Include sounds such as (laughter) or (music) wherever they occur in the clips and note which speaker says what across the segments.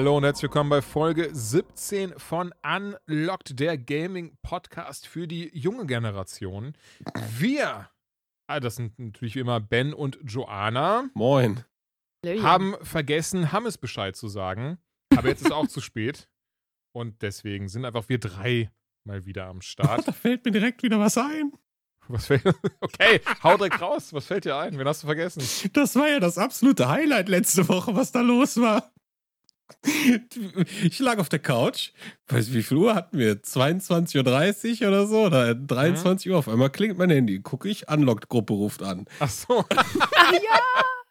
Speaker 1: Hallo und herzlich willkommen bei Folge 17 von Unlocked, der Gaming Podcast für die junge Generation. Wir, ah, das sind natürlich wie immer Ben und Joanna,
Speaker 2: Moin.
Speaker 1: haben vergessen, Hammes Bescheid zu sagen. Aber jetzt ist auch zu spät. Und deswegen sind einfach wir drei mal wieder am Start. (laughs)
Speaker 2: Da fällt mir direkt wieder was ein.
Speaker 1: Was fällt, (laughs) okay, hau direkt raus. Was fällt dir ein? Wen hast du vergessen?
Speaker 2: Das war ja das absolute Highlight letzte Woche, was da los war. Ich lag auf der Couch. Weiß wie viel Uhr hatten wir? 22.30 Uhr oder so? Oder 23 Uhr. Auf einmal klingt mein Handy. Gucke ich, Unlocked-Gruppe ruft an.
Speaker 1: Ach so. (laughs)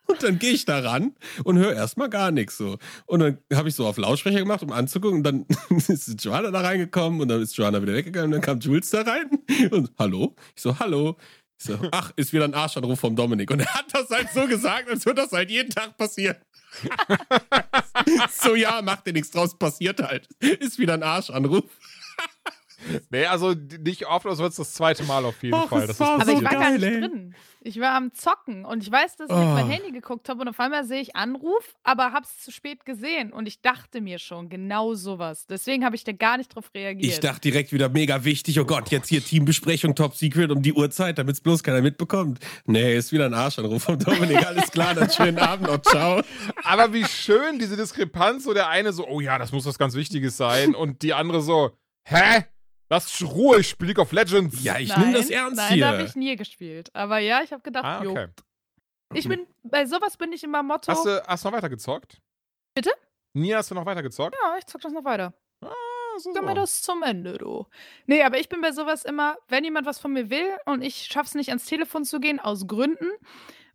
Speaker 2: Und dann gehe ich da ran und höre erstmal gar nichts so. Und dann habe ich so auf Lautsprecher gemacht, um anzugucken. Und dann (laughs) ist Joanna da reingekommen und dann ist Joanna wieder weggegangen. Und dann kam Jules da rein und hallo. Ich so, hallo. So, (laughs) ach, ist wieder ein Arschanruf vom Dominik. Und er hat das halt so gesagt, als würde das halt jeden Tag passieren. (laughs) so, ja, macht dir nichts draus, passiert halt. Ist wieder ein Arschanruf. (laughs) (laughs)
Speaker 1: Nee, also nicht oft, aber es wird das zweite Mal auf jeden
Speaker 2: Och,
Speaker 1: Fall.
Speaker 2: es
Speaker 1: Das ist
Speaker 2: war
Speaker 3: Aber
Speaker 2: so
Speaker 3: ich war gar nicht
Speaker 2: ey.
Speaker 3: drin. Ich war am Zocken und ich weiß, dass ich
Speaker 2: Oh.
Speaker 3: auf mein Handy geguckt habe und auf einmal sehe ich Anruf, aber hab's zu spät gesehen und ich dachte mir schon genau sowas. Deswegen habe ich da gar nicht drauf reagiert.
Speaker 2: Ich dachte direkt wieder mega wichtig, oh Gott, jetzt hier Teambesprechung, Top Secret um die Uhrzeit, damit es bloß keiner mitbekommt. Nee, ist wieder ein Arschanruf vom Dominik, alles klar, dann schönen (laughs) Abend noch, ciao.
Speaker 1: Aber wie schön diese Diskrepanz, so der eine so, oh ja, das muss was ganz Wichtiges sein und die andere so, hä? Lass Ruhe, ich spiele League of Legends.
Speaker 2: Ja, ich
Speaker 3: nein,
Speaker 2: nehme das ernst
Speaker 3: nein,
Speaker 2: hier.
Speaker 3: habe ich nie gespielt. Aber ja, ich habe gedacht,
Speaker 1: Ah,
Speaker 3: jo.
Speaker 1: okay.
Speaker 3: Ich bin, bei sowas bin ich immer Motto.
Speaker 1: Hast du, hast du noch weiter gezockt?
Speaker 3: Bitte?
Speaker 1: Nie hast du noch weiter gezockt?
Speaker 3: ja, ich zock das noch weiter.
Speaker 1: Ah, so,
Speaker 3: Gib mir das zum Ende, du. Nee, aber ich bin bei sowas immer, wenn jemand was von mir will und ich schaff's nicht ans Telefon zu gehen, aus Gründen,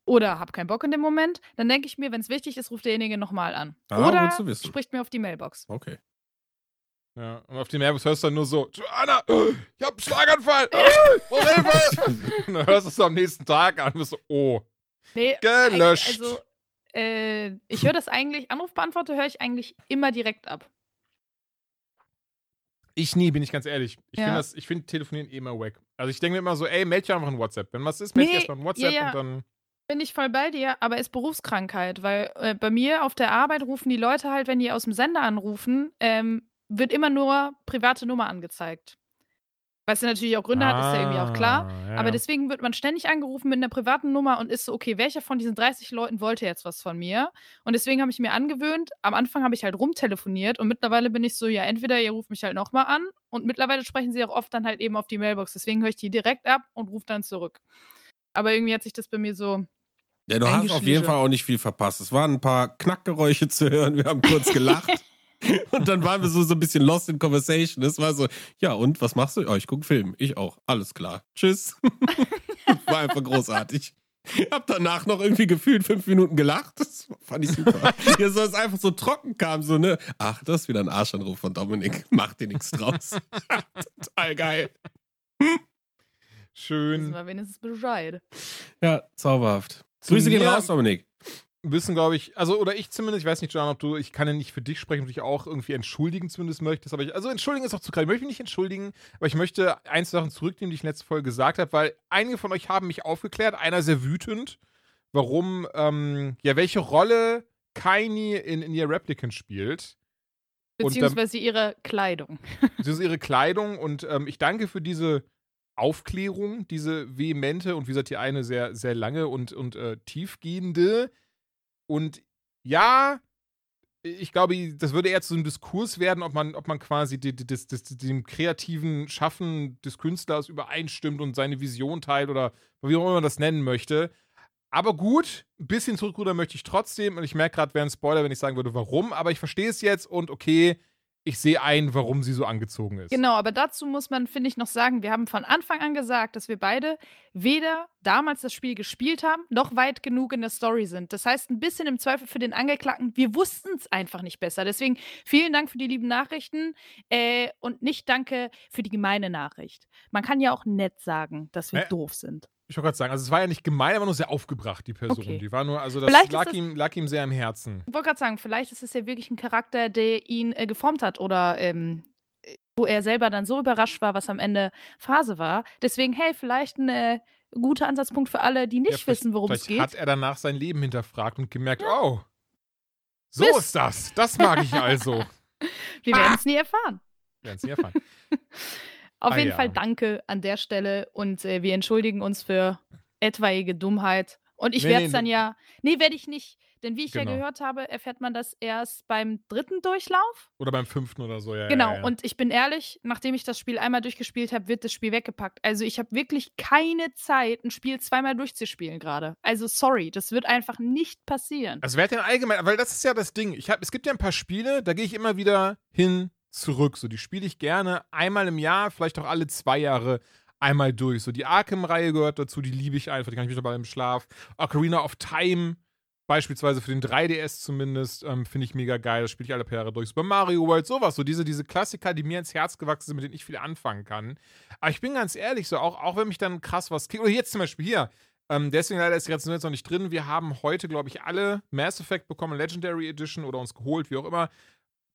Speaker 3: oder hab keinen Bock in dem Moment, dann denke ich mir, wenn es wichtig ist, ruft derjenige nochmal an.
Speaker 2: Ah,
Speaker 3: oder
Speaker 2: gut zu wissen.
Speaker 3: spricht mir auf die Mailbox.
Speaker 2: Okay.
Speaker 1: Ja, und auf die Mailbox hörst du dann nur so, Joanna, ich hab einen Schlaganfall. (laughs) Oh, Hilfe. und dann hörst du es am nächsten Tag an und bist so, oh.
Speaker 3: Nee,
Speaker 1: Gelöscht.
Speaker 3: Also, äh, ich höre das eigentlich, Anrufbeantworter höre ich eigentlich immer direkt ab.
Speaker 1: Ich nie, bin ich ganz ehrlich. Ich
Speaker 3: Ja.
Speaker 1: finde finde Telefonieren eh immer wack. Also ich denke mir immer so, ey, meld dich einfach in WhatsApp. Wenn was ist, meld dich
Speaker 3: Nee,
Speaker 1: erstmal in WhatsApp
Speaker 3: ja, ja.
Speaker 1: und dann.
Speaker 3: Bin ich voll bei dir, aber ist Berufskrankheit, weil äh, bei mir auf der Arbeit rufen die Leute halt, wenn die aus dem Sender anrufen, ähm, wird immer nur private Nummer angezeigt. Was ja natürlich auch Gründe hat, ist ja irgendwie auch klar.
Speaker 1: Ah, ja,
Speaker 3: Aber deswegen wird man ständig angerufen mit einer privaten Nummer und ist so, okay, welcher von diesen 30 Leuten wollte jetzt was von mir? Und deswegen habe ich mir angewöhnt, am Anfang habe ich halt rumtelefoniert und mittlerweile bin ich so, ja, entweder ihr ruft mich halt nochmal an und mittlerweile sprechen sie auch oft dann halt eben auf die Mailbox. Deswegen höre ich die direkt ab und rufe dann zurück. Aber irgendwie hat sich das bei mir so.
Speaker 2: Ja, du hast auf jeden Fall auch nicht viel verpasst. Es waren ein paar Knackgeräusche zu hören, wir haben kurz gelacht. (laughs) (laughs) und dann waren wir so, so ein bisschen lost in conversation. Es war so, ja, und was machst du? Oh, ich gucke Film. Ich auch. Alles klar. Tschüss. (laughs) war einfach großartig. Hab danach noch irgendwie gefühlt fünf Minuten gelacht. Das fand ich super. (laughs) ja, so es einfach so trocken kam, so, ne? Ach, das ist wieder ein Arschanruf von Dominik. Mach dir nichts draus. Total geil.
Speaker 1: Schön.
Speaker 3: wir wenigstens Bescheid.
Speaker 2: Ja, zauberhaft. Grüße gehen raus, Dominik.
Speaker 1: Wissen, glaube ich, also oder ich zumindest, ich weiß nicht, John, ob du, ich kann ja nicht für dich sprechen, ob du dich auch irgendwie entschuldigen zumindest möchtest, aber ich, also entschuldigen ist auch zu klar. Ich möchte mich nicht entschuldigen, aber ich möchte ein, zwei Sachen zurücknehmen, die ich in letzter Folge gesagt habe, weil einige von euch haben mich aufgeklärt, einer sehr wütend, warum, ähm, ja, welche Rolle Kaini in, in ihr Replicant spielt.
Speaker 3: Beziehungsweise ihre Kleidung. (laughs)
Speaker 1: Ist ihre Kleidung und ähm, ich danke für diese Aufklärung, diese vehemente und wie gesagt, die eine sehr, sehr lange und, und äh, tiefgehende. Und ja, ich glaube, das würde eher zu einem Diskurs werden, ob man, ob man quasi die, die, das, das, dem kreativen Schaffen des Künstlers übereinstimmt und seine Vision teilt oder wie auch immer man das nennen möchte. Aber gut, ein bisschen zurückrudern möchte ich trotzdem. Und ich merke gerade, wäre ein Spoiler, wenn ich sagen würde, warum. Aber ich verstehe es jetzt und okay, ich sehe ein, warum sie so angezogen ist.
Speaker 3: Genau, aber dazu muss man, finde ich, noch sagen, wir haben von Anfang an gesagt, dass wir beide weder damals das Spiel gespielt haben, noch weit genug in der Story sind. Das heißt, ein bisschen im Zweifel für den Angeklagten, wir wussten es einfach nicht besser. Deswegen vielen Dank für die lieben Nachrichten äh, und nicht danke für die gemeine Nachricht. Man kann ja auch nett sagen, dass wir
Speaker 1: Äh,
Speaker 3: doof sind.
Speaker 1: Ich wollte gerade sagen, also es war ja nicht gemein, aber nur sehr aufgebracht, die Person.
Speaker 3: Okay.
Speaker 1: Die war nur, also das
Speaker 3: Vielleicht
Speaker 1: lag,
Speaker 3: das-
Speaker 1: ihm, lag ihm sehr am Herzen.
Speaker 3: Ich wollte gerade sagen, vielleicht ist es ja wirklich ein Charakter, der ihn äh, geformt hat oder ähm, äh, wo er selber dann so überrascht war, was am Ende Phase war. Deswegen, hey, vielleicht ein äh, guter Ansatzpunkt für alle, die nicht
Speaker 1: Ja,
Speaker 3: wissen, worum es geht.
Speaker 1: hat er danach sein Leben hinterfragt und gemerkt, oh, so
Speaker 3: Mist.
Speaker 1: ist das. Das mag ich also. (laughs)
Speaker 3: Wir
Speaker 1: Ah!
Speaker 3: werden es nie erfahren.
Speaker 1: Wir werden es nie erfahren. (laughs)
Speaker 3: Auf
Speaker 1: Ah,
Speaker 3: jeden
Speaker 1: ja.
Speaker 3: Fall danke an der Stelle und äh, wir entschuldigen uns für etwaige Dummheit. Und ich
Speaker 1: Nee,
Speaker 3: werde
Speaker 1: nee,
Speaker 3: es dann
Speaker 1: du-
Speaker 3: ja. Nee, werde ich nicht. Denn wie ich
Speaker 1: Genau.
Speaker 3: ja gehört habe, erfährt man das erst beim dritten Durchlauf.
Speaker 1: Oder beim fünften oder so, ja.
Speaker 3: genau.
Speaker 1: Ja, ja.
Speaker 3: Und ich bin ehrlich, nachdem ich das Spiel einmal durchgespielt habe, wird das Spiel weggepackt. Also ich habe wirklich keine Zeit, ein Spiel zweimal durchzuspielen gerade. Also sorry, das wird einfach nicht passieren.
Speaker 1: Also wer hat denn allgemein, weil das ist ja das Ding. Ich hab, es gibt ja ein paar Spiele, da gehe ich immer wieder hin, zurück. So, die spiele ich gerne einmal im Jahr, vielleicht auch alle zwei Jahre einmal durch. So, die Arkham-Reihe gehört dazu, die liebe ich einfach, die kann ich mittlerweile im Schlaf. Ocarina of Time, beispielsweise für den 3DS zumindest, ähm, finde ich mega geil. Das spiele ich alle paar Jahre durch. Super Mario World, sowas. So diese, diese Klassiker, die mir ins Herz gewachsen sind, mit denen ich viel anfangen kann. Aber ich bin ganz ehrlich, so auch, auch wenn mich dann krass was kickt. Oder jetzt zum Beispiel hier. Ähm, deswegen leider ist die Rezension jetzt noch nicht drin. Wir haben heute, glaube ich, alle Mass Effect bekommen, Legendary Edition oder uns geholt, wie auch immer.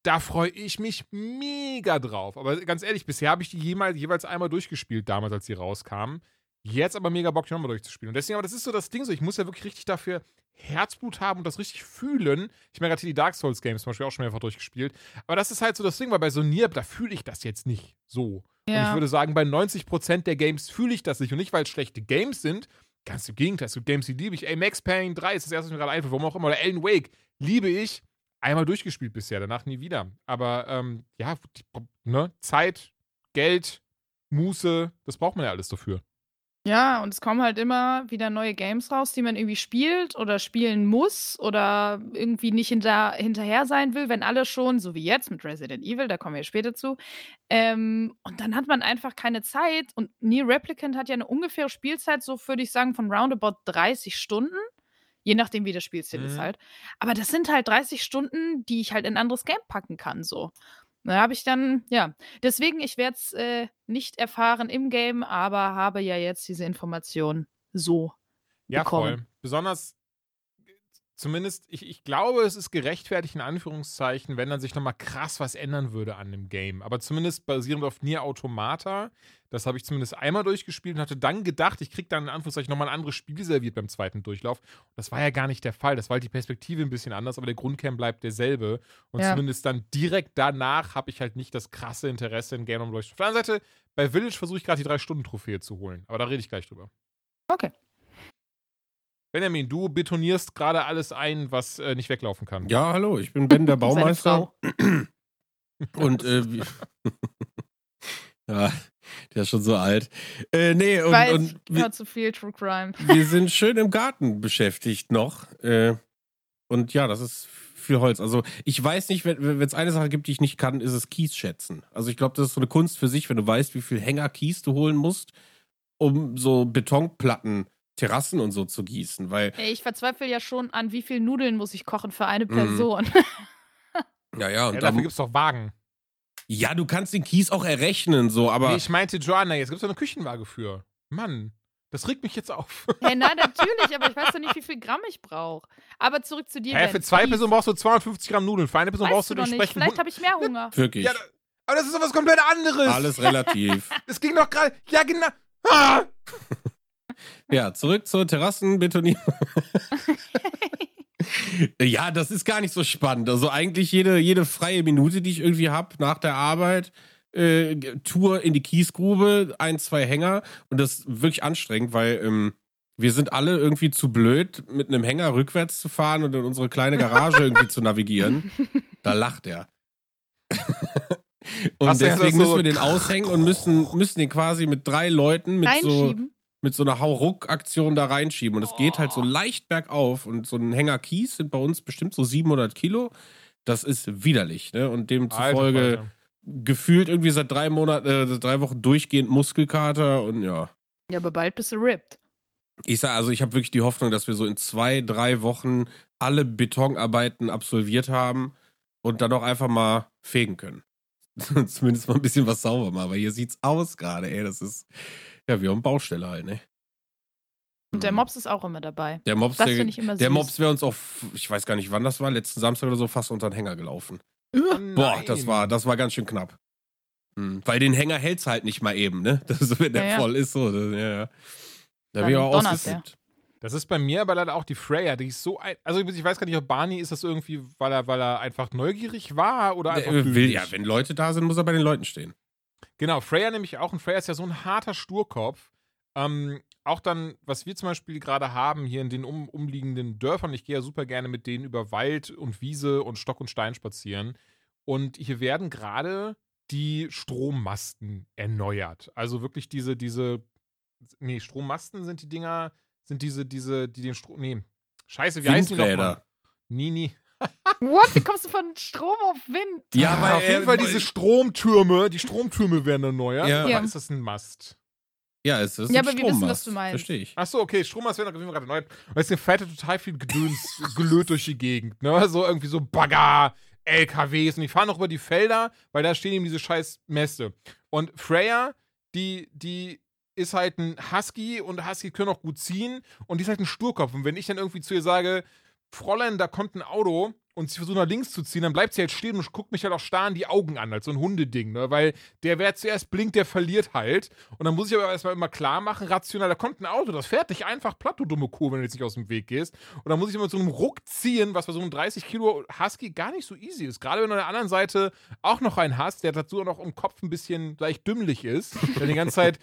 Speaker 1: Da freue ich mich mega drauf. Aber ganz ehrlich, bisher habe ich die jemals, jeweils einmal durchgespielt, damals, als sie rauskamen. Jetzt aber mega Bock, die nochmal durchzuspielen. Und deswegen, aber das ist so das Ding, so ich muss ja wirklich richtig dafür Herzblut haben und das richtig fühlen. Ich meine, gerade hier die Dark Souls Games zum Beispiel auch schon mehrfach durchgespielt. Aber das ist halt so das Ding, weil bei so Nier, da fühle ich das jetzt nicht so. Und ich würde sagen, bei 90% der Games fühle ich das nicht. Und nicht, weil es schlechte Games sind. Ganz im Gegenteil, es gibt Games, die liebe ich. Ey, Max Payne 3 ist das erste, was mir gerade einfällt, warum auch immer. Oder Alan Wake liebe ich. Einmal durchgespielt bisher, danach nie wieder. Aber ähm, ja, ne? Zeit, Geld, Muße, das braucht man ja alles dafür.
Speaker 3: Ja, und es kommen halt immer wieder neue Games raus, die man irgendwie spielt oder spielen muss oder irgendwie nicht hinter, hinterher sein will, wenn alle schon, so wie jetzt mit Resident Evil, da kommen wir später zu. Ähm, und dann hat man einfach keine Zeit. Und Nier Replicant hat ja eine ungefähre Spielzeit, so würde ich sagen, von roundabout 30 Stunden. Je nachdem, wie der Spielstil ist
Speaker 1: Mhm.
Speaker 3: halt. Aber das sind halt 30 Stunden, die ich halt in ein anderes Game packen kann, so. Da habe ich dann, ja, deswegen, ich werde es äh, nicht erfahren im Game, aber habe ja jetzt diese Information so.
Speaker 1: Ja,
Speaker 3: bekommen.
Speaker 1: voll. Besonders, zumindest, ich, ich glaube, es ist gerechtfertigt, in Anführungszeichen, wenn dann sich nochmal krass was ändern würde an dem Game. Aber zumindest basierend auf Nier Automata, das habe ich zumindest einmal durchgespielt und hatte dann gedacht, ich kriege dann in Anführungszeichen nochmal ein anderes Spiel serviert beim zweiten Durchlauf. Das war ja gar nicht der Fall. Das war halt die Perspektive ein bisschen anders, aber der Grundkern bleibt derselbe. Und
Speaker 3: Ja.
Speaker 1: zumindest dann direkt danach habe ich halt nicht das krasse Interesse in Game Leuchten. Auf der anderen Seite, bei Village versuche ich gerade die Drei-Stunden-Trophäe zu holen. Aber da rede ich gleich drüber.
Speaker 3: Okay.
Speaker 1: Benjamin, du betonierst gerade alles ein, was äh, nicht weglaufen kann.
Speaker 2: Ja, hallo, ich bin Ben, der (laughs) Baumeister. (clears throat) Und äh, (laughs) ja, der ist schon so alt. Äh, nee, und,
Speaker 3: Weiß,
Speaker 2: und
Speaker 3: ich
Speaker 2: wir,
Speaker 3: zu viel True Crime. (laughs)
Speaker 2: wir sind schön im Garten beschäftigt noch. Äh, und ja, das ist viel Holz. Also ich weiß nicht, wenn es eine Sache gibt, die ich nicht kann, ist es Kies schätzen. Also ich glaube, das ist so eine Kunst für sich, wenn du weißt, wie viel Hänger Kies du holen musst, um so Betonplatten, Terrassen und so zu gießen. Weil,
Speaker 3: Ey, Ich verzweifle ja schon an, wie viel Nudeln muss ich kochen für eine
Speaker 2: Mhm.
Speaker 3: Person. (laughs)
Speaker 2: ja, ja, und
Speaker 1: Ja, dafür gibt es doch Wagen.
Speaker 2: ja, du kannst den Kies auch errechnen, so, aber
Speaker 1: nee, ich meinte, Joanna, jetzt gibt es doch eine Küchenwaage für. Mann, das regt mich jetzt auf.
Speaker 3: hey, nein, (laughs) natürlich, aber ich weiß doch nicht, wie viel Gramm ich brauche. Aber zurück zu dir. Ben.
Speaker 1: für zwei
Speaker 3: Kies.
Speaker 1: Personen brauchst du 250 Gramm Nudeln, für eine Person
Speaker 3: weißt
Speaker 1: brauchst
Speaker 3: du
Speaker 1: du
Speaker 3: doch nicht.
Speaker 1: entsprechend.
Speaker 3: Vielleicht habe ich mehr Hunger. (laughs)
Speaker 2: wirklich,
Speaker 1: ja, aber das ist doch was komplett anderes.
Speaker 2: alles relativ.
Speaker 1: Das ging doch gerade. Ja, genau. Ah!
Speaker 2: Ja, zurück zur Terrassenbetonierung. (laughs) ja, das ist gar nicht so spannend. Also eigentlich jede, jede freie Minute, die ich irgendwie habe nach der Arbeit, äh, Tour in die Kiesgrube, ein, zwei Hänger. Und das ist wirklich anstrengend, weil ähm, wir sind alle irgendwie zu blöd, mit einem Hänger rückwärts zu fahren und in unsere kleine Garage irgendwie zu navigieren. (laughs) Da lacht er. (laughs) und
Speaker 1: ja
Speaker 2: deswegen
Speaker 1: so-
Speaker 2: müssen wir den aushängen und müssen, müssen den quasi mit drei Leuten mit so. Mit so einer Hauruck-Aktion da reinschieben. Und es geht halt so leicht bergauf. Und so ein Hänger Kies sind bei uns bestimmt so 700 Kilo. Das ist widerlich, ne? Und
Speaker 1: Alter
Speaker 2: demzufolge
Speaker 1: Falter.
Speaker 2: gefühlt irgendwie seit drei Monaten, äh, drei Wochen durchgehend Muskelkater und ja.
Speaker 3: Ja, aber bald bist du ripped.
Speaker 2: Ich sag, also ich habe wirklich die Hoffnung, dass wir so in zwei, drei Wochen alle Betonarbeiten absolviert haben und dann auch einfach mal fegen können. (laughs) Zumindest mal ein bisschen was sauber machen. Aber hier sieht's aus gerade, ey. Das ist ja wie auf dem Baustelle halt, ne?
Speaker 3: Und der
Speaker 2: Mhm.
Speaker 3: Mops ist auch immer dabei.
Speaker 2: Der Mops,
Speaker 3: Das
Speaker 2: der,
Speaker 3: finde ich immer süß.
Speaker 2: der Mops wäre uns auch, ich weiß gar nicht, wann das war, letzten Samstag oder so, fast unter den Hänger gelaufen.
Speaker 1: Oh
Speaker 2: Boah, das war, das war ganz schön knapp. Hm, Weil den Hänger hält's halt nicht mal eben, ne? Das, wenn der
Speaker 3: Ja, ja.
Speaker 2: voll ist, so. Das, ja, ja. Da bin ich auch ausgesippt.
Speaker 1: Das ist bei mir aber leider auch die Freya, die ist so ein, also ich weiß gar nicht, ob Barney ist das irgendwie, weil er, weil er einfach neugierig war oder einfach
Speaker 2: Der will, ja, wenn Leute da sind, muss er bei den Leuten stehen.
Speaker 1: Genau, Freya nämlich auch. Und Freya ist ja so ein harter Sturkopf. Ähm, auch dann, was wir zum Beispiel gerade haben hier in den um, umliegenden Dörfern, ich gehe ja super gerne mit denen über Wald und Wiese und Stock und Stein spazieren. Und hier werden gerade die Strommasten erneuert. Also wirklich diese, diese, nee, Strommasten sind die Dinger, sind diese, diese, die den Strom, nee, scheiße, wie heißen die nochmal? Nee, nee.
Speaker 3: What? Wie kommst du von Strom auf Wind?
Speaker 2: Ja, weil
Speaker 1: auf jeden Fall diese Stromtürme, die Stromtürme werden.
Speaker 2: Ja.
Speaker 1: Oder
Speaker 3: Ja.
Speaker 1: ist das ein Mast?
Speaker 2: Ja, es ist
Speaker 3: Ja,
Speaker 2: ein
Speaker 3: aber wir wissen, was
Speaker 2: Strommast.
Speaker 3: du meinst.
Speaker 2: Verstehe ich.
Speaker 1: Ach so, okay, Strommast jeden Fall gerade erneuert. Und es fährt ja total viel Gedöns (laughs) gelöt durch die Gegend. Ne? So irgendwie so Bagger, LKWs und die fahren auch über die Felder, weil da stehen eben diese scheiß Mäste. Und Freya, die, die ist halt ein Husky und Husky können auch gut ziehen und die ist halt ein Sturkopf. Und wenn ich dann irgendwie zu ihr sage, Fräulein, da kommt ein Auto und sie versucht nach links zu ziehen, dann bleibt sie halt stehen und guckt mich halt auch starr in die Augen an, als so ein Hundeding, ne? Weil der, wer zuerst blinkt, der verliert halt. Und dann muss ich aber erstmal immer klar machen, rational, da kommt ein Auto, das fährt dich einfach platt, du dumme Kuh, wenn du jetzt nicht aus dem Weg gehst. Und dann muss ich immer so einem Ruck ziehen, was bei so einem 30 Kilo Husky gar nicht so easy ist. Gerade wenn du an der anderen Seite auch noch einen hast, der dazu auch noch im Kopf ein bisschen leicht dümmlich ist, der die ganze Zeit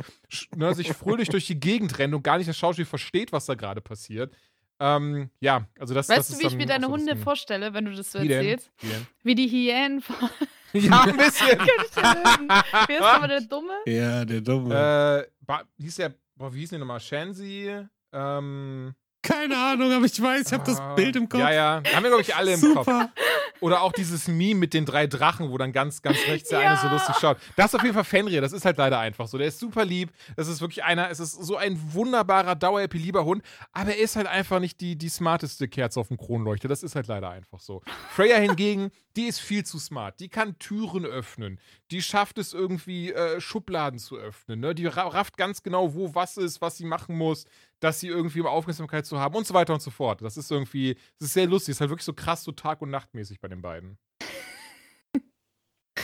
Speaker 1: ne, sich fröhlich durch die Gegend rennt und gar nicht das Schauspiel versteht, was da gerade passiert. Ähm, ja, also das, das
Speaker 3: Weißt du,
Speaker 1: ist
Speaker 3: wie ich mir deine
Speaker 1: so
Speaker 3: Hunde
Speaker 1: Ding.
Speaker 3: vorstelle, wenn du das so
Speaker 1: Wie denn?
Speaker 3: erzählst?
Speaker 1: Wie denn?
Speaker 3: Wie die Hyänen von (laughs)
Speaker 1: Ja, ein bisschen. (laughs)
Speaker 3: Wie ist aber der Dumme?
Speaker 2: Ja, der Dumme.
Speaker 1: äh, hieß der, boah, wie hieß der nochmal? Shanzi? Ähm,
Speaker 2: Keine Ahnung, aber ich weiß, ich habe das Bild im Kopf.
Speaker 1: Ja, ja. Haben wir, glaube ich, alle im Kopf.
Speaker 2: Super.
Speaker 1: Oder auch dieses Meme mit den drei Drachen, wo dann ganz, ganz rechts der eine so
Speaker 3: Ja.
Speaker 1: lustig schaut. Das ist auf jeden Fall Fenrir, das ist halt leider einfach so. Der ist super lieb. Das ist wirklich einer, es ist so ein wunderbarer, dauerhappy lieber Hund, aber er ist halt einfach nicht die, die smarteste Kerze auf dem Kronleuchter. Das ist halt leider einfach so. Freya hingegen, die ist viel zu smart. Die kann Türen öffnen. Die schafft es irgendwie, äh, Schubladen zu öffnen. Ne? Die ra- rafft ganz genau, wo was ist, was sie machen muss, dass sie irgendwie um Aufmerksamkeit zu haben und so weiter und so fort. Das ist irgendwie, das ist sehr lustig. Das ist halt wirklich so krass, so Tag- und Nachtmäßig bei den beiden. (laughs)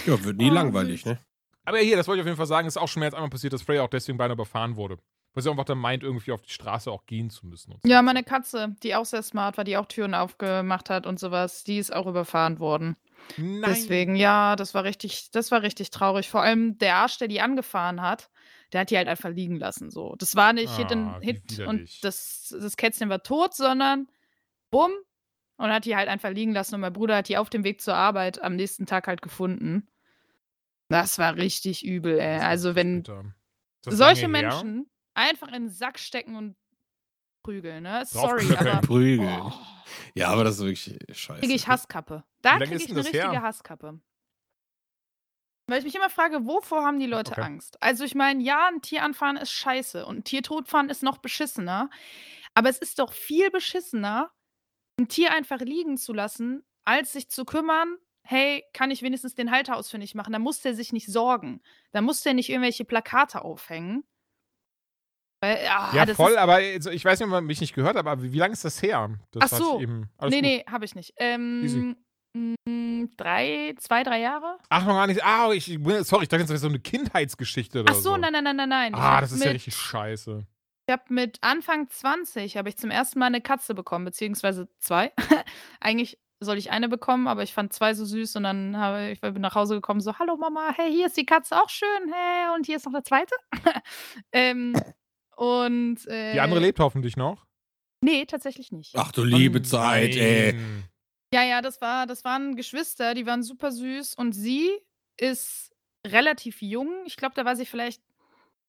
Speaker 2: Ja, wird nie
Speaker 3: Oh,
Speaker 2: langweilig, ne?
Speaker 1: Aber hier, das wollte ich auf jeden Fall sagen, ist auch schon mehr als einmal passiert, dass Freya auch deswegen beinahe überfahren wurde. Weil sie einfach dann meint, irgendwie auf die Straße auch gehen zu müssen. Und so.
Speaker 3: Ja, meine Katze, die auch sehr smart war, die auch Türen aufgemacht hat und sowas, die ist auch überfahren worden.
Speaker 1: Nein.
Speaker 3: Deswegen, ja, das war richtig, das war richtig traurig. Vor allem der Arsch, der die angefahren hat, der hat die halt einfach liegen lassen. So. Das war nicht Hit, in,
Speaker 1: Ah,
Speaker 3: Hit
Speaker 1: widerlich.
Speaker 3: und das, das Kätzchen war tot, sondern bumm und hat die halt einfach liegen lassen. Und mein Bruder hat die auf dem Weg zur Arbeit am nächsten Tag halt gefunden. Das war richtig übel, ey. Also, wenn solche
Speaker 1: lange her?
Speaker 3: Menschen einfach in den Sack stecken und prügeln, ne? Sorry, aber (laughs)
Speaker 2: Prügeln.
Speaker 3: oh,
Speaker 2: Ja, aber das ist wirklich scheiße.
Speaker 3: kriege ich Hasskappe. Da kriege
Speaker 1: ist
Speaker 3: ich eine richtige
Speaker 1: her?
Speaker 3: Hasskappe. Weil ich mich immer frage, wovor haben die Leute
Speaker 1: Okay.
Speaker 3: Angst? Also ich meine, ja, ein Tier anfahren ist scheiße und ein Tier totfahren ist noch beschissener. Aber es ist doch viel beschissener, ein Tier einfach liegen zu lassen, als sich zu kümmern, hey, kann ich wenigstens den Halter ausfindig machen? Da muss der sich nicht sorgen. Da muss der nicht irgendwelche Plakate aufhängen. Weil, ah,
Speaker 1: Ja, voll, aber also, ich weiß nicht, ob man mich nicht gehört hat, aber wie, wie lange ist das her? Das
Speaker 3: Ach so. Nee, nee, habe ich nicht. Ähm, drei, zwei, drei Jahre?
Speaker 1: Ach, noch gar nicht. Ah, ich, sorry, ich dachte, das wäre so eine Kindheitsgeschichte oder
Speaker 3: Ach so, nein, nein, nein, nein, nein. Ich
Speaker 1: Ah, das ist
Speaker 3: mit,
Speaker 1: ja richtig scheiße.
Speaker 3: Ich habe mit Anfang 20 habe ich zum ersten Mal eine Katze bekommen, beziehungsweise zwei. (laughs) Eigentlich soll ich eine bekommen, aber ich fand zwei so süß und dann habe ich bin nach Hause gekommen, so, hallo Mama, hey, hier ist die Katze auch schön, hey, und hier ist noch eine zweite. (laughs) ähm, und äh,
Speaker 1: Die andere lebt hoffentlich noch.
Speaker 3: Nee, tatsächlich nicht.
Speaker 2: Ach du liebe Zeit, ey.
Speaker 3: Ja, ja, das war, das waren Geschwister, die waren super süß und sie ist relativ jung. Ich glaube, da war sie vielleicht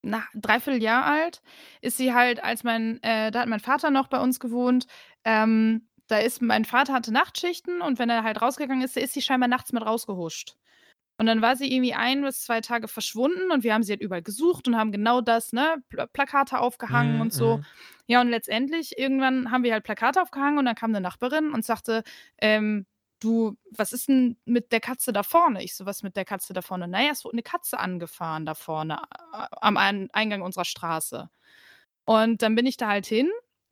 Speaker 3: na, dreiviertel Jahr alt. Ist sie halt, als mein, äh, da hat mein Vater noch bei uns gewohnt. Ähm, da ist, mein Vater hatte Nachtschichten und wenn er halt rausgegangen ist, ist sie scheinbar nachts mit rausgehuscht. Und dann war sie irgendwie ein bis zwei Tage verschwunden und wir haben sie halt überall gesucht und haben genau das, ne, Pl Plakate aufgehangen
Speaker 1: Mhm,
Speaker 3: und so.
Speaker 1: mhm.
Speaker 3: Ja, und letztendlich irgendwann haben wir halt Plakate aufgehangen und dann kam eine Nachbarin und sagte, ähm, du, was ist denn mit der Katze da vorne? Ich so, was mit der Katze da vorne? Naja, es wurde eine Katze angefahren da vorne am Ein Eingang unserer Straße. Und dann bin ich da halt hin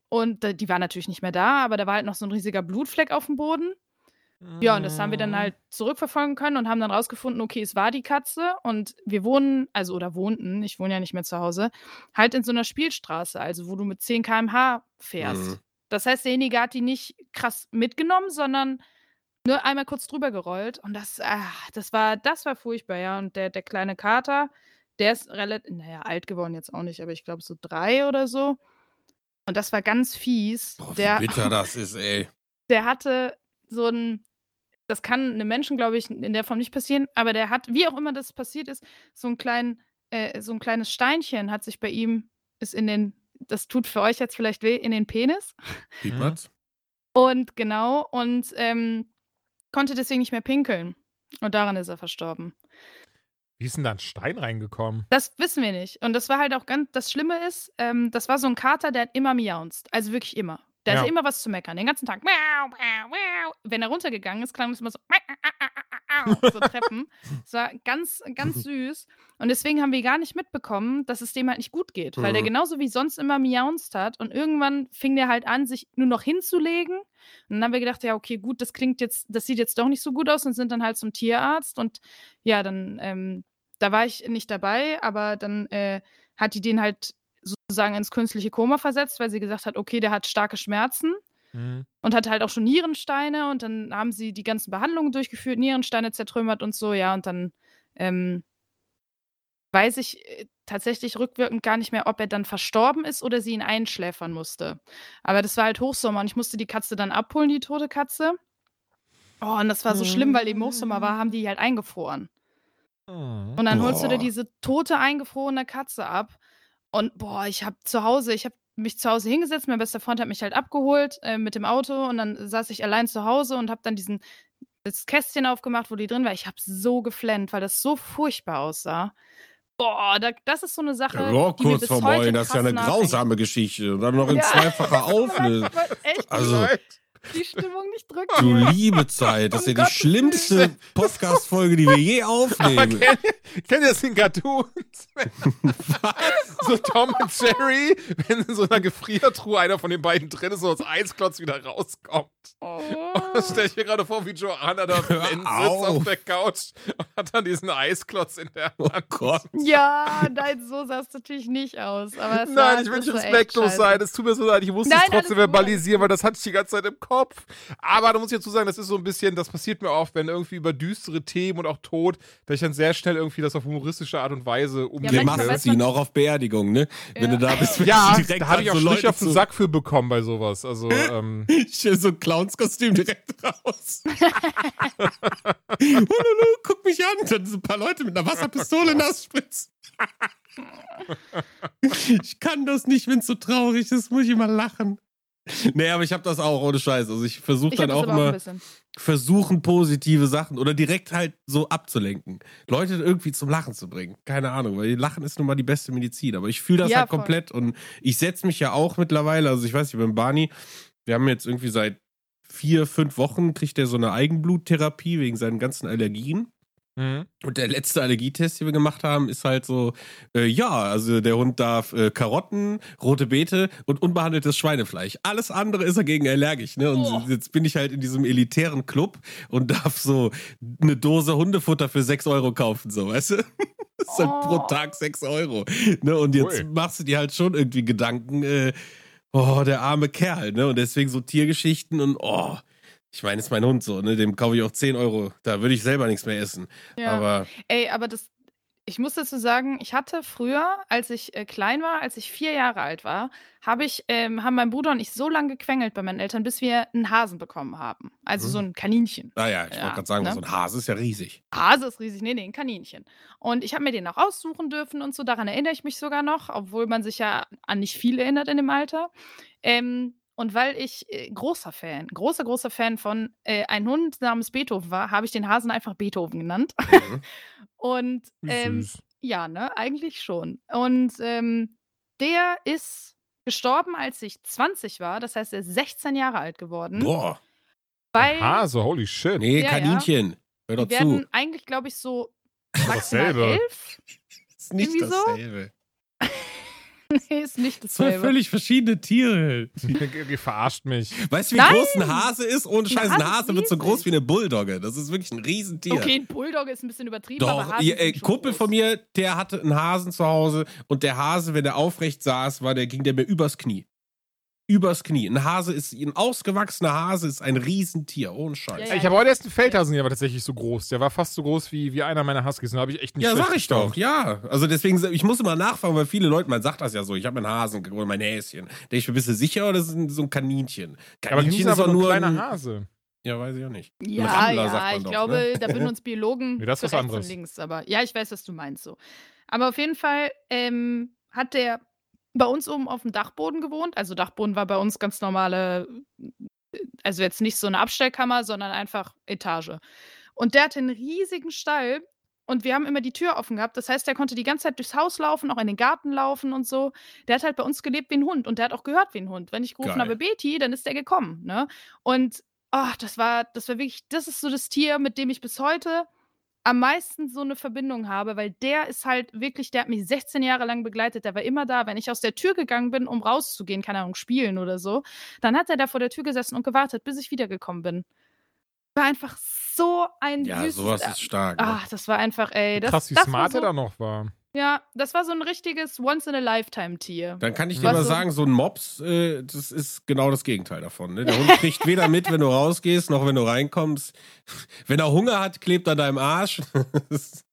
Speaker 3: und äh, die war natürlich nicht mehr da, aber da war halt noch so ein riesiger Blutfleck auf dem Boden. Ja, und das haben wir dann halt zurückverfolgen können und haben dann rausgefunden, okay, es war die Katze und wir wohnen, also oder wohnten, ich wohne ja nicht mehr zu Hause, halt in so einer Spielstraße, also wo du mit 10 km/h fährst.
Speaker 2: Mhm.
Speaker 3: Das heißt, derjenige hat die nicht krass mitgenommen, sondern nur einmal kurz drüber gerollt und das, ah, das war, das war furchtbar, ja. Und der, der kleine Kater, der ist relativ, naja, alt geworden jetzt auch nicht, aber ich glaube so drei oder so. Und das war ganz fies.
Speaker 2: Boah, wie
Speaker 3: der,
Speaker 2: bitter (laughs) das ist, ey.
Speaker 3: der hatte so ein, das kann einem Menschen, glaube ich, in der Form nicht passieren, aber der hat, wie auch immer das passiert ist, so ein, klein, äh, so ein kleines Steinchen hat sich bei ihm, ist in den, das tut für euch jetzt vielleicht weh, in den Penis.
Speaker 2: Sieht
Speaker 1: Mhm.
Speaker 2: man's?
Speaker 3: Und genau, und ähm, konnte deswegen nicht mehr pinkeln. Und daran ist er verstorben.
Speaker 1: Wie ist denn da ein Stein reingekommen?
Speaker 3: Das wissen wir nicht. Und das war halt auch ganz, das Schlimme ist, ähm, das war so ein Kater, der hat immer miaunzt. Also wirklich immer. Der
Speaker 1: Ja.
Speaker 3: hatte immer was zu meckern, den ganzen Tag. Wenn er runtergegangen ist, klang es immer so, so Treppen. (laughs) Es war ganz, ganz süß. Und deswegen haben wir gar nicht mitbekommen, dass es dem halt nicht gut geht. Weil der
Speaker 2: Mhm.
Speaker 3: genauso wie sonst immer miaunzt hat. Und irgendwann fing der halt an, sich nur noch hinzulegen. Und dann haben wir gedacht, ja, okay, gut, das klingt jetzt, das sieht jetzt doch nicht so gut aus und sind dann halt zum Tierarzt. Und ja, dann, ähm, da war ich nicht dabei, aber dann äh, hat die den halt sozusagen ins künstliche Koma versetzt, weil sie gesagt hat, okay, der hat starke Schmerzen
Speaker 1: Mhm.
Speaker 3: und hatte halt auch schon Nierensteine und dann haben sie die ganzen Behandlungen durchgeführt, Nierensteine zertrümmert und so, ja, und dann ähm, weiß ich äh, tatsächlich rückwirkend gar nicht mehr, ob er dann verstorben ist oder sie ihn einschläfern musste. Aber das war halt Hochsommer und ich musste die Katze dann abholen, die tote Katze. Oh, und das war so schlimm, weil eben Hochsommer war, haben die halt eingefroren.
Speaker 1: Mhm.
Speaker 3: Und dann holst du dir diese tote, eingefrorene Katze ab. Und boah, ich habe zu Hause, ich habe mich zu Hause hingesetzt, mein bester Freund hat mich halt abgeholt äh, mit dem Auto und dann saß ich allein zu Hause und habe dann diesen das Kästchen aufgemacht, wo die drin war. Ich habe so geflennt, weil das so furchtbar aussah. Boah, da, das ist so eine Sache,
Speaker 2: Ja, kurz
Speaker 3: bis
Speaker 2: vor
Speaker 3: heute
Speaker 2: Moin, das ist ja eine grausame Geschichte. Und dann noch in
Speaker 3: Ja. (laughs)
Speaker 2: zweifacher Auflösung.
Speaker 3: Echt
Speaker 2: Also. (laughs)
Speaker 3: die Stimmung nicht drücken.
Speaker 2: du liebe Zeit, das ist ja die
Speaker 1: Gottes
Speaker 2: schlimmste (laughs) Podcast-Folge, die wir je
Speaker 1: Aber
Speaker 2: aufnehmen.
Speaker 1: kennt, kennt ihr das in Cartoons? (laughs) so Tom und Jerry, wenn in so einer Gefriertruhe einer von den beiden drin ist und aus Eisklotz wieder rauskommt.
Speaker 3: Oh.
Speaker 1: Das stelle ich mir gerade vor, wie Joanna da sitzt
Speaker 2: auf.
Speaker 1: der Couch und hat dann diesen Eisklotz in der
Speaker 2: Oh
Speaker 1: Hand.
Speaker 2: Gott.
Speaker 3: Ja, nein, so sah es natürlich nicht aus. Aber es
Speaker 1: Nein,
Speaker 3: sah,
Speaker 1: ich will
Speaker 3: das
Speaker 1: nicht
Speaker 3: war
Speaker 1: respektlos sein. Es tut mir so leid. Ich musste
Speaker 3: Nein,
Speaker 1: es trotzdem verbalisieren, weil das hatte ich die ganze Zeit im Kopf. Aber da muss ich dazu sagen, das ist so ein bisschen, das passiert mir oft, wenn irgendwie über düstere Themen und auch Tod, dass ich dann sehr schnell irgendwie das auf humoristische Art und Weise
Speaker 2: Wir
Speaker 3: manchmal
Speaker 1: umlenke.
Speaker 2: machen
Speaker 3: weiß
Speaker 2: es ihn auch auf Beerdigungen, ne? Wenn
Speaker 3: Ja.
Speaker 2: du da bist,
Speaker 1: Ja, (laughs)
Speaker 2: direkt
Speaker 1: da habe ich auch
Speaker 2: so Leute
Speaker 1: auf den
Speaker 2: zu-
Speaker 1: Sack für bekommen bei sowas. Also, (laughs) ähm,
Speaker 2: Ich stell so ein Clownskostüm direkt raus. (laughs) Hululu, guck mich an. Dann sind ein paar Leute mit einer Wasserpistole nass spritzen. ich kann das nicht, wenn es so traurig ist, muss ich immer lachen. (laughs) Nee, aber ich habe das auch ohne Scheiß. Also ich versuche dann auch
Speaker 3: auch
Speaker 2: immer
Speaker 3: bisschen.
Speaker 2: versuchen positive Sachen oder direkt halt so abzulenken. Leute irgendwie zum Lachen zu bringen. Keine Ahnung, weil Lachen ist nun mal die beste Medizin. Aber ich fühle das
Speaker 3: Ja,
Speaker 2: halt
Speaker 3: voll.
Speaker 2: komplett und ich setze mich ja auch mittlerweile, also ich weiß nicht, beim Barney, wir haben jetzt irgendwie seit vier, fünf Wochen kriegt er so eine Eigenbluttherapie wegen seinen ganzen Allergien.
Speaker 1: Mhm.
Speaker 2: Und der letzte Allergietest, den wir gemacht haben, ist halt so, äh, ja, also der Hund darf äh, Karotten, rote Beete und unbehandeltes Schweinefleisch. Alles andere ist er gegen allergisch, ne? Und
Speaker 3: Oh.
Speaker 2: jetzt bin ich halt in diesem elitären Club und darf so eine Dose Hundefutter für 6 Euro kaufen, so, weißt du? (laughs) Das ist halt pro
Speaker 3: Oh.
Speaker 2: Tag 6 Euro. Ne? Und jetzt
Speaker 1: Ui.
Speaker 2: machst du dir halt schon irgendwie Gedanken, äh, oh, der arme Kerl, ne? Und deswegen so Tiergeschichten und oh, ich meine, ist mein Hund so, ne? Dem kaufe ich auch 10 Euro. Da würde ich selber nichts mehr essen.
Speaker 3: Ja.
Speaker 2: Aber
Speaker 3: Ey, aber das, ich muss dazu sagen, ich hatte früher, als ich äh, klein war, als ich vier Jahre alt war, habe ich, ähm, haben mein Bruder und ich so lange gequengelt bei meinen Eltern, bis wir einen Hasen bekommen haben. Also
Speaker 2: Mhm.
Speaker 3: so ein Kaninchen.
Speaker 2: Naja, ich
Speaker 3: Ja,
Speaker 2: wollte gerade sagen,
Speaker 3: ne?
Speaker 2: so ein Hase ist ja riesig.
Speaker 3: Hase ist riesig, nee, nee, ein Kaninchen. Und ich habe mir den auch aussuchen dürfen und so, daran erinnere ich mich sogar noch, obwohl man sich ja an nicht viel erinnert in dem Alter. Ähm, Und weil ich äh, großer Fan, großer, großer Fan von äh, einem Hund namens Beethoven war, habe ich den Hasen einfach Beethoven genannt.
Speaker 2: Mhm. (laughs)
Speaker 3: Und ähm, ja, ne, eigentlich schon. Und ähm, der ist gestorben, als ich 20 war. Das heißt, er ist 16 Jahre alt geworden.
Speaker 2: Boah.
Speaker 3: Weil
Speaker 1: Hase, holy shit.
Speaker 2: Nee,
Speaker 3: Ja, ja.
Speaker 2: Kaninchen. Hör doch
Speaker 3: die
Speaker 2: zu.
Speaker 3: werden eigentlich, glaube ich, so maximal
Speaker 1: dasselbe.
Speaker 3: elf.
Speaker 2: ist nicht
Speaker 3: irgendwie so?
Speaker 2: dasselbe. (laughs)
Speaker 3: nee, ist nicht
Speaker 2: Zwei
Speaker 3: dasselbe.
Speaker 2: völlig verschiedene Tiere.
Speaker 1: Ihr, ihr verarscht mich.
Speaker 2: Weißt du, wie
Speaker 3: Nein!
Speaker 2: groß ein Hase ist? Ohne Scheiß, ein
Speaker 3: Hase
Speaker 2: wird so groß wie eine Bulldogge. Das ist wirklich ein Riesentier.
Speaker 3: Okay, ein Bulldog ist ein bisschen übertrieben, aber
Speaker 2: Doch,
Speaker 3: Hasen
Speaker 2: ihr, äh, Kumpel
Speaker 3: groß.
Speaker 2: von mir, der hatte einen Hasen zu Hause und der Hase, wenn er aufrecht saß, war der, ging der mir übers Knie. Übers Knie. Ein Hase ist, ein ausgewachsener Hase ist ein Riesentier, ohne Scheiß.
Speaker 3: Ja,
Speaker 2: Ja,
Speaker 3: ja.
Speaker 1: Ich habe heute erst einen Feldhasen, der war tatsächlich so groß. Der war fast so groß wie, wie einer meiner Huskies. Da habe ich echt nicht
Speaker 2: sag ich doch, ja. Also deswegen, ich muss immer nachfragen, weil viele Leute, man sagt das ja so, ich habe einen Hasen oder mein Häschen. Denke ich mir, bist du sicher oder ist ein- so ein Kaninchen?
Speaker 1: Ja, aber
Speaker 2: Kaninchen
Speaker 1: Kaninchen ist aber nur ein
Speaker 2: ein-
Speaker 1: kleiner Hase.
Speaker 2: Ja, weiß ich auch nicht.
Speaker 3: Ja,
Speaker 2: Rammler,
Speaker 3: ja,
Speaker 2: sagt man
Speaker 3: ich
Speaker 2: doch,
Speaker 3: glaube,
Speaker 2: ne?
Speaker 3: da würden uns Biologen
Speaker 1: Nee, das ist was anderes.
Speaker 3: links. Aber ja, ich weiß, was du meinst so. Aber auf jeden Fall ähm, hat der bei uns oben auf dem Dachboden gewohnt. Also Dachboden war bei uns ganz normale, also jetzt nicht so eine Abstellkammer, sondern einfach Etage. Und der hatte einen riesigen Stall und wir haben immer die Tür offen gehabt. Das heißt, der konnte die ganze Zeit durchs Haus laufen, auch in den Garten laufen und so. Der hat halt bei uns gelebt wie ein Hund und der hat auch gehört wie ein Hund. Wenn ich gerufen
Speaker 2: Geil.
Speaker 3: habe, Betty, dann ist der gekommen. Ne? Und ach, das war, das war wirklich, das ist so das Tier, mit dem ich bis heute am meisten so eine Verbindung habe, weil der ist halt wirklich, der hat mich 16 Jahre lang begleitet, der war immer da. Wenn ich aus der Tür gegangen bin, um rauszugehen, keine Ahnung, spielen oder so, dann hat er da vor der Tür gesessen und gewartet, bis ich wiedergekommen bin. War einfach so ein
Speaker 2: Ja,
Speaker 3: süßes,
Speaker 2: sowas ist stark. ne?
Speaker 3: Ach, das war einfach, ey, das,
Speaker 1: Krass, wie
Speaker 3: das
Speaker 1: smart
Speaker 3: war
Speaker 1: er
Speaker 3: so,
Speaker 1: da noch war.
Speaker 3: Ja, das war so ein richtiges Once-in-a-Lifetime-Tier.
Speaker 2: Dann kann ich dir
Speaker 3: Was
Speaker 2: mal
Speaker 3: so-
Speaker 2: sagen, so ein Mops, äh, das ist genau das Gegenteil davon. Ne? Der Hund (laughs) kriegt weder mit, wenn du rausgehst, noch wenn du reinkommst. Wenn er Hunger hat, klebt er deinem Arsch. (laughs)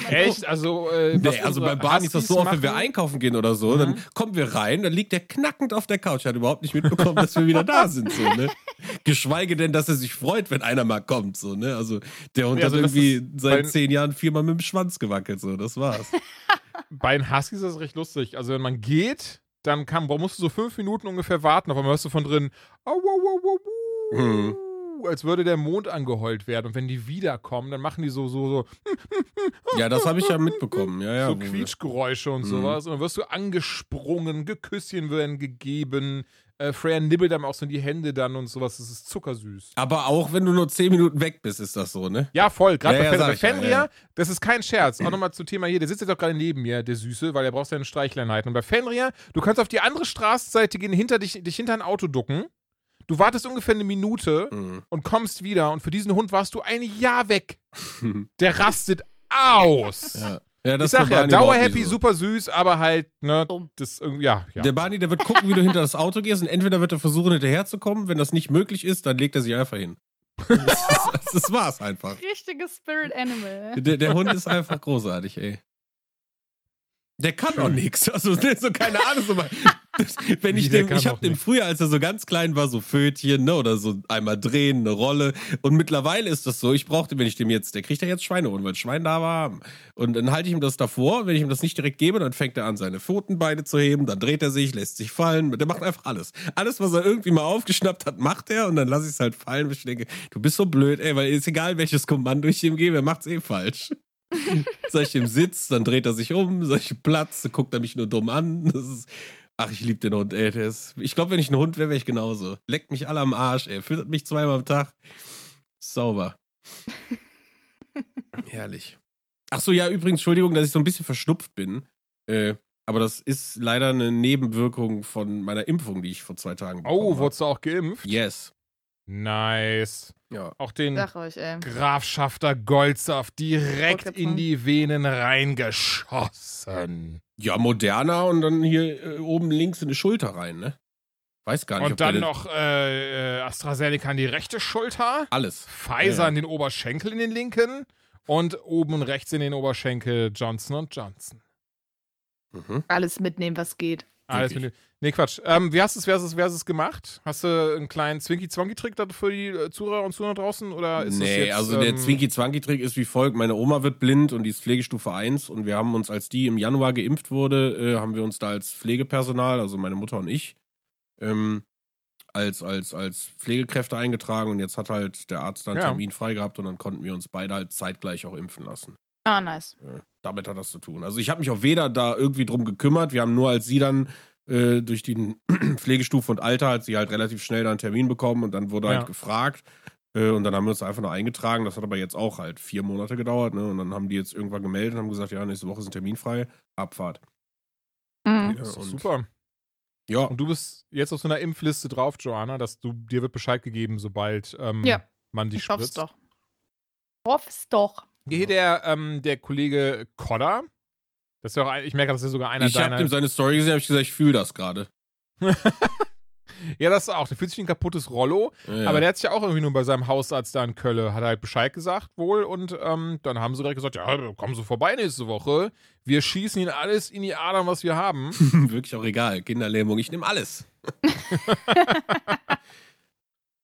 Speaker 2: (laughs)
Speaker 1: Echt? Also, äh,
Speaker 2: Nee, also bei Barney ist das so oft, wenn wir einkaufen gehen oder so,
Speaker 1: Mhm.
Speaker 2: dann kommen wir rein, dann liegt der knackend auf der Couch. Er hat überhaupt nicht mitbekommen, dass wir wieder da sind. So, ne? (laughs) Geschweige denn, dass er sich freut, wenn einer mal kommt. So, ne? Also der Hund
Speaker 1: Nee, also
Speaker 2: hat irgendwie seit zehn Jahren viermal mit dem Schwanz gewackelt. So, das war's. (laughs)
Speaker 1: Bei den Huskies ist das recht lustig. Also, wenn man geht, dann kann, musst du so fünf Minuten ungefähr warten. Auf einmal hörst du von drin, au, au, au, au, au,
Speaker 2: Mhm.
Speaker 1: Als würde der Mond angeheult werden. Und wenn die wiederkommen, dann machen die so, so, so,
Speaker 2: Ja, das habe ich ja mitbekommen. Ja, ja.
Speaker 1: so Quietschgeräusche und
Speaker 2: Mhm.
Speaker 1: sowas. Und dann wirst du angesprungen, Geküsschen werden gegeben. Äh, Freya nibbelt einem auch so in die Hände dann und sowas. Das ist zuckersüß.
Speaker 2: Aber auch wenn du nur zehn Minuten weg bist, ist das so, ne?
Speaker 1: Ja, voll. Gerade
Speaker 2: Ja,
Speaker 1: bei,
Speaker 2: ja,
Speaker 1: bei Fenrir,
Speaker 2: ja.
Speaker 1: das ist kein Scherz. Auch nochmal zum Thema hier, der sitzt jetzt auch gerade neben mir, der Süße, weil er braucht seine Streichleinheiten. Und bei Fenrir, du kannst auf die andere Straßenseite gehen, hinter dich, dich hinter ein Auto ducken. Du wartest ungefähr eine Minute
Speaker 2: Mhm.
Speaker 1: und kommst wieder. Und für diesen Hund warst du ein Jahr weg. (laughs) Der rastet aus.
Speaker 2: Ja. Ja,
Speaker 1: ich
Speaker 2: das
Speaker 1: sag ja, dauerhappy,
Speaker 2: so.
Speaker 1: super süß, aber halt, ne,
Speaker 3: Dumm.
Speaker 1: das irgendwie, ja, ja.
Speaker 2: Der Barney, der wird gucken, wie du hinter das Auto gehst und entweder wird er versuchen, hinterherzukommen. Wenn das nicht möglich ist, dann legt er sich einfach hin. (laughs) Das, ist, das war's einfach.
Speaker 3: Richtiges Spirit Animal.
Speaker 2: Der, der Hund ist einfach großartig, ey. Der kann auch nichts. Also, (laughs) so keine Ahnung. So mal, das, wenn
Speaker 1: Wie,
Speaker 2: ich dem, ich habe dem früher, als er so ganz klein war, so Fötchen, ne, oder so einmal drehen, eine Rolle. Und mittlerweile ist das so, ich brauchte, wenn ich dem jetzt, der kriegt ja jetzt Schweineohren, weil Schwein da war. Und dann halte ich ihm das davor. Wenn ich ihm das nicht direkt gebe, dann fängt er an, seine Pfotenbeine zu heben, dann dreht er sich, lässt sich fallen. Der macht einfach alles. Alles, was er irgendwie mal aufgeschnappt hat, macht er und dann lasse ich es halt fallen. Und ich denke, du bist so blöd, ey, weil ist egal, welches Kommando ich ihm gebe, er macht's eh falsch. Sag ich dem Sitz, dann dreht er sich um, sag ich Platz, dann guckt er mich nur dumm an. Das ist, ach, ich liebe den Hund, ey. Ist, ich glaube, wenn ich ein Hund wäre, wäre ich genauso. Leckt mich alle am Arsch, ey. Füttert mich zweimal am Tag. Sauber. (laughs) Herrlich. Ach so, ja, übrigens, Entschuldigung, dass ich so ein bisschen verschnupft bin. Äh, aber das ist leider eine Nebenwirkung von meiner Impfung, die ich vor zwei Tagen bekommen
Speaker 1: Oh, wurdest du auch geimpft?
Speaker 2: Yes.
Speaker 1: Nice.
Speaker 2: Ja.
Speaker 1: Auch den
Speaker 3: euch.
Speaker 1: Grafschafter Goldsaft direkt in die Venen reingeschossen.
Speaker 2: Ja, moderner und dann hier äh, oben links in die Schulter rein, ne? Weiß gar nicht. ob
Speaker 1: Und dann noch äh, äh, AstraZeneca in die rechte Schulter,
Speaker 2: Alles.
Speaker 1: Pfizer
Speaker 2: Ja,
Speaker 1: in den Oberschenkel in den linken und oben rechts in den Oberschenkel Johnson Johnson.
Speaker 2: Mhm.
Speaker 3: Alles mitnehmen, was geht.
Speaker 1: Alles
Speaker 2: Wirklich?
Speaker 1: Nee, Quatsch. Ähm, wie hast du es, wer hast du es, wer hast du es gemacht? Hast du einen kleinen Zwinky-Zwonky-Trick da für die äh, Zuhörer und Zuhörer draußen? Oder ist das
Speaker 2: nee,
Speaker 1: jetzt,
Speaker 2: also der
Speaker 1: ähm,
Speaker 2: Zwinky-Zwanky-Trick ist wie folgt. Meine Oma wird blind und die ist Pflegestufe 1 und wir haben uns, als die im Januar geimpft wurde, äh, haben wir uns da als Pflegepersonal, also meine Mutter und ich, ähm, als, als, als Pflegekräfte eingetragen und jetzt hat halt der Arzt dann einen
Speaker 1: Ja.
Speaker 2: Termin frei gehabt und dann konnten wir uns beide halt zeitgleich auch impfen lassen.
Speaker 3: Ah, nice.
Speaker 2: Äh, damit hat das zu tun. Also ich habe mich auch weder da irgendwie drum gekümmert. Wir haben nur als sie dann äh, durch die (clears throat) Pflegestufe und Alter hat sie halt relativ schnell da einen Termin bekommen und dann wurde
Speaker 1: Ja.
Speaker 2: halt gefragt. Äh, und dann haben wir uns einfach nur eingetragen. Das hat aber jetzt auch halt vier Monate gedauert. Ne? Und dann haben die jetzt irgendwann gemeldet und haben gesagt, ja, nächste Woche ist ein Termin frei. Abfahrt.
Speaker 3: Mhm.
Speaker 2: Ja,
Speaker 1: super.
Speaker 2: Ja,
Speaker 1: Und du bist jetzt auf so einer Impfliste drauf, Joanna, dass du dir wird Bescheid gegeben, sobald ähm,
Speaker 3: Ja.
Speaker 1: man dich
Speaker 3: Ich hoff's
Speaker 1: spritzt.
Speaker 3: doch. Hoff's doch.
Speaker 1: Hier der, ähm, der Kollege Kodder. Das ist ja auch ich merke, das ist sogar einer
Speaker 2: ich habe
Speaker 1: deiner.
Speaker 2: dem seine Story gesehen, habe ich gesagt, ich fühle das gerade. (laughs)
Speaker 1: ja, das ist auch. Der fühlt sich wie ein kaputtes Rollo.
Speaker 2: Ja.
Speaker 1: Aber der hat sich ja auch irgendwie nur bei seinem Hausarzt da in Köln, hat halt Bescheid gesagt wohl. Und ähm, dann haben sie direkt gesagt: Ja, komm so vorbei nächste Woche. Wir schießen ihn alles in die Adern, was wir haben. (laughs)
Speaker 2: Wirklich auch egal. Kinderlähmung, ich nehme alles. (laughs)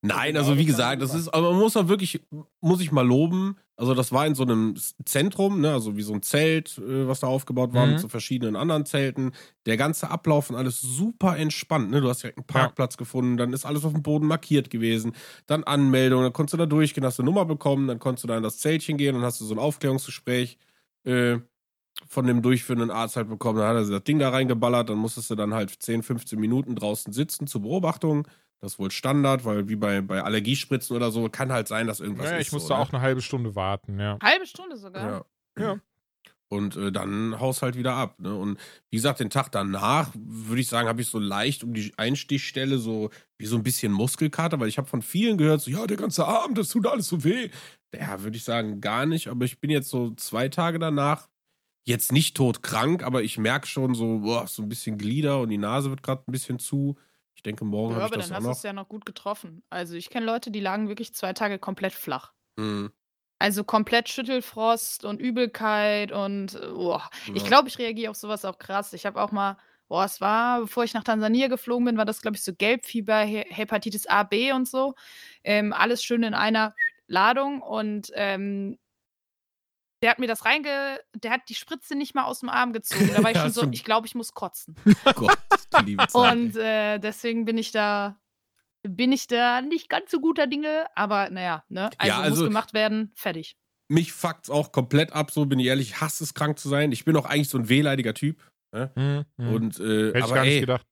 Speaker 2: Nein, also wie gesagt, das ist, aber man muss auch wirklich, muss ich mal loben. Also das war in so einem Zentrum, ne, also wie so ein Zelt, äh, was da aufgebaut war
Speaker 1: Mhm.
Speaker 2: mit so verschiedenen anderen Zelten. Der ganze Ablauf und alles super entspannt, ne. Du hast direkt einen Parkplatz gefunden, dann ist alles auf dem Boden markiert gewesen. Dann Anmeldung, dann konntest du da durchgehen, hast eine Nummer bekommen, dann konntest du da in das Zeltchen gehen und hast du so ein Aufklärungsgespräch äh, von dem durchführenden Arzt halt bekommen. Dann hat er das Ding da reingeballert, dann musstest du dann halt 10, 15 Minuten draußen sitzen zur Beobachtung. Das ist wohl Standard, weil wie bei, bei Allergiespritzen oder so, kann halt sein, dass irgendwas
Speaker 1: Ja,
Speaker 2: ist.
Speaker 1: ich musste
Speaker 2: so, ne?
Speaker 1: auch eine halbe Stunde warten, ja.
Speaker 3: Halbe Stunde sogar.
Speaker 2: Ja.
Speaker 1: Ja.
Speaker 2: Und äh, dann haust halt wieder ab. Ne? Und wie gesagt, den Tag danach, würde ich sagen, habe ich so leicht um die Einstichstelle so wie so ein bisschen Muskelkater, weil ich habe von vielen gehört, so, ja, der ganze Arm, das tut alles so weh. Ja, würde ich sagen, gar nicht. Aber ich bin jetzt so zwei Tage danach jetzt nicht todkrank, aber ich merke schon so, boah, so ein bisschen Glieder und die Nase wird gerade ein bisschen zu. Ich denke, morgen
Speaker 3: Ja,
Speaker 2: habe ich das
Speaker 3: dann
Speaker 2: auch
Speaker 3: hast du es ja noch gut getroffen. Also ich kenne Leute, die lagen wirklich zwei Tage komplett flach.
Speaker 2: Mhm.
Speaker 3: Also komplett Schüttelfrost und Übelkeit und äh, boah. ich
Speaker 2: Ja.
Speaker 3: glaube, ich reagiere auf sowas auch krass. Ich habe auch mal, boah, es war, bevor ich nach Tansania geflogen bin, war das, glaube ich, so Gelbfieber, He Hepatitis A, B und so. Ähm, alles schön in einer Ladung und ähm, der hat mir das reinge, der hat die Spritze nicht mal aus dem Arm gezogen. Da war (laughs) ich
Speaker 2: Ja,
Speaker 3: schon so, ich glaube, ich muss kotzen. (laughs)
Speaker 2: Gott, die liebe (laughs) Zeit.
Speaker 3: Und äh, deswegen bin ich da, bin ich da nicht ganz so guter Dinge, aber naja, ne? Also,
Speaker 2: Ja, also-
Speaker 3: muss gemacht werden, fertig.
Speaker 2: mich fuckt's auch komplett ab, so bin ich ehrlich. Ich hasse es, krank zu sein. Ich bin auch eigentlich so ein wehleidiger Typ.
Speaker 1: Mhm. Mhm.
Speaker 2: Und, äh,
Speaker 1: Hätte ich
Speaker 2: aber
Speaker 1: gar nicht
Speaker 2: ey,
Speaker 1: gedacht.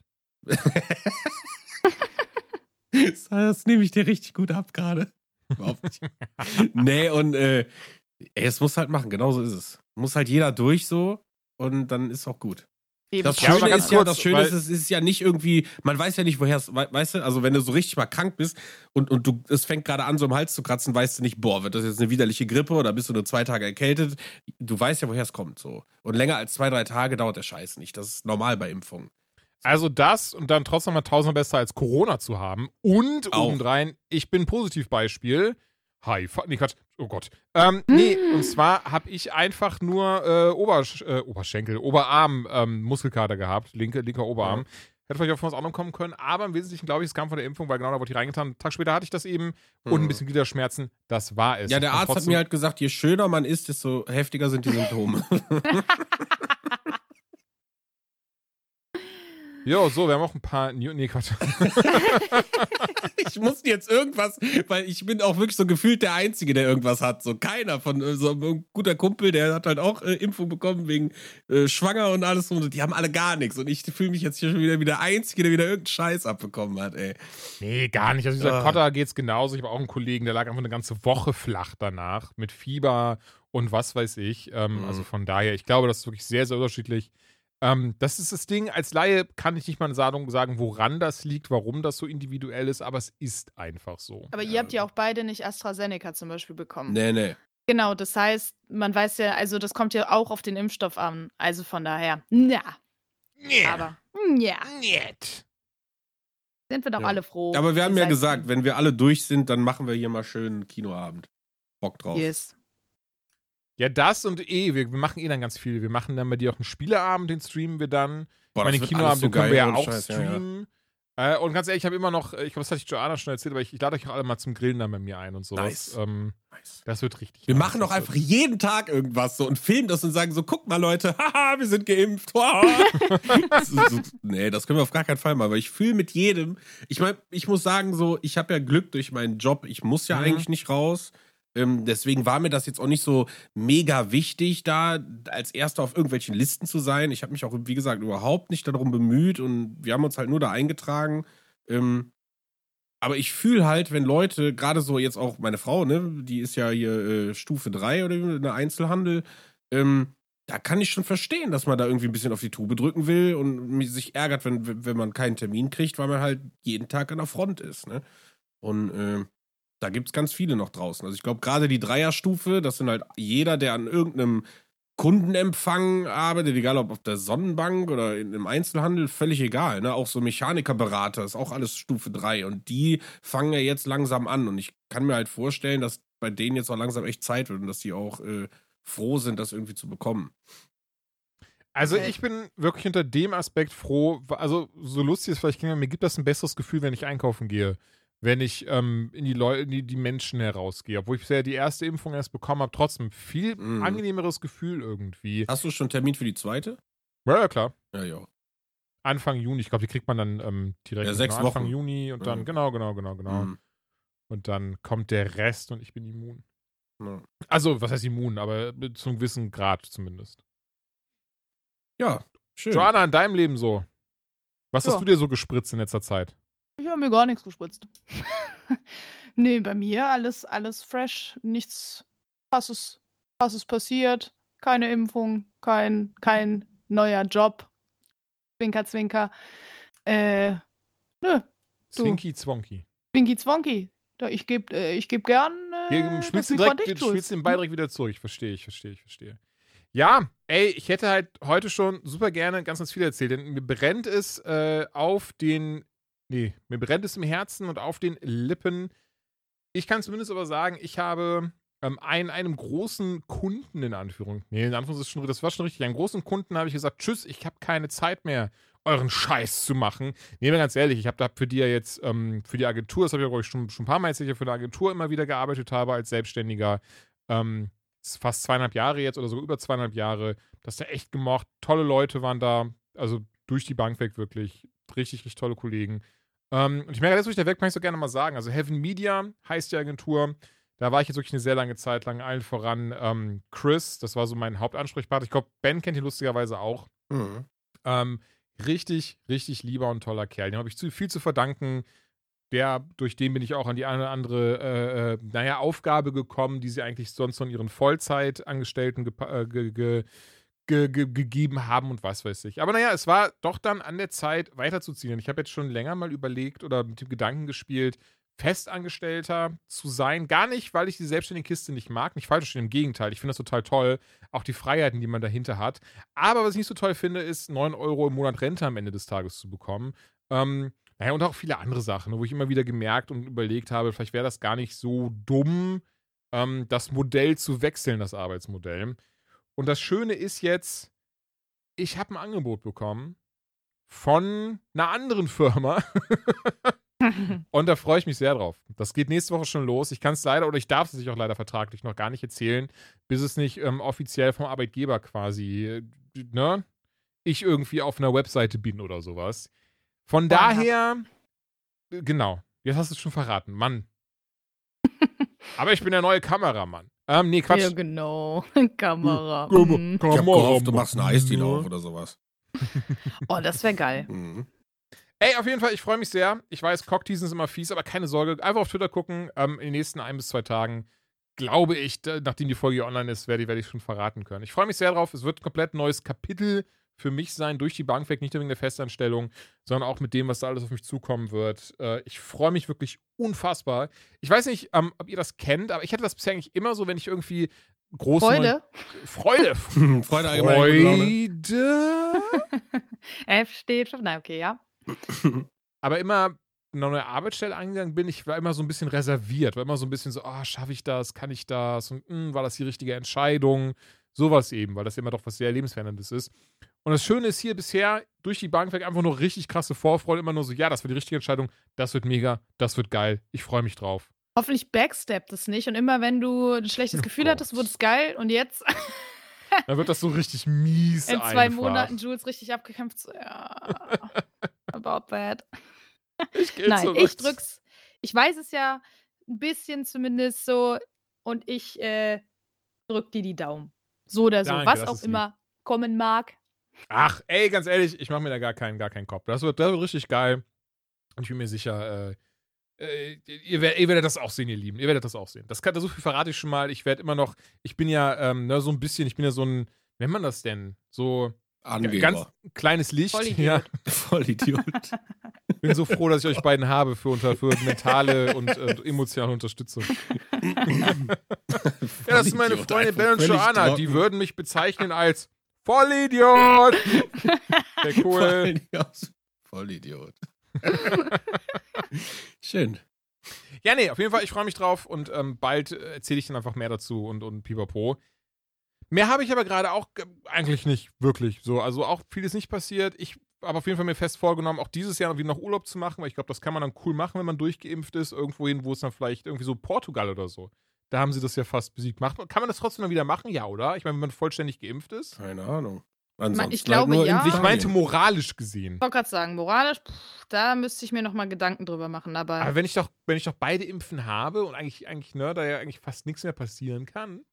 Speaker 2: das, (laughs) das nehme ich dir richtig gut ab gerade. Überhaupt nicht. (laughs) nee, und äh, ey, es muss halt machen, genauso ist es. Muss halt jeder durch so und dann ist auch gut.
Speaker 3: Eben.
Speaker 2: Das Schöne ist ja,
Speaker 1: kurz,
Speaker 2: das Schöne ist, es ist ja nicht irgendwie, man weiß ja nicht, woher es, we- weißt du, also wenn du so richtig mal krank bist und, und du, es fängt gerade an, so im Hals zu kratzen, weißt du nicht, boah, wird das jetzt eine widerliche Grippe oder bist du nur zwei Tage erkältet? Du weißt ja, woher es kommt, so. Und länger als zwei, drei Tage dauert der Scheiß nicht. Das ist normal bei Impfungen.
Speaker 1: Also das und dann trotzdem mal tausendmal besser als Corona zu haben. Und
Speaker 2: Auch.
Speaker 1: obendrein, ich bin ein Positivbeispiel. Hi, nee, Quatsch. Oh Gott. Ähm, nee, und zwar habe ich einfach nur äh, Obersch äh, Oberschenkel, Oberarm ähm, Muskelkater gehabt, linke, linker Oberarm. Hätte vielleicht auch von was anderem kommen können, aber im Wesentlichen glaube ich, es kam von der Impfung, weil genau da wurde ich reingetan. Einen Tag später hatte ich das eben und ein
Speaker 2: Mhm.
Speaker 1: bisschen Gliederschmerzen. Das war es.
Speaker 2: Ja, der Arzt hat mir halt gesagt, je schöner man ist, desto heftiger sind die Symptome. (laughs) (laughs)
Speaker 1: Jo, so, wir haben auch ein paar. New nee, Quatsch. (laughs)
Speaker 2: ich musste jetzt irgendwas, weil ich bin auch wirklich so gefühlt der Einzige, der irgendwas hat. So keiner von äh, so ein guter Kumpel, der hat halt auch äh, Impfung bekommen wegen äh, schwanger und alles und die haben alle gar nichts. Und ich fühle mich jetzt hier schon wieder wie der Einzige, der wieder irgendeinen Scheiß abbekommen hat, ey.
Speaker 1: Nee, gar nicht. Also dieser
Speaker 2: Ah.
Speaker 1: Kotter geht's genauso. Ich habe auch einen Kollegen, der lag einfach eine ganze Woche flach danach mit Fieber und was weiß ich. Ähm,
Speaker 2: Mhm.
Speaker 1: Also von daher, ich glaube, das ist wirklich sehr, sehr unterschiedlich. Ähm, das ist das Ding. Als Laie kann ich nicht mal sagen, sagen, woran das liegt, warum das so individuell ist, aber es ist einfach so.
Speaker 3: Aber ihr habt ja auch beide nicht AstraZeneca zum Beispiel bekommen.
Speaker 2: Nee, nee.
Speaker 3: Genau, das heißt, man weiß ja, also das kommt ja auch auf den Impfstoff an. Also von daher, ja. Aber, ja,
Speaker 1: Niet.
Speaker 3: sind wir doch
Speaker 2: Ja.
Speaker 3: alle froh.
Speaker 2: Aber wir haben ja gesagt, wenn wir alle durch sind, dann machen wir hier mal schön einen Kinoabend. Bock drauf.
Speaker 3: Yes.
Speaker 1: Ja, das und eh, wir, wir machen eh dann ganz viel. Wir machen dann bei dir auch einen Spieleabend, den streamen wir dann.
Speaker 2: Boah,
Speaker 1: Meine
Speaker 2: wird alles
Speaker 1: Kinoabende
Speaker 2: so
Speaker 1: können wir ja auch
Speaker 2: Scheiß, ja, ja.
Speaker 1: streamen. Äh, und ganz ehrlich, ich habe immer noch, ich glaube, das hatte ich Joanna schon erzählt, aber ich, ich lade euch auch alle mal zum Grillen dann bei mir ein und sowas.
Speaker 2: Nice.
Speaker 1: Ähm,
Speaker 2: Nice.
Speaker 1: das wird richtig.
Speaker 2: Wir
Speaker 1: nice.
Speaker 2: machen doch einfach
Speaker 1: wird-
Speaker 2: jeden Tag irgendwas so und filmen das und sagen so, guck mal Leute, (laughs) haha, wir sind geimpft. (laughs) so, so, nee, das können wir auf gar keinen Fall machen, weil ich fühle mit jedem, ich meine, ich muss sagen so, ich habe ja Glück durch meinen Job, ich muss ja
Speaker 1: Mhm.
Speaker 2: eigentlich nicht raus. Ähm, deswegen war mir das jetzt auch nicht so mega wichtig, da als Erster auf irgendwelchen Listen zu sein. Ich habe mich auch, wie gesagt, überhaupt nicht darum bemüht und wir haben uns halt nur da eingetragen. Ähm, aber ich fühle halt, wenn Leute, gerade so jetzt auch meine Frau, ne, die ist ja hier äh, Stufe 3 oder eine Einzelhandel, ähm, da kann ich schon verstehen, dass man da irgendwie ein bisschen auf die Tube drücken will und sich ärgert, wenn, wenn man keinen Termin kriegt, weil man halt jeden Tag an der Front ist. Ne? Und äh, da gibt es ganz viele noch draußen. Also ich glaube, gerade die Dreierstufe, das sind halt jeder, der an irgendeinem Kundenempfang arbeitet, egal ob auf der Sonnenbank oder in, im Einzelhandel, völlig egal. Ne? Auch so Mechanikerberater ist auch alles Stufe 3 und die fangen ja jetzt langsam an und ich kann mir halt vorstellen, dass bei denen jetzt auch langsam echt Zeit wird und dass die auch äh, froh sind, das irgendwie zu bekommen.
Speaker 1: Also ich bin wirklich unter dem Aspekt froh, also so lustig es vielleicht klingt, mir gibt das ein besseres Gefühl, wenn ich einkaufen gehe, wenn ich ähm, in die Leute, in die, die Menschen herausgehe. Obwohl ich bisher die erste Impfung erst bekommen habe, trotzdem viel
Speaker 2: Mhm.
Speaker 1: angenehmeres Gefühl irgendwie.
Speaker 2: Hast du schon einen Termin für die zweite?
Speaker 1: Ja, ja klar.
Speaker 2: Ja, ja.
Speaker 1: Anfang Juni, ich glaube, die kriegt man dann ähm, direkt
Speaker 2: Ja, sechs
Speaker 1: genau, Anfang
Speaker 2: Wochen.
Speaker 1: Juni und dann,
Speaker 2: Mhm.
Speaker 1: genau, genau, genau, genau.
Speaker 2: Mhm.
Speaker 1: Und dann kommt der Rest und ich bin immun.
Speaker 2: Ja.
Speaker 1: Also, was heißt immun, aber zu einem gewissen Grad zumindest.
Speaker 2: Ja, schön.
Speaker 1: Joanna, in deinem Leben so. Was
Speaker 3: Ja.
Speaker 1: hast du dir so gespritzt in letzter Zeit?
Speaker 3: Ich habe mir gar nichts gespritzt. (laughs) nee, bei mir alles, alles fresh, nichts krasses, krasses passiert, keine Impfung, kein, kein neuer Job. Zwinker, zwinker. Äh, nö, Du.
Speaker 1: Zwinky Zwonky.
Speaker 3: Winky Zwonky. Da, ich gebe äh, ich geb gern. Äh,
Speaker 1: spielst du den Ball direkt wieder zurück. Ich verstehe, ich verstehe, ich verstehe. Ja, ey, ich hätte halt heute schon super gerne ganz, ganz viel erzählt, denn mir brennt es äh, auf den, nee, mir brennt es im Herzen und auf den Lippen. Ich kann zumindest aber sagen, ich habe ähm, einen, einem großen Kunden in Anführung, nee, in Anführung ist schon, das war schon richtig, einen großen Kunden habe ich gesagt, tschüss, ich habe keine Zeit mehr, euren Scheiß zu machen. Nee, mal ganz ehrlich, ich habe da für die ja jetzt, ähm, für die Agentur, das habe ich ja, ich, schon, schon ein paar Mal ich ja für eine Agentur immer wieder gearbeitet habe als Selbstständiger. Ähm, fast zweieinhalb Jahre jetzt oder sogar über zweieinhalb Jahre. Das da echt gemocht. Tolle Leute waren da. Also durch die Bank weg wirklich. Richtig, richtig tolle Kollegen. Ähm, und ich merke, jetzt, wo ich da weg, kann ich so gerne mal sagen. Also Heaven Media heißt die Agentur. Da war ich jetzt wirklich eine sehr lange Zeit lang. Allen voran ähm, Chris, das war so mein Hauptansprechpartner. Ich glaube, Ben kennt ihn lustigerweise auch.
Speaker 2: Mhm.
Speaker 1: Ähm, richtig, richtig lieber und toller Kerl. Dem habe ich zu viel zu verdanken. Der, durch den bin ich auch an die eine oder andere, äh, äh, naja, Aufgabe gekommen, die sie eigentlich sonst von ihren Vollzeitangestellten äh, ge ge ge ge gegeben haben und was weiß ich. Aber naja, es war doch dann an der Zeit weiterzuziehen. Ich habe jetzt schon länger mal überlegt oder mit dem Gedanken gespielt, Festangestellter zu sein. Gar nicht, weil ich die selbstständige Kiste nicht mag. Nicht falsch verstehen, im Gegenteil. Ich finde das total toll. Auch die Freiheiten, die man dahinter hat. Aber was ich nicht so toll finde, ist 9 Euro im Monat Rente am Ende des Tages zu bekommen. Ähm, naja, und auch viele andere Sachen, wo ich immer wieder gemerkt und überlegt habe, vielleicht wäre das gar nicht so dumm, ähm, das Modell zu wechseln, das Arbeitsmodell. Und das Schöne ist jetzt, ich habe ein Angebot bekommen von einer anderen Firma. (laughs) Und da freue ich mich sehr drauf. Das geht nächste Woche schon los. Ich kann es leider, oder ich darf es sich auch leider vertraglich noch gar nicht erzählen, bis es nicht ähm, offiziell vom Arbeitgeber quasi, äh, ne, ich irgendwie auf einer Webseite bin oder sowas. Von
Speaker 3: Pornhub.
Speaker 1: daher, äh, genau, jetzt hast du es schon verraten, Mann. (laughs) Aber ich bin der neue Kameramann. Ähm, nee, Quatsch.
Speaker 3: Ja, genau. (laughs) Kamera.
Speaker 1: Kam-
Speaker 3: Mhm.
Speaker 2: Ich hab gehofft, du machst einen Eisdeal auf oder sowas. (laughs)
Speaker 3: Oh, das wäre geil.
Speaker 2: Mhm.
Speaker 1: Ey, auf jeden Fall, ich freue mich sehr. Ich weiß, Cockteasen ist immer fies, aber keine Sorge. Einfach auf Twitter gucken. Ähm, in den nächsten ein bis zwei Tagen, glaube ich, da, nachdem die Folge hier online ist, werde, werde ich schon verraten können. Ich freue mich sehr drauf. Es wird ein komplett neues Kapitel für mich sein, durch die Bank weg, nicht nur wegen der Festanstellung, sondern auch mit dem, was da alles auf mich zukommen wird. Äh, ich freue mich wirklich unfassbar. Ich weiß nicht, ähm, ob ihr das kennt, aber ich hatte das bisher eigentlich immer so, wenn ich irgendwie große (laughs)
Speaker 3: Freude.
Speaker 1: Freude.
Speaker 2: Freude allgemein.
Speaker 1: Freude.
Speaker 3: F steht für. Na, okay, ja. (clears throat)
Speaker 1: aber immer eine neue Arbeitsstelle angegangen bin, ich war immer so ein bisschen reserviert, war immer so ein bisschen so, ah, schaffe ich das, kann ich das und mh, war das die richtige Entscheidung? Sowas eben, weil das immer doch was sehr lebensveränderndes ist. Und das Schöne ist hier bisher durch die Bank weg einfach nur richtig krasse Vorfreude. Immer nur so, ja, das wird die richtige Entscheidung. Das wird mega, das wird geil. Ich freue mich drauf.
Speaker 3: Hoffentlich backsteppt es nicht. Und immer wenn du ein schlechtes
Speaker 1: Oh (laughs)
Speaker 3: Gefühl
Speaker 1: Gott.
Speaker 3: hattest, wurde es geil. Und jetzt (laughs)
Speaker 1: Dann wird das so richtig mies
Speaker 3: in zwei
Speaker 1: einfach.
Speaker 3: Monaten Jules richtig abgekämpft. So, ja, (laughs) about that.
Speaker 1: Ich
Speaker 3: Nein,
Speaker 1: zurück.
Speaker 3: ich drück's. Ich weiß es ja ein bisschen zumindest so. Und ich äh, drück dir die Daumen. So oder so.
Speaker 1: Danke,
Speaker 3: was auch
Speaker 1: ist lieb.
Speaker 3: immer kommen mag.
Speaker 1: Ach, ey, ganz ehrlich, ich mache mir da gar keinen, gar keinen Kopf. Das wird, das wird richtig geil. Und ich bin mir sicher, äh, äh, ihr, werdet, ihr werdet das auch sehen, ihr Lieben. Ihr werdet das auch sehen. Das kann, so viel verrate ich schon mal. Ich werde immer noch, ich bin ja ähm, ne, so ein bisschen, ich bin ja so ein, wie nennt man das denn? So
Speaker 2: Angeber.
Speaker 1: ganz kleines Licht.
Speaker 3: Vollidiot.
Speaker 1: Ja, (laughs)
Speaker 2: Vollidiot.
Speaker 1: bin so froh, dass ich euch beiden habe für, unter, für mentale und äh, emotionale Unterstützung. (laughs) Ja, das ist meine
Speaker 2: einfach
Speaker 1: Ben und Joanna. Die würden mich bezeichnen als Vollidiot. (laughs) Sehr cool.
Speaker 2: Vollidiot. Vollidiot. (laughs) Schön.
Speaker 1: Ja, nee, auf jeden Fall, ich freue mich drauf und ähm, bald äh, erzähle ich dann einfach mehr dazu und, und pipapo. Mehr habe ich aber gerade auch ge- eigentlich nicht wirklich so. Also auch vieles nicht passiert. Ich habe auf jeden Fall mir fest vorgenommen, auch dieses Jahr wieder noch Urlaub zu machen, weil ich glaube, das kann man dann cool machen, wenn man durchgeimpft ist. Irgendwo hin, wo es dann vielleicht irgendwie so Portugal oder so. Da haben sie das ja fast besiegt. Macht, kann man das trotzdem dann wieder machen? Ja, oder? Ich meine, wenn man vollständig geimpft ist.
Speaker 2: Keine Ahnung. Ansonsten
Speaker 3: ich glaube,
Speaker 2: halt nur
Speaker 3: ja.
Speaker 2: in
Speaker 1: Ich meinte moralisch gesehen.
Speaker 3: Ich wollte gerade sagen, moralisch, pff, da müsste ich mir nochmal Gedanken drüber machen. Aber
Speaker 1: Aber wenn ich doch, wenn ich doch beide Impfen habe und eigentlich, eigentlich, ne, da ja eigentlich fast nichts mehr passieren kann.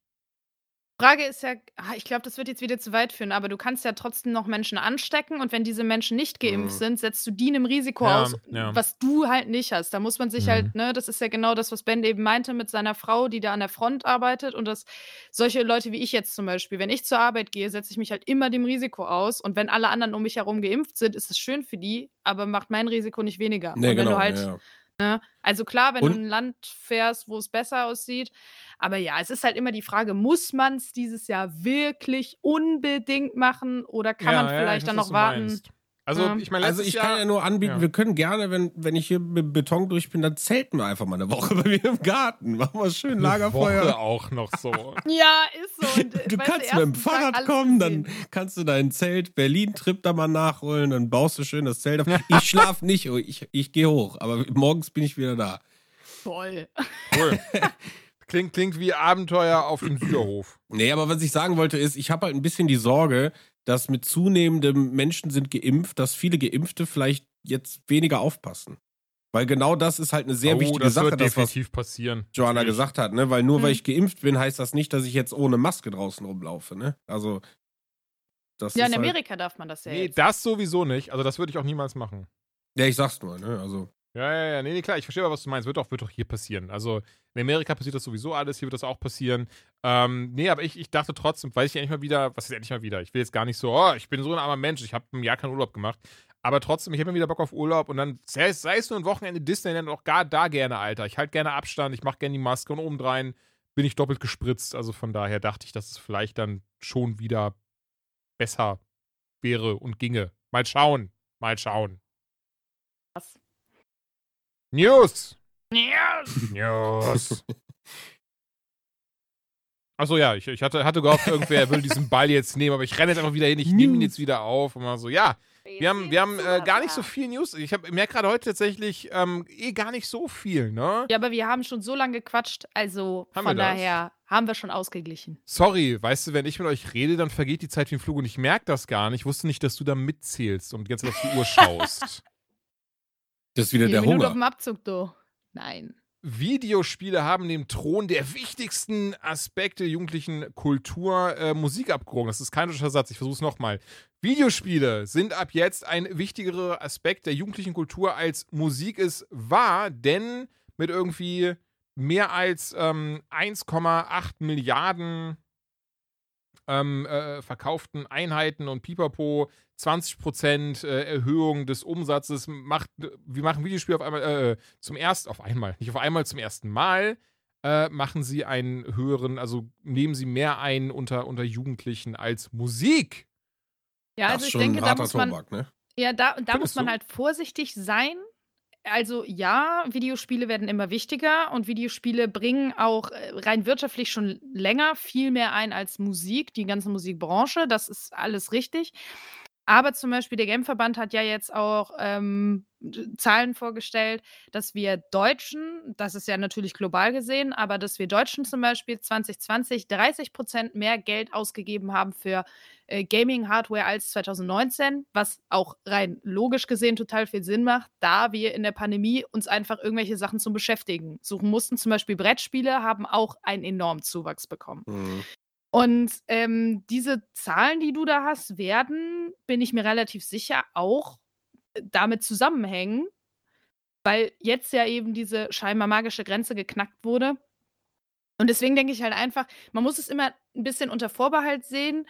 Speaker 3: Frage ist ja, ah, ich glaube, das wird jetzt wieder zu weit führen, aber du kannst ja trotzdem noch Menschen anstecken und wenn diese Menschen nicht geimpft
Speaker 2: Mhm.
Speaker 3: sind, setzt du die einem Risiko
Speaker 1: Ja,
Speaker 3: aus,
Speaker 1: ja.
Speaker 3: was du halt nicht hast. Da muss man sich
Speaker 1: Mhm.
Speaker 3: halt, ne, das ist ja genau das, was Ben eben meinte mit seiner Frau, die da an der Front arbeitet und dass solche Leute wie ich jetzt zum Beispiel, wenn ich zur Arbeit gehe, setze ich mich halt immer dem Risiko aus und wenn alle anderen um mich herum geimpft sind, ist es schön für die, aber macht mein Risiko nicht weniger.
Speaker 2: Nee,
Speaker 3: und wenn
Speaker 2: genau.
Speaker 3: du halt
Speaker 2: ja, ja.
Speaker 3: also klar, wenn
Speaker 2: Und-
Speaker 3: du in ein Land fährst, wo es besser aussieht. Aber ja, es ist halt immer die Frage, muss man es dieses Jahr wirklich unbedingt machen oder kann
Speaker 1: Ja,
Speaker 3: man
Speaker 1: ja,
Speaker 3: vielleicht
Speaker 1: ich
Speaker 3: dann
Speaker 1: weiß,
Speaker 3: noch warten?
Speaker 1: meinst. Also,
Speaker 3: Ja.
Speaker 1: ich meine,
Speaker 2: Also ich kann
Speaker 1: Jahr,
Speaker 2: ja nur anbieten,
Speaker 1: ja.
Speaker 2: wir können gerne, wenn, wenn ich hier mit Beton durch bin, dann zelten wir einfach mal eine Woche (laughs) bei mir im Garten. Machen wir schön
Speaker 1: eine
Speaker 2: Lagerfeuer.
Speaker 1: Woche auch noch so. (laughs)
Speaker 3: Ja, ist so. Und,
Speaker 2: Du kannst mit dem Fahrrad kommen, dann kannst du deinen Zelt Berlin-Trip da mal nachholen, dann baust du schön das Zelt auf. (laughs) Ich schlaf nicht, oh, ich, ich gehe hoch, aber morgens bin ich wieder da.
Speaker 3: Voll.
Speaker 1: Cool. klingt, klingt wie Abenteuer auf dem Süderhof.
Speaker 2: Nee, aber was ich sagen wollte ist, ich habe halt ein bisschen die Sorge, dass mit zunehmendem Menschen sind geimpft, dass viele Geimpfte vielleicht jetzt weniger aufpassen. Weil genau das ist halt eine sehr
Speaker 1: oh,
Speaker 2: wichtige
Speaker 1: das
Speaker 2: Sache,
Speaker 1: wird
Speaker 2: das, was
Speaker 1: definitiv passieren.
Speaker 2: Joanna
Speaker 1: Natürlich.
Speaker 2: gesagt hat, ne? Weil nur
Speaker 3: Mhm.
Speaker 2: weil ich geimpft bin, heißt das nicht, dass ich jetzt ohne Maske draußen rumlaufe, ne? Also das
Speaker 3: Ja,
Speaker 2: ist
Speaker 3: in
Speaker 2: halt,
Speaker 3: Amerika darf man das ja
Speaker 1: Nee,
Speaker 3: jetzt.
Speaker 1: das sowieso nicht. Also, das würde ich auch niemals machen.
Speaker 2: Ja, ich sag's nur, ne? Also
Speaker 1: Ja, ja, ja. Nee, nee, klar, ich verstehe aber, was du meinst. Wird doch, wird hier passieren. Also, in Amerika passiert das sowieso alles, hier wird das auch passieren. Ähm, nee, aber ich, ich dachte trotzdem, weil ich endlich mal wieder, was ist endlich mal wieder? Ich will jetzt gar nicht so, oh, ich bin so ein armer Mensch, ich habe ein Jahr keinen Urlaub gemacht. Aber trotzdem, ich habe mir wieder Bock auf Urlaub und dann, sei es, sei es nur ein Wochenende Disneyland, auch gar da gerne, Alter. Ich halte gerne Abstand, ich mache gerne die Maske und obendrein bin ich doppelt gespritzt. Also von daher dachte ich, dass es vielleicht dann schon wieder besser wäre und ginge. Mal schauen, mal schauen. News!
Speaker 3: Ja.
Speaker 1: News. (laughs) Achso, ja, ich, ich hatte, hatte gehofft, irgendwer will diesen Ball jetzt nehmen, aber ich renne jetzt einfach wieder hin, ich nehme ihn jetzt wieder auf und mal so, ja, wir haben, wir haben äh, gar nicht so viel News. Ich merke gerade heute tatsächlich ähm, eh gar nicht so viel, ne?
Speaker 3: Ja, aber wir haben schon so lange gequatscht, also
Speaker 1: Haben wir
Speaker 3: von daher haben wir schon ausgeglichen.
Speaker 1: Sorry, weißt du, wenn ich mit euch rede, dann vergeht die Zeit wie ein Flug und ich merke das gar nicht. Ich wusste nicht, dass du da mitzählst und jetzt auf die Uhr schaust. (laughs)
Speaker 2: das ist wieder
Speaker 3: Jede
Speaker 2: der
Speaker 3: Minute auf
Speaker 2: Hunger.
Speaker 3: dem Abzug, du. Nein.
Speaker 1: Videospiele haben dem Thron der wichtigsten Aspekte jugendlichen Kultur äh, Musik abgerungen. Das ist kein deutscher Satz, ich versuche es nochmal. Videospiele sind ab jetzt ein wichtigerer Aspekt der jugendlichen Kultur als Musik es war, denn mit irgendwie mehr als ähm, 1,8 Milliarden ähm, äh, verkauften Einheiten und Pipapo, 20% äh, Erhöhung des Umsatzes, macht, wir machen Videospiele auf einmal, äh, zum ersten, auf einmal, nicht auf einmal, zum ersten Mal, äh, machen sie einen höheren, also nehmen sie mehr ein unter, unter Jugendlichen als Musik.
Speaker 3: Ja,
Speaker 2: das
Speaker 3: also
Speaker 2: ist
Speaker 3: ich
Speaker 2: schon
Speaker 3: denke, da muss man,
Speaker 2: Tobak, ne?
Speaker 3: ja, da, da muss man
Speaker 1: du?
Speaker 3: halt vorsichtig sein. Also ja, Videospiele werden immer wichtiger und Videospiele bringen auch äh, rein wirtschaftlich schon länger viel mehr ein als Musik, die ganze Musikbranche. Das ist alles richtig. Aber zum Beispiel der Gameverband hat ja jetzt auch ähm, Zahlen vorgestellt, dass wir Deutschen, das ist ja natürlich global gesehen, aber dass wir Deutschen zum Beispiel 2020 30 Prozent mehr Geld ausgegeben haben für äh, Gaming-Hardware als 2019, was auch rein logisch gesehen total viel Sinn macht, da wir in der Pandemie uns einfach irgendwelche Sachen zum Beschäftigen suchen mussten. Zum Beispiel Brettspiele haben auch einen enormen Zuwachs bekommen.
Speaker 2: Mhm.
Speaker 3: Und ähm, diese Zahlen, die du da hast, werden, bin ich mir relativ sicher, auch äh, damit zusammenhängen, weil jetzt ja eben diese scheinbar magische Grenze geknackt wurde. Und deswegen denke ich halt einfach, man muss es immer ein bisschen unter Vorbehalt sehen.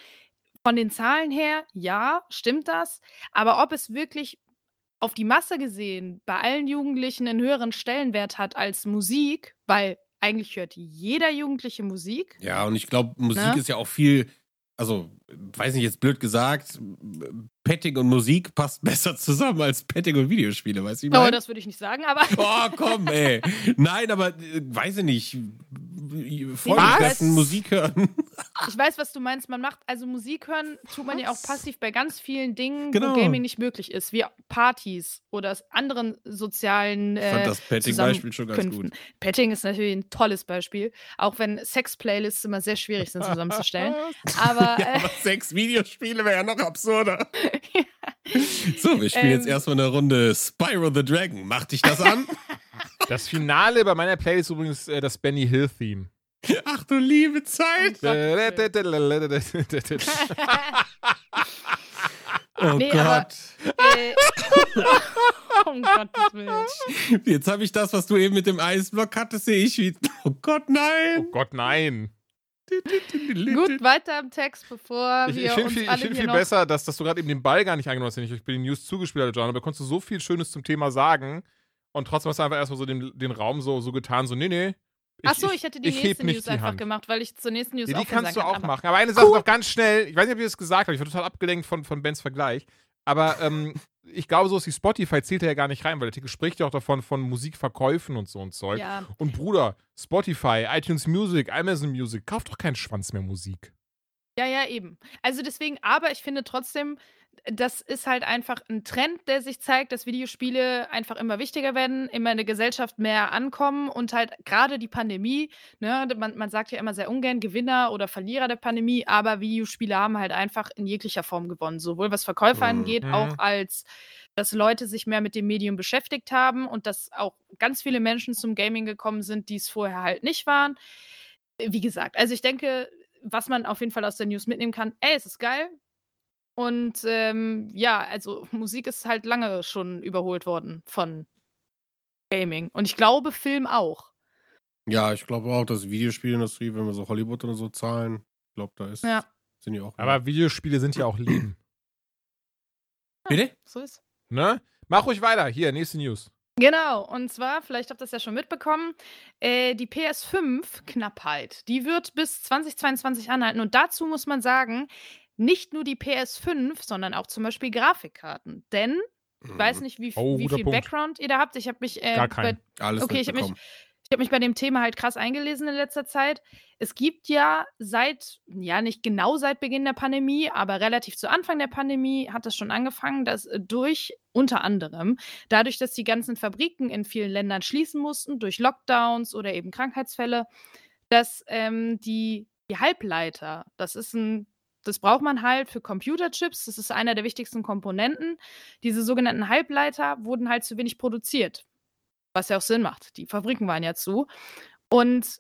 Speaker 3: Von den Zahlen her, ja, stimmt das. Aber ob es wirklich auf die Masse gesehen bei allen Jugendlichen einen höheren Stellenwert hat als Musik, weil eigentlich hört jeder Jugendliche Musik.
Speaker 2: Ja, und ich glaube, Musik
Speaker 3: Ne?
Speaker 2: ist ja auch viel, also, weiß nicht, jetzt blöd gesagt, Petting und Musik passt (laughs) besser zusammen als Petting und Videospiele, weißt du, ich
Speaker 3: Oh, das würde ich nicht sagen, aber
Speaker 2: Oh, komm, ey. (laughs) Nein, aber äh, weiß ich nicht. Treffen, Musik hören. (laughs)
Speaker 3: ich weiß, was du meinst. Man macht, also Musik hören tut man ja auch passiv bei ganz vielen Dingen,
Speaker 2: Genau.
Speaker 3: wo Gaming nicht möglich ist, wie Partys oder anderen sozialen
Speaker 2: Ich fand
Speaker 3: äh,
Speaker 2: das Petting-Beispiel schon ganz gut.
Speaker 3: Petting ist natürlich ein tolles Beispiel, auch wenn Sex-Playlists immer sehr schwierig sind zusammenzustellen. Aber,
Speaker 2: Ja,
Speaker 3: äh,
Speaker 2: aber sechs Videospiele wäre ja noch absurder. So, wir spielen jetzt
Speaker 3: Ähm.
Speaker 2: erstmal eine Runde Spyro the Dragon. Macht dich das an? (laughs)
Speaker 1: Das Finale bei meiner Playlist ist übrigens äh, das Benny Hill Theme.
Speaker 2: Ach du liebe Zeit. Oh
Speaker 3: Nee, aber-
Speaker 2: Gott.
Speaker 3: äh, (laughs) um Gottes Willen.
Speaker 2: Jetzt habe ich das, was du eben mit dem Eisblock hattest, sehe ich wie. Oh Gott,
Speaker 1: Oh
Speaker 2: nein.
Speaker 1: Gott, nein.
Speaker 3: Gut, weiter im Text, bevor
Speaker 1: Ich,
Speaker 3: wir
Speaker 1: ich finde viel, ich find viel besser, dass, dass du gerade eben den Ball gar nicht angenommen hast, den ich euch bei den News zugespielt habe, John. Aber konntest du so viel Schönes zum Thema sagen und trotzdem hast du einfach erstmal so den, den Raum so, so getan, so, nee, nee.
Speaker 3: Ach so, ich, hätte die
Speaker 1: ich
Speaker 3: nächste News
Speaker 1: die
Speaker 3: einfach
Speaker 1: Hand.
Speaker 3: gemacht, weil ich zur nächsten News
Speaker 1: Ja,
Speaker 3: auch
Speaker 1: die kannst du auch
Speaker 3: aber-
Speaker 1: machen. Aber eine Sache noch ganz schnell. Ich weiß nicht, ob ihr das gesagt habt. Ich war total abgelenkt von, von Bens Vergleich. Aber ähm, ich glaube, so ist die Spotify zählt da ja gar nicht rein, weil der Artikel spricht ja auch davon von Musikverkäufen und so und Zeug.
Speaker 3: Ja,
Speaker 1: Und Bruder, Spotify, iTunes Music, Amazon Music, kauft doch keinen Schwanz mehr Musik.
Speaker 3: ja, ja, eben. Also deswegen, aber ich finde trotzdem, das ist halt einfach ein Trend, der sich zeigt, dass Videospiele einfach immer wichtiger werden, immer in der Gesellschaft mehr ankommen und halt gerade die Pandemie, ne, man, man sagt ja immer sehr ungern Gewinner oder Verlierer der Pandemie, aber Videospiele haben halt einfach in jeglicher Form gewonnen, sowohl was Verkäufer
Speaker 2: Mhm.
Speaker 3: angeht, auch als dass Leute sich mehr mit dem Medium beschäftigt haben und dass auch ganz viele Menschen zum Gaming gekommen sind, die es vorher halt nicht waren. Wie gesagt, also ich denke, was man auf jeden Fall aus der News mitnehmen kann, ey, es ist geil. Und ähm, ja, also Musik ist halt lange schon überholt worden von Gaming. Und ich glaube, Film auch.
Speaker 2: Ja, ich glaube auch, dass die Videospielindustrie, wenn wir so Hollywood oder so zahlen, ich glaube, da ist,
Speaker 3: Ja.
Speaker 2: sind die auch.
Speaker 1: Aber Videospiele sind ja auch Leben.
Speaker 2: Bitte?
Speaker 3: So ist
Speaker 1: Ne? Mach ruhig weiter. Hier, nächste News.
Speaker 3: Genau, und zwar, vielleicht habt ihr das ja schon mitbekommen, äh, die PS5-Knappheit, die wird bis 2022 anhalten. Und dazu muss man sagen, nicht nur die PS5, sondern auch zum Beispiel Grafikkarten. Denn, ich weiß nicht, wie,
Speaker 1: Oh,
Speaker 3: wie viel
Speaker 1: Punkt.
Speaker 3: Background ihr da habt. Ich habe mich, äh,
Speaker 1: Gar
Speaker 3: bei.
Speaker 2: Alles
Speaker 3: Okay, ich hab mich- ich habe mich bei dem Thema halt krass eingelesen in letzter Zeit. Es gibt ja seit, ja nicht genau seit Beginn der Pandemie, aber relativ zu Anfang der Pandemie hat das schon angefangen, dass äh, durch unter anderem, dadurch, dass die ganzen Fabriken in vielen Ländern schließen mussten, durch Lockdowns oder eben Krankheitsfälle, dass ähm, die, die Halbleiter, das ist ein das braucht man halt für Computerchips. Das ist einer der wichtigsten Komponenten. Diese sogenannten Halbleiter wurden halt zu wenig produziert. Was ja auch Sinn macht. Die Fabriken waren ja zu. Und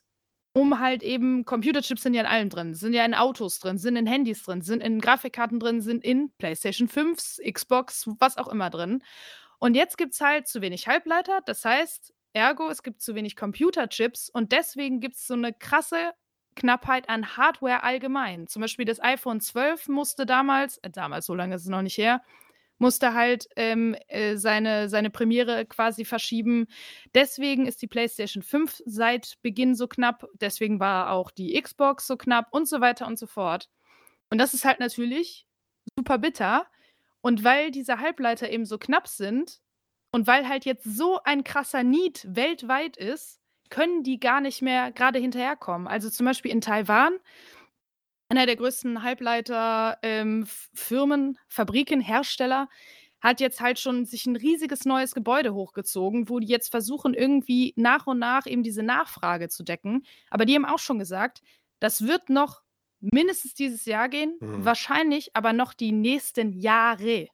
Speaker 3: um halt eben, Computerchips sind ja in allem drin, sind ja in Autos drin, sind in Handys drin, sind in Grafikkarten drin, sind in PlayStation 5, Xbox, was auch immer drin. Und jetzt gibt es halt zu wenig Halbleiter. Das heißt, ergo, es gibt zu wenig Computerchips und deswegen gibt es so eine krasse Knappheit an Hardware allgemein. Zum Beispiel das iPhone 12 musste damals, äh, damals, so lange ist es noch nicht her, musste halt ähm, äh, seine, seine Premiere quasi verschieben. Deswegen ist die PlayStation 5 seit Beginn so knapp. Deswegen war auch die Xbox so knapp und so weiter und so fort. Und das ist halt natürlich super bitter. Und weil diese Halbleiter eben so knapp sind und weil halt jetzt so ein krasser Need weltweit ist, können die gar nicht mehr gerade hinterherkommen. Also zum Beispiel in Taiwan einer der größten Halbleiter-Firmen, ähm, Fabriken, Hersteller, hat jetzt halt schon sich ein riesiges neues Gebäude hochgezogen, wo die jetzt versuchen, irgendwie nach und nach eben diese Nachfrage zu decken. Aber die haben auch schon gesagt, das wird noch mindestens dieses Jahr gehen, mhm. wahrscheinlich aber noch die nächsten Jahre.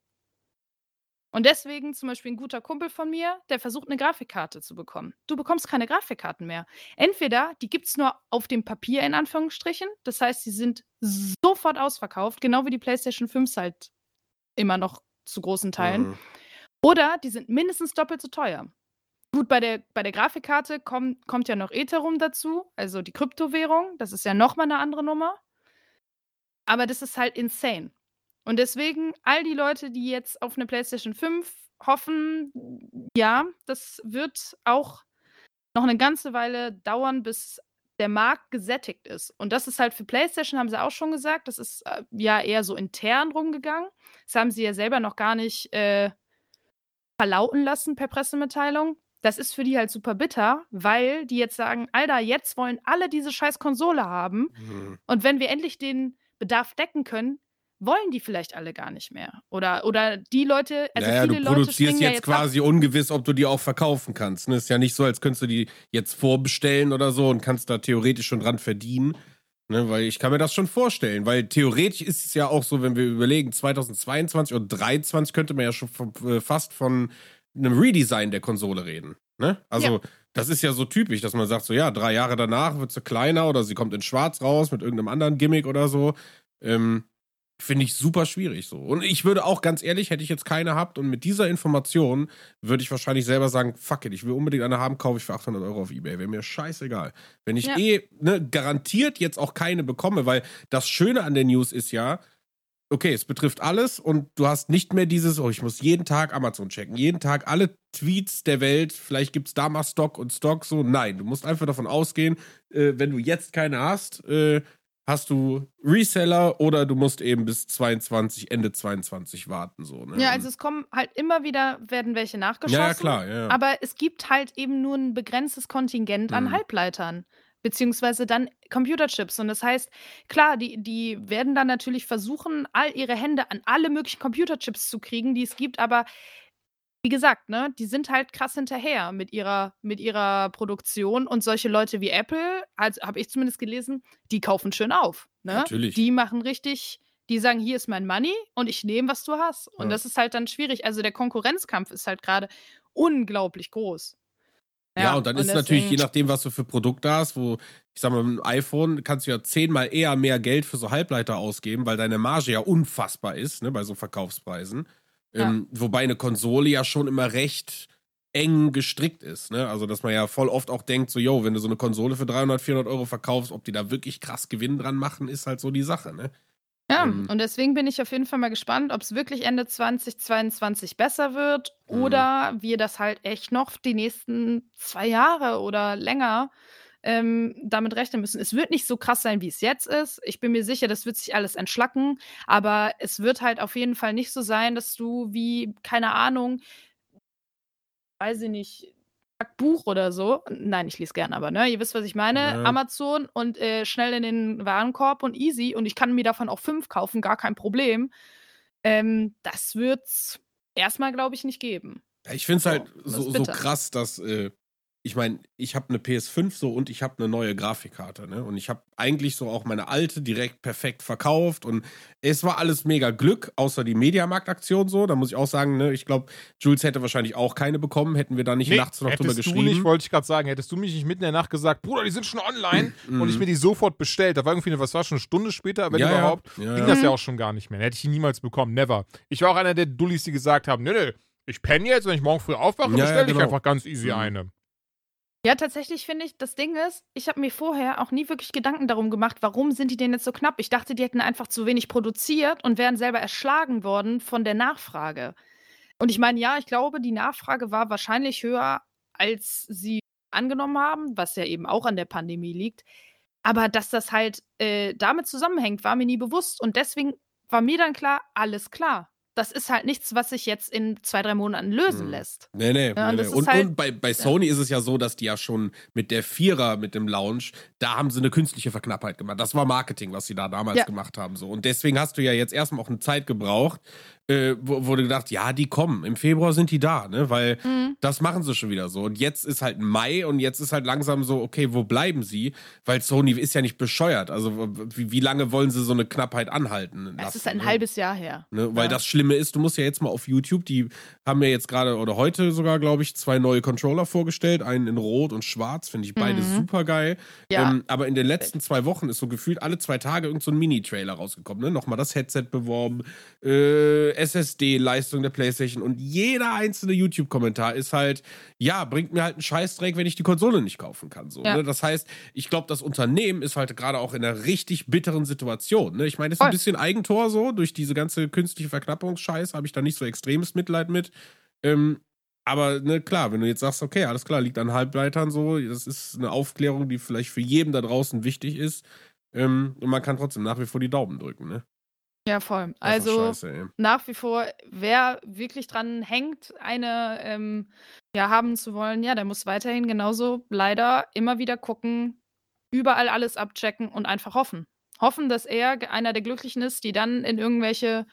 Speaker 3: Und deswegen zum Beispiel ein guter Kumpel von mir, der versucht eine Grafikkarte zu bekommen. Du bekommst keine Grafikkarten mehr. Entweder die gibt es nur auf dem Papier in Anführungsstrichen, das heißt, sie sind sofort ausverkauft, genau wie die PlayStation 5 halt immer noch zu großen Teilen. Mhm. Oder die sind mindestens doppelt so teuer. Gut, bei der, bei der Grafikkarte komm, kommt ja noch Ethereum dazu, also die Kryptowährung. Das ist ja nochmal eine andere Nummer. Aber das ist halt insane. Und deswegen, all die Leute, die jetzt auf eine PlayStation 5 hoffen, ja, das wird auch noch eine ganze Weile dauern, bis der Markt gesättigt ist. Und das ist halt für PlayStation, haben sie auch schon gesagt, das ist äh, ja eher so intern rumgegangen. Das haben sie ja selber noch gar nicht äh, verlauten lassen per Pressemitteilung. Das ist für die halt super bitter, weil die jetzt sagen, Alter, jetzt wollen alle diese scheiß Konsole haben. Mhm. Und wenn wir endlich den Bedarf decken können, wollen die vielleicht alle gar nicht mehr. Oder, oder die Leute,
Speaker 2: also naja, viele du produzierst Leute jetzt, jetzt quasi ab. ungewiss, ob du die auch verkaufen kannst. Ne? Ist ja nicht so, als könntest du die jetzt vorbestellen oder so und kannst da theoretisch schon dran verdienen. Ne? Weil ich kann mir das schon vorstellen, weil theoretisch ist es ja auch so, wenn wir überlegen, 2022 oder 2023 könnte man ja schon fast von einem Redesign der Konsole reden. Ne? Also ja. das ist ja so typisch, dass man sagt, so ja, drei Jahre danach wird sie kleiner oder sie kommt in schwarz raus mit irgendeinem anderen Gimmick oder so. Ähm, Finde ich super schwierig so. Und ich würde auch ganz ehrlich, hätte ich jetzt keine gehabt und mit dieser Information würde ich wahrscheinlich selber sagen, fuck it, ich will unbedingt eine haben, kaufe ich für 800 Euro auf Ebay. Wäre mir scheißegal. Wenn ich ja. eh ne, garantiert jetzt auch keine bekomme, weil das Schöne an der News ist ja, okay, es betrifft alles und du hast nicht mehr dieses, oh, ich muss jeden Tag Amazon checken, jeden Tag alle Tweets der Welt, vielleicht gibt es da mal Stock und Stock, so. Nein, du musst einfach davon ausgehen, äh, wenn du jetzt keine hast, äh, hast du Reseller oder du musst eben bis 22, Ende 22 warten. So, ne?
Speaker 3: Ja, also es kommen halt immer wieder, werden welche nachgeschossen. Ja, ja klar. Ja. Aber es gibt halt eben nur ein begrenztes Kontingent an mhm. Halbleitern. Beziehungsweise dann Computerchips. Und das heißt, klar, die, die werden dann natürlich versuchen, all ihre Hände an alle möglichen Computerchips zu kriegen, die es gibt, aber wie gesagt, ne, die sind halt krass hinterher mit ihrer, mit ihrer Produktion und solche Leute wie Apple, also habe ich zumindest gelesen, die kaufen schön auf. Ne?
Speaker 2: Natürlich.
Speaker 3: Die machen richtig, die sagen, hier ist mein Money und ich nehme, was du hast. Und ja. das ist halt dann schwierig. Also der Konkurrenzkampf ist halt gerade unglaublich groß.
Speaker 2: Ja, ja, und dann und ist natürlich, je nachdem, was du für Produkte hast, wo, ich sag mal, mit dem iPhone kannst du ja zehnmal eher mehr Geld für so Halbleiter ausgeben, weil deine Marge ja unfassbar ist, ne, bei so Verkaufspreisen. Ja. Ähm, wobei eine Konsole ja schon immer recht eng gestrickt ist. Ne? Also, dass man ja voll oft auch denkt, so, yo, wenn du so eine Konsole für 300, 400 Euro verkaufst, ob die da wirklich krass Gewinn dran machen, ist halt so die Sache. Ne?
Speaker 3: Ja, ähm, und deswegen bin ich auf jeden Fall mal gespannt, ob es wirklich Ende 2022 besser wird mhm. oder wir das halt echt noch die nächsten zwei Jahre oder länger ähm, damit rechnen müssen. Es wird nicht so krass sein, wie es jetzt ist. Ich bin mir sicher, das wird sich alles entschlacken, aber es wird halt auf jeden Fall nicht so sein, dass du wie, keine Ahnung, weiß ich nicht, Buch oder so. Nein, ich lese gern, aber ne, ihr wisst, was ich meine. Ja. Amazon und äh, schnell in den Warenkorb und easy und ich kann mir davon auch fünf kaufen, gar kein Problem. Ähm, das wird's erstmal, glaube ich, nicht geben.
Speaker 2: ich finde es halt so, so krass, dass äh, ich meine, ich habe eine PS5 so und ich habe eine neue Grafikkarte, ne? Und ich habe eigentlich so auch meine alte direkt perfekt verkauft und es war alles mega Glück, außer die Mediamarkt-Aktion so. Da muss ich auch sagen, ne, ich glaube, Jules hätte wahrscheinlich auch keine bekommen, hätten wir da nicht nee, nachts noch drüber geschrieben.
Speaker 1: Du nicht, wollte ich gerade sagen, hättest du mich nicht mitten in der Nacht gesagt, Bruder, die sind schon online und ich mir die sofort bestellt. Da war irgendwie, was war schon eine Stunde später, wenn ja, überhaupt, ja, ja, ging das ja auch schon gar nicht mehr. Dann hätte ich die niemals bekommen, never. Ich war auch einer der Dullis, die gesagt haben, ne, ne, ich penne jetzt, wenn ich morgen früh aufwache, bestelle ja, genau. ich einfach ganz easy mhm. eine.
Speaker 3: Ja, tatsächlich finde ich, das Ding ist, ich habe mir vorher auch nie wirklich Gedanken darum gemacht, warum sind die denn jetzt so knapp? Ich dachte, die hätten einfach zu wenig produziert und wären selber erschlagen worden von der Nachfrage. Und ich meine, ja, ich glaube, die Nachfrage war wahrscheinlich höher, als sie angenommen haben, was ja eben auch an der Pandemie liegt. Aber dass das halt äh, damit zusammenhängt, war mir nie bewusst. Und deswegen war mir dann klar, alles klar. Das ist halt nichts, was sich jetzt in zwei, drei Monaten lösen
Speaker 2: Hm.
Speaker 3: lässt.
Speaker 2: Nee, nee.
Speaker 3: Ja, und
Speaker 2: nee,
Speaker 3: das
Speaker 2: nee. Und,
Speaker 3: halt-
Speaker 2: und bei, bei Sony ist es ja so, dass die ja schon mit der Vierer, mit dem Lounge, da haben sie eine künstliche Verknappheit gemacht. Das war Marketing, was sie da damals
Speaker 3: Ja.
Speaker 2: gemacht haben. So. Und deswegen hast du ja jetzt erstmal auch eine Zeit gebraucht, äh, du gedacht, ja, die kommen. Im Februar sind die da, ne? Weil
Speaker 3: Mhm.
Speaker 2: das machen sie schon wieder so. Und jetzt ist halt Mai und jetzt ist halt langsam so, okay, wo bleiben sie? Weil Sony ist ja nicht bescheuert. Also wie, wie lange wollen sie so eine Knappheit anhalten?
Speaker 3: Es
Speaker 2: lassen,
Speaker 3: ist ein
Speaker 2: ne?
Speaker 3: halbes Jahr her.
Speaker 2: Ne? Weil
Speaker 3: Ja.
Speaker 2: das Schlimme ist, du musst ja jetzt mal auf YouTube, die haben ja jetzt gerade oder heute sogar, glaube ich, zwei neue Controller vorgestellt. Einen in Rot und Schwarz, finde ich beide
Speaker 3: Mhm.
Speaker 2: super geil.
Speaker 3: Ja.
Speaker 2: Ähm, aber in den letzten zwei Wochen ist so gefühlt alle zwei Tage irgend so ein Mini-Trailer rausgekommen. Ne? Nochmal das Headset beworben, äh, SSD-Leistung der PlayStation und jeder einzelne YouTube-Kommentar ist halt, ja, bringt mir halt einen Scheißdreck, wenn ich die Konsole nicht kaufen kann. So,
Speaker 3: Ja.
Speaker 2: ne? Das heißt, ich glaube, das Unternehmen ist halt gerade auch in einer richtig bitteren Situation. Ne? Ich meine, es ist ein bisschen Eigentor so, durch diese ganze künstliche Verknappungsscheiß habe ich da nicht so extremes Mitleid mit. Ähm, aber ne, klar, wenn du jetzt sagst, okay, alles klar, liegt an Halbleitern so, das ist eine Aufklärung, die vielleicht für jeden da draußen wichtig ist. Ähm, und man kann trotzdem nach wie vor die Daumen drücken, ne?
Speaker 3: Ja, voll.
Speaker 2: Das ist
Speaker 3: Also
Speaker 2: scheiße,
Speaker 3: nach wie vor, wer wirklich dran hängt, eine ähm, ja, haben zu wollen, ja, der muss weiterhin genauso leider immer wieder gucken, überall alles abchecken und einfach hoffen. Hoffen, dass er einer der Glücklichen ist, die dann in irgendwelche,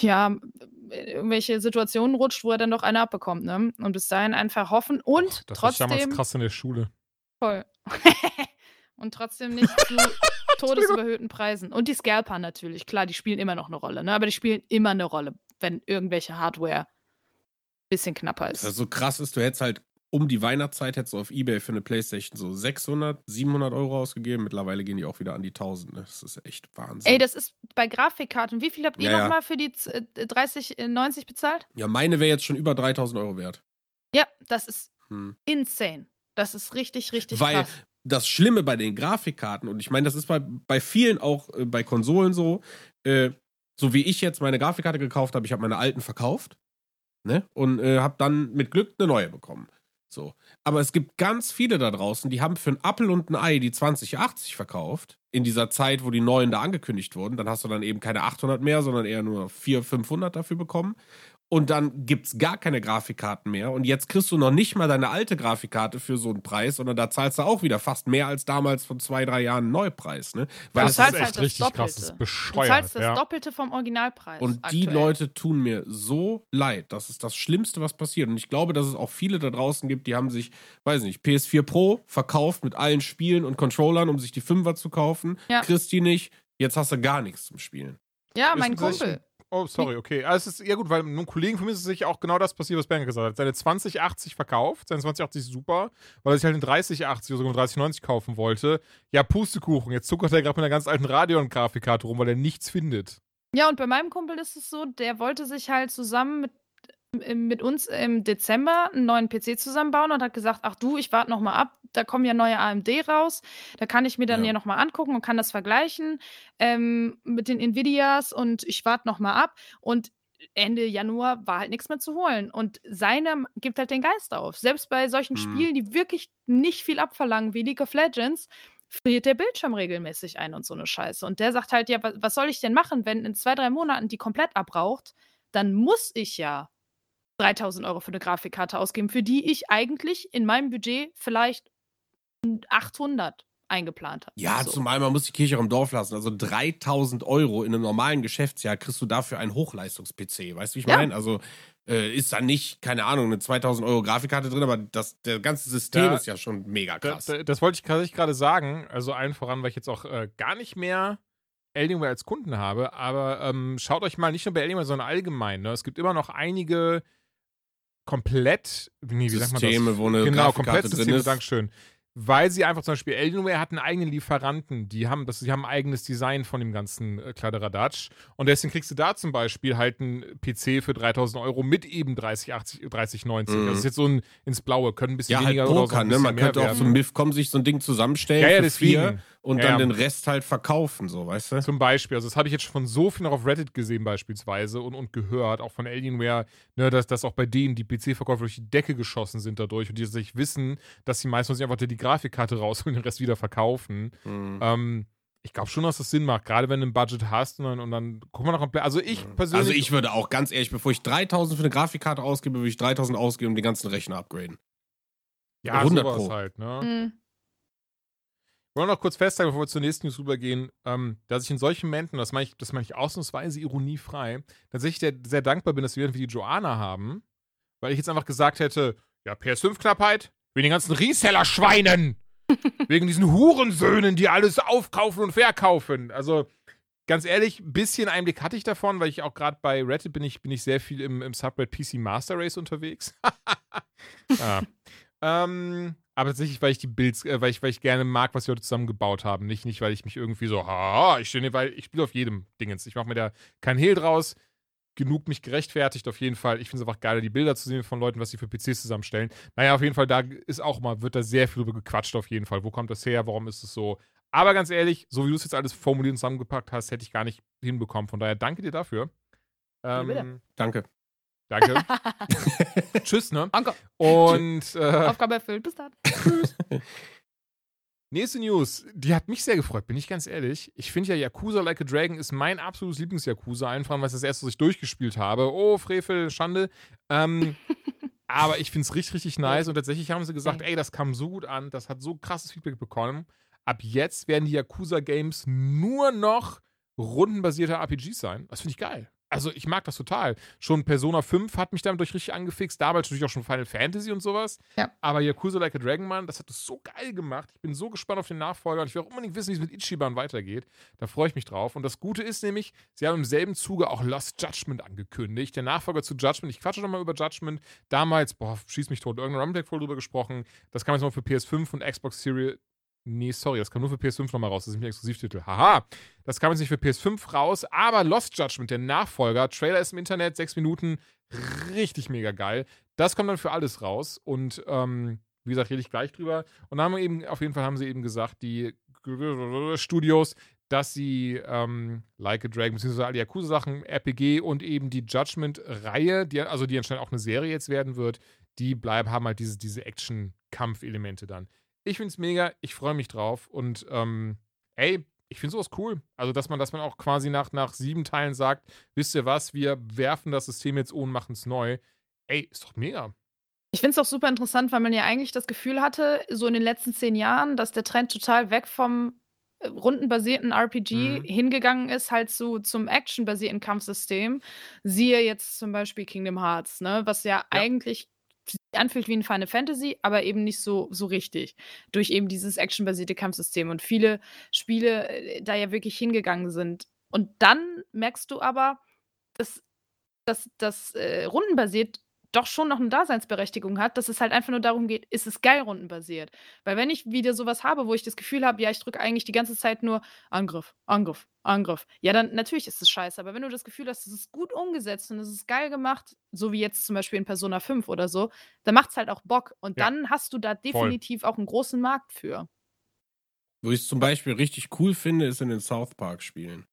Speaker 3: ja, irgendwelche Situationen rutscht, wo er dann doch eine abbekommt, ne? Und bis dahin einfach hoffen und
Speaker 1: Das war
Speaker 3: trotzdem
Speaker 1: damals krass in der Schule.
Speaker 3: voll. (laughs) und trotzdem nicht zu (laughs) todesüberhöhten Preisen. Und die Scalper natürlich, klar, die spielen immer noch eine Rolle, ne? Aber die spielen immer eine Rolle, wenn irgendwelche Hardware ein bisschen knapper ist.
Speaker 2: Also so krass ist, du hättest halt um die Weihnachtszeit hättest du auf Ebay für eine Playstation so 600, 700 Euro ausgegeben. Mittlerweile gehen die auch wieder an die 1000. Ne? Das ist echt Wahnsinn.
Speaker 3: Ey, das ist bei Grafikkarten. Wie viel habt ihr
Speaker 2: Ja, ja.
Speaker 3: nochmal für die z- äh, 30, äh, 90 bezahlt?
Speaker 2: ja, meine wäre jetzt schon über 3000 Euro wert.
Speaker 3: Ja, das ist
Speaker 2: Hm.
Speaker 3: insane. Das ist richtig, richtig
Speaker 2: Weil
Speaker 3: krass.
Speaker 2: Das Schlimme bei den Grafikkarten, und ich meine, das ist bei, bei vielen auch äh, bei Konsolen so, äh, so wie ich jetzt meine Grafikkarte gekauft habe, ich habe meine alten verkauft, ne? Und äh, habe dann mit Glück eine neue bekommen. So. Aber es gibt ganz viele da draußen, die haben für einen Apfel und ein Ei die 2080 verkauft. In dieser Zeit, wo die neuen da angekündigt wurden. Dann hast du dann eben keine 800 mehr, sondern eher nur 400, 500 dafür bekommen. Und dann gibt's gar keine Grafikkarten mehr. Und jetzt kriegst du noch nicht mal deine alte Grafikkarte für so einen Preis, sondern da zahlst du auch wieder fast mehr als damals von zwei, drei Jahren Neupreis. Ne? Weil
Speaker 3: Du
Speaker 2: es
Speaker 1: das
Speaker 3: zahlst
Speaker 1: ist
Speaker 3: halt
Speaker 1: echt
Speaker 3: das
Speaker 1: richtig krass. Das ist
Speaker 3: Doppelte. Du
Speaker 1: bescheuert.
Speaker 3: zahlst das
Speaker 1: ja.
Speaker 3: Doppelte vom Originalpreis.
Speaker 2: Und die
Speaker 3: aktuell.
Speaker 2: Leute tun mir so leid. Das ist das Schlimmste, was passiert. Und ich glaube, dass es auch viele da draußen gibt, die haben sich, weiß nicht, PS4 Pro verkauft mit allen Spielen und Controllern, um sich die Fünfer zu kaufen.
Speaker 3: Ja.
Speaker 2: Kriegst die nicht. Jetzt hast du gar nichts zum Spielen.
Speaker 3: Ja,
Speaker 1: Ist
Speaker 3: mein Kumpel.
Speaker 1: Oh, sorry, okay. Also es ist ja gut, weil einem Kollegen von mir ist es sicher auch genau das passiert, was Ben gesagt hat. Seine 2080 verkauft, seine 2080 ist super, weil er sich halt eine 3080 oder sogar eine 3090 kaufen wollte. Ja, Pustekuchen. Jetzt zuckert er gerade mit einer ganz alten Radeon-Grafikkarte rum, weil er nichts findet.
Speaker 3: Ja, und bei meinem Kumpel ist es so, der wollte sich halt zusammen mit, mit uns im Dezember einen neuen PC zusammenbauen und hat gesagt, ach du, ich warte noch mal ab, da kommen ja neue AMD raus, da kann ich mir dann
Speaker 2: Ja.
Speaker 3: ja, noch mal angucken und kann das vergleichen ähm, mit den Nvidias und ich warte noch mal ab und Ende Januar war halt nichts mehr zu holen und seine gibt halt den Geist auf. Selbst bei solchen
Speaker 2: Mhm.
Speaker 3: Spielen, die wirklich nicht viel abverlangen, wie League of Legends, friert der Bildschirm regelmäßig ein und so eine Scheiße. Und der sagt halt, ja, wa- was soll ich denn machen, wenn in zwei, drei Monaten die komplett abraucht? Dann muss ich ja 3000 Euro für eine Grafikkarte ausgeben, für die ich eigentlich in meinem Budget vielleicht 800 eingeplant habe.
Speaker 2: Ja,
Speaker 3: so.
Speaker 2: zumal man muss die Kirche auch im Dorf lassen. Also 3000 Euro in einem normalen Geschäftsjahr kriegst du dafür einen Hochleistungs-PC. Weißt du, wie ich
Speaker 3: Ja.
Speaker 2: meine? Also äh, ist da nicht, keine Ahnung, eine 2000 Euro Grafikkarte drin, aber das, der ganze System
Speaker 1: Da-
Speaker 2: ist ja schon mega
Speaker 1: Da,
Speaker 2: krass.
Speaker 1: da, das wollte ich gerade sagen. Also allen voran, weil ich jetzt auch äh, gar nicht mehr Alienware als Kunden habe. Aber ähm, schaut euch mal nicht nur bei Alienware, sondern allgemein. Ne? Es gibt immer noch einige komplett, nee, wie sagt man
Speaker 2: Systeme,
Speaker 1: das?
Speaker 2: wo eine
Speaker 1: genau,
Speaker 2: Grafikkarte
Speaker 1: komplett
Speaker 2: drin
Speaker 1: Systeme,
Speaker 2: ist.
Speaker 1: Dankeschön. Weil sie einfach zum Beispiel Alienware hat einen eigenen Lieferanten. Die haben, das, die haben ein eigenes Design von dem ganzen äh, Kladderadatsch. Und deswegen kriegst du da zum Beispiel halt einen PC für 3000 Euro mit eben 3080, 3090.
Speaker 2: Mhm.
Speaker 1: Das ist jetzt so ein ins Blaue, können ein bisschen
Speaker 2: Ja, halt
Speaker 1: weniger oder so ein
Speaker 2: Poker, ne? Man könnte auch
Speaker 1: werden.
Speaker 2: zum MIFCOM sich so ein Ding zusammenstellen
Speaker 1: Ja, ja,
Speaker 2: für vier und
Speaker 1: Ja,
Speaker 2: dann
Speaker 1: ja.
Speaker 2: den Rest halt verkaufen, so, weißt du?
Speaker 1: Zum Beispiel, also das habe ich jetzt schon von so vielen auch auf Reddit gesehen beispielsweise und, und gehört, auch von Alienware, ne, dass, dass auch bei denen die PC-Verkäufe durch die Decke geschossen sind dadurch und die sich wissen, dass sie meistens einfach die Grafikkarte rausholen und den Rest wieder verkaufen.
Speaker 2: Mhm.
Speaker 1: Ähm, Ich glaube schon, dass das Sinn macht, gerade wenn du ein Budget hast und dann, und dann guck mal noch komplett. Also ich persönlich.
Speaker 2: Also ich würde auch ganz ehrlich, bevor ich 3000 für eine Grafikkarte ausgebe, würde ich 3000 ausgeben und den ganzen Rechner upgraden.
Speaker 1: ja,
Speaker 2: 100
Speaker 1: sowas
Speaker 2: Pro.
Speaker 1: halt, ne?
Speaker 3: Hm.
Speaker 1: Ich wollte noch kurz festhalten, bevor wir zur nächsten News rübergehen, ähm, dass ich in solchen Momenten, das meine ich, das meine ich ausnahmsweise ironiefrei, tatsächlich sehr, sehr dankbar bin, dass wir wie die Joanna haben, weil ich jetzt einfach gesagt hätte, ja, PS5-Knappheit, wegen den ganzen Reseller-Schweinen, (laughs) wegen diesen Hurensöhnen, die alles aufkaufen und verkaufen. Also, ganz ehrlich, ein bisschen Einblick hatte ich davon, weil ich auch gerade bei Reddit bin ich, bin ich sehr viel im, im Subreddit PC Master Race unterwegs. (laughs) ja. ähm, aber tatsächlich, weil ich die Builds, äh, weil, ich, weil ich gerne mag, was wir heute zusammengebaut haben. Nicht, nicht weil ich mich irgendwie so, ha, ich stehe, weil ich spiele auf jedem Dingens. Ich mache mir da keinen Hehl draus. Genug mich gerechtfertigt, auf jeden Fall. Ich finde es einfach geil, die Bilder zu sehen von Leuten, was sie für PCs zusammenstellen. Naja, auf jeden Fall, da ist auch mal, wird da sehr viel drüber gequatscht, auf jeden Fall. Wo kommt das her? Warum ist es so? Aber ganz ehrlich, so wie du es jetzt alles formuliert und zusammengepackt hast, hätte ich gar nicht hinbekommen. Von daher danke dir dafür. Ähm,
Speaker 2: Danke.
Speaker 1: danke. (laughs) Tschüss, ne?
Speaker 3: Danke.
Speaker 1: Und äh,
Speaker 3: Aufgabe erfüllt. Bis dann. (laughs)
Speaker 1: Nächste News, die hat mich sehr gefreut, bin ich ganz ehrlich. Ich finde ja Yakuza Like a Dragon ist mein absolutes Lieblings-Yakuza, einfach weil es das erste, was ich durchgespielt habe. Oh, Frevel, Schande. Ähm, (laughs) aber ich finde es richtig, richtig nice und tatsächlich haben sie gesagt, ey, das kam so gut an, das hat so krasses Feedback bekommen. Ab jetzt werden die Yakuza-Games nur noch rundenbasierte RPGs sein. Das finde ich geil. Also ich mag das total. Schon Persona 5 hat mich damit durch richtig angefixt. Damals natürlich auch schon Final Fantasy und sowas.
Speaker 3: Ja.
Speaker 1: Aber Yakuza Like a Dragon Man, das hat es so geil gemacht. Ich bin so gespannt auf den Nachfolger und ich will auch unbedingt wissen, wie es mit Ichiban weitergeht. Da freue ich mich drauf. Und das Gute ist nämlich, sie haben im selben Zuge auch Lost Judgment angekündigt. Der Nachfolger zu Judgment. Ich quatsche nochmal über Judgment. Damals, boah, schieß mich tot, irgendein voll drüber gesprochen. Das kam jetzt mal für PS5 und Xbox Series. Nee, sorry, das kam nur für PS5 nochmal raus. Das ist nicht ein Exklusivtitel. Haha. Das kam jetzt nicht für PS5 raus, aber Lost Judgment, der Nachfolger, Trailer ist im Internet, sechs Minuten, richtig mega geil. Das kommt dann für alles raus und ähm, wie gesagt, rede ich gleich drüber. Und dann haben eben, auf jeden Fall haben sie eben gesagt, die Studios, dass sie ähm, Like a Dragon, beziehungsweise all die Yakuza-Sachen, RPG und eben die Judgment-Reihe, die, also die anscheinend auch eine Serie jetzt werden wird, die bleiben, haben halt diese, diese Action-Kampf-Elemente dann. Ich finde es mega, ich freue mich drauf und ähm, ey, ich finde sowas cool. Also, dass man, dass man auch quasi nach, nach sieben Teilen sagt, wisst ihr was, wir werfen das System jetzt und machen es neu. Ey, ist doch mega.
Speaker 3: Ich finde es auch super interessant, weil man ja eigentlich das Gefühl hatte, so in den letzten zehn Jahren, dass der Trend total weg vom äh, rundenbasierten RPG
Speaker 1: Mhm.
Speaker 3: hingegangen ist, halt so zum actionbasierten Kampfsystem. Siehe jetzt zum Beispiel Kingdom Hearts, ne? Was ja, eigentlich sich anfühlt wie ein Final Fantasy, aber eben nicht so, so richtig. Durch eben dieses actionbasierte Kampfsystem. Und viele Spiele äh, da ja wirklich hingegangen sind. Und dann merkst du aber, dass das äh, rundenbasiert doch schon noch eine Daseinsberechtigung hat, dass es halt einfach nur darum geht, ist es geil rundenbasiert? Weil wenn ich wieder sowas habe, wo ich das Gefühl habe, ja, ich drücke eigentlich die ganze Zeit nur Angriff, Angriff, Angriff. Ja, dann natürlich ist es scheiße, aber wenn du das Gefühl hast, es ist gut umgesetzt und es ist geil gemacht, so wie jetzt zum Beispiel in Persona 5 oder so, dann macht es halt auch Bock und
Speaker 1: Ja.
Speaker 3: dann hast du da definitiv auch einen großen Markt für.
Speaker 2: Wo ich es zum Beispiel richtig cool finde, ist in den South Park-Spielen.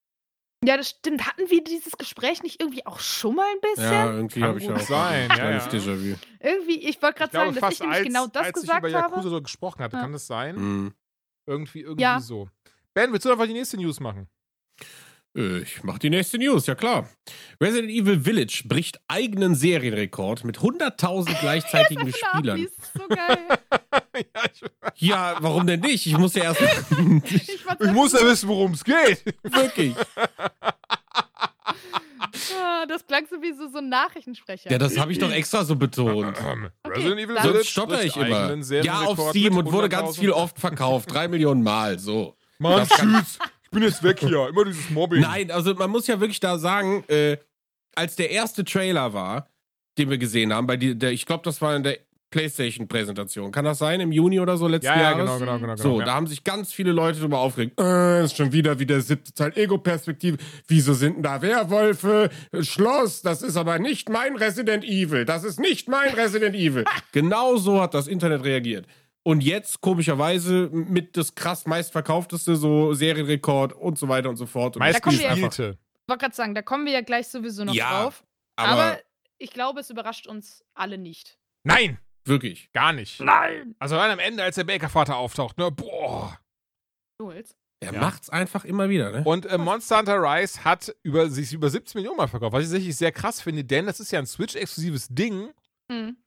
Speaker 3: Ja, das stimmt. Hatten wir dieses Gespräch nicht irgendwie auch schon mal ein bisschen?
Speaker 2: Ja, irgendwie
Speaker 1: Kann
Speaker 2: habe ich auch
Speaker 1: sein,
Speaker 2: ein
Speaker 1: ja, ja.
Speaker 2: Déjà-vu.
Speaker 3: Irgendwie, ich wollte gerade sagen, dass ich nämlich
Speaker 1: als,
Speaker 3: genau das
Speaker 1: als
Speaker 3: gesagt
Speaker 1: ich über
Speaker 3: habe.
Speaker 1: Yakuza so gesprochen hatte,
Speaker 3: Ja.
Speaker 1: kann das sein?
Speaker 2: Mhm.
Speaker 1: Irgendwie, irgendwie
Speaker 3: Ja.
Speaker 1: so. Ben, willst du einfach die nächste News machen?
Speaker 2: Äh, Ich mach die nächste News, ja klar. Resident Evil Village bricht eigenen Serienrekord mit 100.000 (laughs) gleichzeitigen Spielern.
Speaker 3: Nachlies, so geil. (laughs)
Speaker 1: ja,
Speaker 2: warum denn nicht? Ich muss ja erst.
Speaker 3: Ich,
Speaker 1: ich muss ja wissen, worum es geht.
Speaker 2: Wirklich.
Speaker 3: Ah, das klang so wie so, so ein Nachrichtensprecher.
Speaker 2: Ja, das habe ich doch extra so betont.
Speaker 1: Resident Evil
Speaker 3: dann-
Speaker 1: Village
Speaker 2: Sonst stotter ich immer. Ja, auf Steam und wurde ganz
Speaker 1: 100.000.
Speaker 2: viel oft verkauft. Drei Millionen Mal, so.
Speaker 1: Mann, tschüss. Ich bin jetzt weg hier. Immer dieses Mobbing.
Speaker 2: Nein, also man muss ja wirklich da sagen, äh, als der erste Trailer war, den wir gesehen haben, bei die, der, ich glaube, das war in der PlayStation-Präsentation. Kann das sein? Im Juni oder so letzten
Speaker 1: Ja, ja,
Speaker 2: Jahres?
Speaker 1: genau, genau, genau.
Speaker 2: So,
Speaker 1: genau,
Speaker 2: da
Speaker 1: ja.
Speaker 2: haben sich ganz viele Leute darüber aufgeregt. Äh, ist schon wieder wie der siebte Teil Ego-Perspektive. Wieso sind denn da Werwölfe? Schloss, das ist aber nicht mein Resident Evil. Das ist nicht mein Resident Evil. (laughs) genau so hat das Internet reagiert. Und jetzt, komischerweise, mit das krass meistverkaufteste, so Serienrekord und so weiter und so fort. Und
Speaker 3: Da kommen wir-
Speaker 1: gespielte.
Speaker 3: Ich wollte gerade sagen, da kommen wir ja gleich sowieso noch
Speaker 2: Ja,
Speaker 3: drauf.
Speaker 2: aber,
Speaker 3: Aber, ich glaube, es überrascht uns alle nicht.
Speaker 1: Nein,
Speaker 2: wirklich.
Speaker 1: gar nicht.
Speaker 3: Nein!
Speaker 1: Also dann am Ende, als der Bakervater auftaucht, ne? Boah.
Speaker 3: Du willst?
Speaker 2: Er
Speaker 1: Ja.
Speaker 2: macht's einfach immer wieder, ne?
Speaker 1: Und äh, Monster Hunter Rise hat über, sich über 17 Millionen Mal verkauft, was ich tatsächlich sehr krass finde, denn das ist ja ein Switch-exklusives Ding
Speaker 3: Mhm.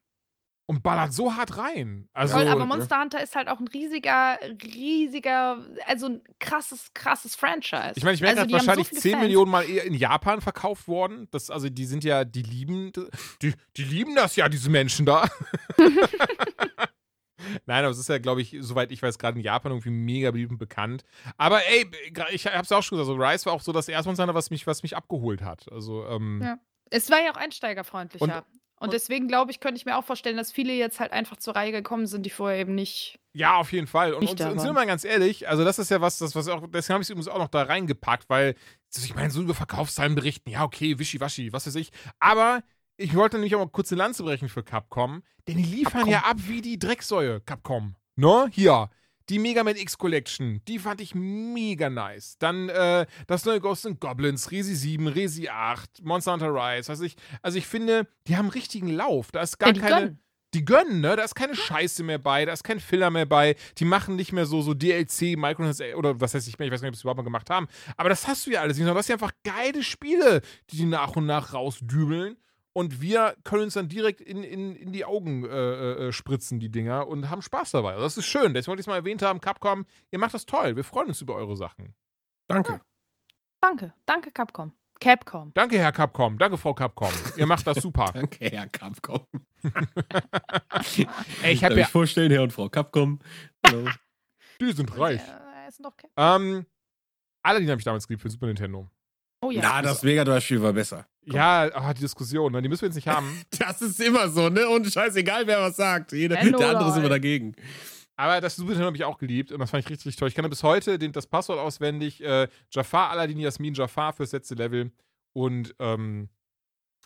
Speaker 1: Und ballert so hart rein. Also,
Speaker 3: Voll, aber? Monster Hunter ist halt auch ein riesiger, riesiger, also ein krasses, krasses Franchise.
Speaker 1: ich meine, ich merke
Speaker 3: also, so
Speaker 1: wahrscheinlich
Speaker 3: viele
Speaker 1: 10
Speaker 3: Fans.
Speaker 1: Millionen Mal eher in Japan verkauft worden. Das, also die sind ja, die lieben, die, die lieben das ja, diese Menschen da. (laughs) Nein, aber es ist ja, glaube ich, soweit ich weiß, gerade in Japan irgendwie mega beliebt und bekannt. Aber ey, ich habe es auch schon gesagt, so Rise war auch so das erste Monster Hunter, was mich, was mich abgeholt hat. Also, ähm,
Speaker 3: Ja. Es war ja auch einsteigerfreundlicher.
Speaker 1: Und-
Speaker 3: Und, deswegen glaube ich, könnte ich mir auch vorstellen, dass viele jetzt halt einfach zur Reihe gekommen sind, die vorher eben nicht.
Speaker 1: Ja, auf jeden Fall. Und, und, und sind wir mal ganz ehrlich, also das ist ja was, das, was auch, deswegen habe ich es übrigens auch noch da reingepackt, weil, also ich meine, so über Verkaufszahlen berichten, ja, okay, wischiwaschi, was weiß ich. Aber ich wollte nämlich auch mal kurz eine Lanze brechen für Capcom, denn die liefern
Speaker 3: Capcom.
Speaker 1: ja ab wie die Drecksäue, Capcom. Ne? Hier. Die Mega Man X Collection, die fand ich mega nice. Dann äh, das neue Ghosts and Goblins, Resi 7, Resi 8, Monster Hunter Rise, weiß ich. Also ich finde, die haben richtigen Lauf. Da ist gar
Speaker 3: Ja, die
Speaker 1: keine
Speaker 3: gönnen.
Speaker 1: die gönnen, ne? Da ist keine Scheiße mehr bei, da ist kein Filler mehr bei. Die machen nicht mehr so, so DLC, Microtransactions, oder was heißt nicht mehr, ich weiß gar nicht, ob sie überhaupt mal gemacht haben. Aber das hast du ja alles nicht, sondern das sind einfach geile Spiele, die die nach und nach rausdübeln. Und wir können uns dann direkt in, in, in die Augen äh, äh, spritzen, die Dinger, und haben Spaß dabei. Also das ist schön. Deswegen wollte ich es mal erwähnt haben, Capcom, ihr macht das toll. Wir freuen uns über eure Sachen.
Speaker 2: Danke.
Speaker 3: Danke, danke, Capcom. Capcom.
Speaker 1: Danke, Herr Capcom. Danke, Frau Capcom. Ihr macht das super. (laughs)
Speaker 2: Danke, Herr Capcom. (laughs)
Speaker 1: Ey, ich
Speaker 2: Darf
Speaker 1: habe ja.
Speaker 2: vorstellen, Herr und Frau Capcom. Hallo. (laughs)
Speaker 1: Die sind reich.
Speaker 3: Äh, ist doch
Speaker 1: Ähm, Aladdin habe ich damals geliebt für Super Nintendo.
Speaker 3: oh ja.
Speaker 2: Na, das Mega Drive-Spiel war besser.
Speaker 1: Ja, ah, die Diskussion, ne? die müssen wir jetzt nicht haben. (laughs)
Speaker 2: Das ist immer so, ne? Und scheißegal, wer was sagt. Jeder, der andere ist immer dagegen.
Speaker 1: Aber das Super Nintendo habe ich auch geliebt und das fand ich richtig, richtig toll. Ich kann bis heute den, das Passwort auswendig. Äh, Jafar, Aladdin, Yasmin, Jafar fürs letzte Level. Und ähm,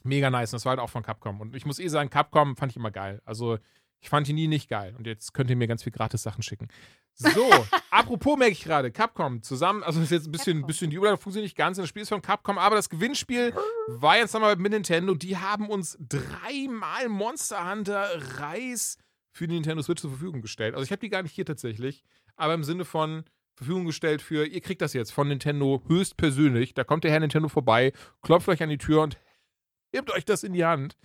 Speaker 1: mega nice. Und das war halt auch von Capcom. Und ich muss eh sagen, Capcom fand ich immer geil. Also ich fand die nie nicht geil. Und jetzt könnt ihr mir ganz viel Gratis-Sachen schicken. So, (laughs) apropos merke ich gerade, Capcom zusammen, also das ist jetzt ein bisschen, bisschen die Überleitung funktioniert nicht ganz, das Spiel ist von Capcom, aber das Gewinnspiel war jetzt nochmal mit Nintendo. Die haben uns dreimal Monster Hunter Reis für die Nintendo Switch zur Verfügung gestellt. Also ich habe die gar nicht hier tatsächlich, aber im Sinne von Verfügung gestellt für, ihr kriegt das jetzt von Nintendo höchstpersönlich. Da kommt der Herr Nintendo vorbei, klopft euch an die Tür und hebt euch das in die Hand.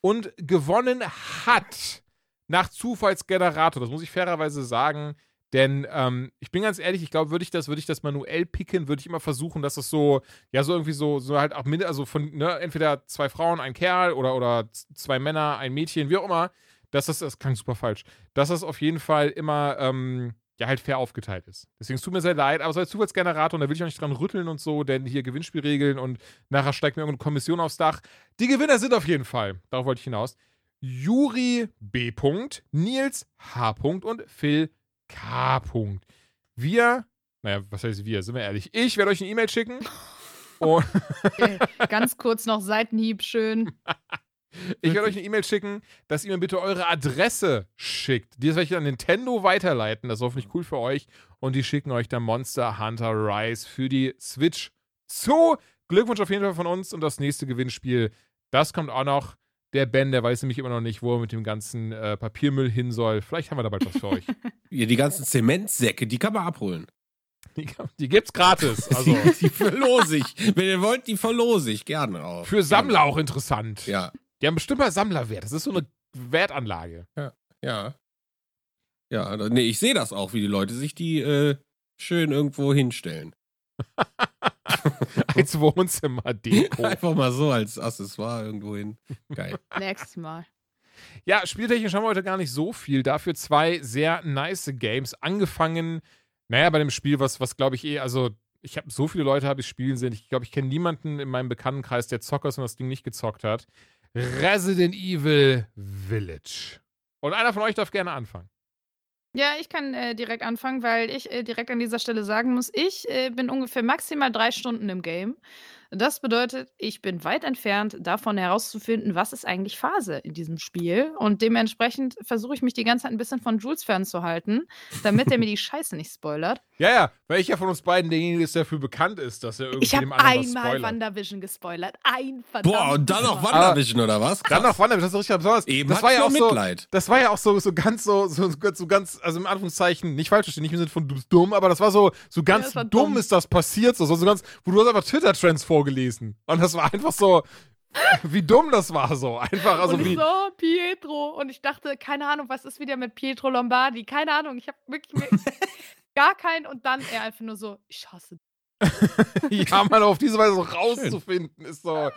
Speaker 1: Und gewonnen hat nach Zufallsgenerator, das muss ich fairerweise sagen, denn ähm, ich bin ganz ehrlich, ich glaube, würde ich das, würde ich das manuell picken, würde ich immer versuchen, dass das so, ja, so irgendwie so, so halt auch mit, also von, ne, entweder zwei Frauen, ein Kerl oder, oder zwei Männer, ein Mädchen, wie auch immer, dass das, das klang super falsch, dass das auf jeden Fall immer, ähm, ja, halt fair aufgeteilt ist. Deswegen es tut mir sehr leid, aber so als Zufallsgenerator, und da will ich auch nicht dran rütteln und so, denn hier Gewinnspielregeln und nachher steigt mir irgendeine Kommission aufs Dach. Die Gewinner sind auf jeden Fall, darauf wollte ich hinaus, Juri B. Nils H. und Phil K. Wir, naja, was heißt wir, sind wir ehrlich, ich werde euch eine E-Mail schicken. (laughs) Und
Speaker 3: Okay. Ganz kurz noch Seitenhieb, schön. (laughs)
Speaker 1: ich werde euch eine E-Mail schicken, dass ihr mir bitte eure Adresse schickt. Die werde ich an Nintendo weiterleiten. Das ist hoffentlich cool für euch. Und die schicken euch dann Monster Hunter Rise für die Switch zu. Glückwunsch auf jeden Fall von uns. Und das nächste Gewinnspiel, das kommt auch noch. Der Ben, der weiß nämlich immer noch nicht, wo er mit dem ganzen äh, Papiermüll hin soll. Vielleicht haben wir da bald was für euch. (laughs)
Speaker 2: Ja, die ganzen Zementsäcke, die kann man abholen.
Speaker 1: Die, die gibt's gratis. (laughs) Also
Speaker 2: die, die verlose ich. Wenn ihr wollt, die verlose ich gerne auch.
Speaker 1: für Sammler auch interessant.
Speaker 2: Ja,
Speaker 1: Die haben bestimmt mal Sammlerwert. Das ist so eine Wertanlage.
Speaker 2: ja. Ja, da- nee, ich sehe das auch, wie die Leute sich die äh, schön irgendwo hinstellen. (laughs) (laughs)
Speaker 1: Als Wohnzimmer-Deko.
Speaker 2: Einfach mal so als Accessoire irgendwo hin. Geil. (laughs)
Speaker 3: Nächstes Mal.
Speaker 1: Ja, spieltechnisch haben wir heute gar nicht so viel. Dafür zwei sehr nice Games. Angefangen, naja, bei dem Spiel, was, was glaube ich eh, also ich habe so viele Leute habe ich spielen sehen. Ich glaube, ich kenne niemanden in meinem Bekanntenkreis, der Zocker ist und das Ding nicht gezockt hat. Resident Evil Village. Und einer von euch darf gerne anfangen.
Speaker 3: Ja, ich kann äh, direkt anfangen, weil ich äh, direkt an dieser Stelle sagen muss, ich äh, bin ungefähr maximal drei Stunden im Game. Das bedeutet, ich bin weit entfernt davon herauszufinden, was ist eigentlich Phase in diesem Spiel. Und dementsprechend versuche ich mich die ganze Zeit ein bisschen von Jules fernzuhalten, damit er mir die (laughs) Scheiße nicht spoilert.
Speaker 1: Ja, ja. Welcher von uns beiden derjenige ist, der dafür bekannt ist, dass er irgendwie
Speaker 3: Ich
Speaker 1: dem
Speaker 3: habe
Speaker 1: anderen was
Speaker 3: einmal
Speaker 1: spoilert?
Speaker 3: WandaVision gespoilert. Ein verdammt.
Speaker 2: Boah, und dann noch WandaVision oder was?
Speaker 1: Dann noch WandaVision, das ist richtig besonders.
Speaker 2: Eben
Speaker 1: das war ja auch so,
Speaker 2: Mitleid.
Speaker 1: das war ja auch so, so ganz so, so, so ganz, also im Anführungszeichen, nicht falsch verstehen, nicht im Sinne von du bist dumm, aber das war so, so ganz
Speaker 3: war
Speaker 1: dumm,
Speaker 3: dumm.
Speaker 1: ist das passiert, so, so, so ganz, wo du hast einfach Twitter-Trends vorgelesen. Und das war einfach so, wie dumm das war so. Einfach, also
Speaker 3: und
Speaker 1: wie.
Speaker 3: so, Pietro. Und ich dachte, keine Ahnung, was ist wieder mit Pietro Lombardi? Keine Ahnung, ich habe wirklich (laughs) gar keinen. Und dann er einfach nur so, ich hasse (laughs)
Speaker 1: ja, mal auf diese Weise so rauszufinden, ist so.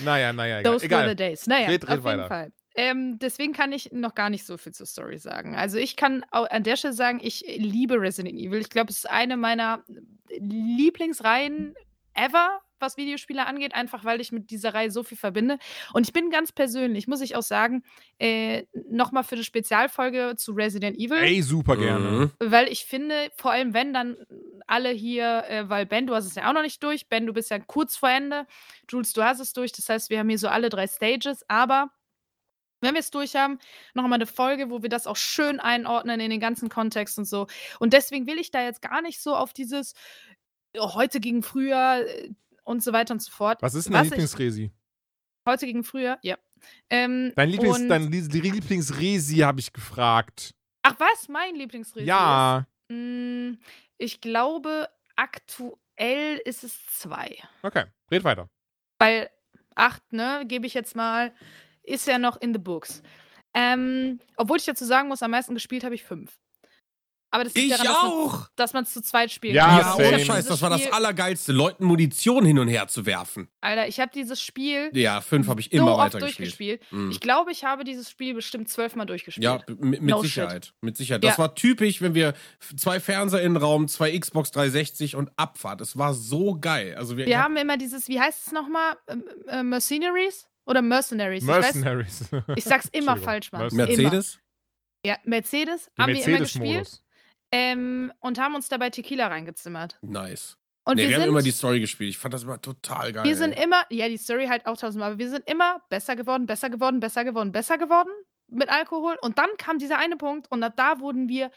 Speaker 1: Naja, naja, egal.
Speaker 3: Those were the
Speaker 1: egal.
Speaker 3: days. Naja,
Speaker 1: Red, red
Speaker 3: auf
Speaker 1: weiter.
Speaker 3: jeden Fall. Ähm, deswegen kann ich noch gar nicht so viel zur Story sagen. Also ich kann an der Stelle sagen, ich liebe Resident Evil. Ich glaube, es ist eine meiner Lieblingsreihen ever, was Videospiele angeht, einfach weil ich mit dieser Reihe so viel verbinde. Und ich bin ganz persönlich, muss ich auch sagen, äh, nochmal für die Spezialfolge zu Resident Evil
Speaker 1: Ey, super gerne.
Speaker 2: Mhm.
Speaker 3: weil ich finde, vor allem wenn dann alle hier, äh, weil Ben, du hast es ja auch noch nicht durch, Ben, du bist ja kurz vor Ende, Jules, du hast es durch, das heißt, wir haben hier so alle drei Stages, aber wenn wir es durch haben, noch mal eine Folge, wo wir das auch schön einordnen in den ganzen Kontext und so. Und deswegen will ich da jetzt gar nicht so auf dieses heute gegen früher äh, und so weiter und so fort.
Speaker 1: Was ist denn dein Lieblingsresi?
Speaker 3: Heute gegen früher, ja. Ähm,
Speaker 1: Dein, Lieblings, dein Lie- Lieblingsresi habe ich gefragt.
Speaker 3: Ach was, mein Lieblingsresi
Speaker 1: Ja.
Speaker 3: ist? Mm, ich glaube, aktuell ist es zwei.
Speaker 1: Okay, red weiter.
Speaker 3: Weil acht, ne, gebe ich jetzt mal, ist ja noch in the books. Ähm, obwohl ich dazu sagen muss, am meisten gespielt habe ich fünf. Aber das liegt
Speaker 2: Ich
Speaker 3: daran, dass man-
Speaker 2: auch!
Speaker 3: dass man es zu zweit spielen
Speaker 1: Ja,
Speaker 3: kann.
Speaker 2: Ja, ohne Scheiß, das war das Allergeilste, Leuten Munition hin und her zu werfen.
Speaker 3: Alter, ich habe dieses Spiel
Speaker 2: Ja, fünf habe ich
Speaker 3: so
Speaker 2: immer weitergespielt.
Speaker 3: durchgespielt.
Speaker 2: Mhm.
Speaker 3: Ich glaube, ich habe dieses Spiel bestimmt zwölfmal durchgespielt.
Speaker 2: Ja, mit,
Speaker 3: No
Speaker 2: Sicherheit. Mit Sicherheit.
Speaker 3: Ja.
Speaker 2: Das war typisch, wenn wir zwei Fernseher in den Raum, zwei Xbox 360 und Abfahrt. Es war so geil. Also wir,
Speaker 3: Wir haben immer dieses, wie heißt es nochmal? Ähm, äh, Mercenaries? Oder Mercenaries? Ich, weiß,
Speaker 1: Mercenaries.
Speaker 3: ich sag's immer falsch, Mann.
Speaker 1: Mercenaries.
Speaker 3: Immer.
Speaker 2: Mercedes?
Speaker 3: Ja, Mercedes
Speaker 1: Der
Speaker 3: haben wir immer gespielt.
Speaker 1: Mercedes-Modus.
Speaker 3: Ähm, und haben uns dabei Tequila reingezimmert.
Speaker 2: Nice.
Speaker 3: Und
Speaker 2: nee,
Speaker 3: wir,
Speaker 2: wir,
Speaker 3: sind,
Speaker 2: haben immer die Story gespielt. Ich fand das immer total geil.
Speaker 3: wir sind immer, ja, die Story halt auch tausendmal, aber wir sind immer besser geworden, besser geworden, besser geworden, besser geworden mit Alkohol. Und dann kam dieser eine Punkt und ab da wurden wir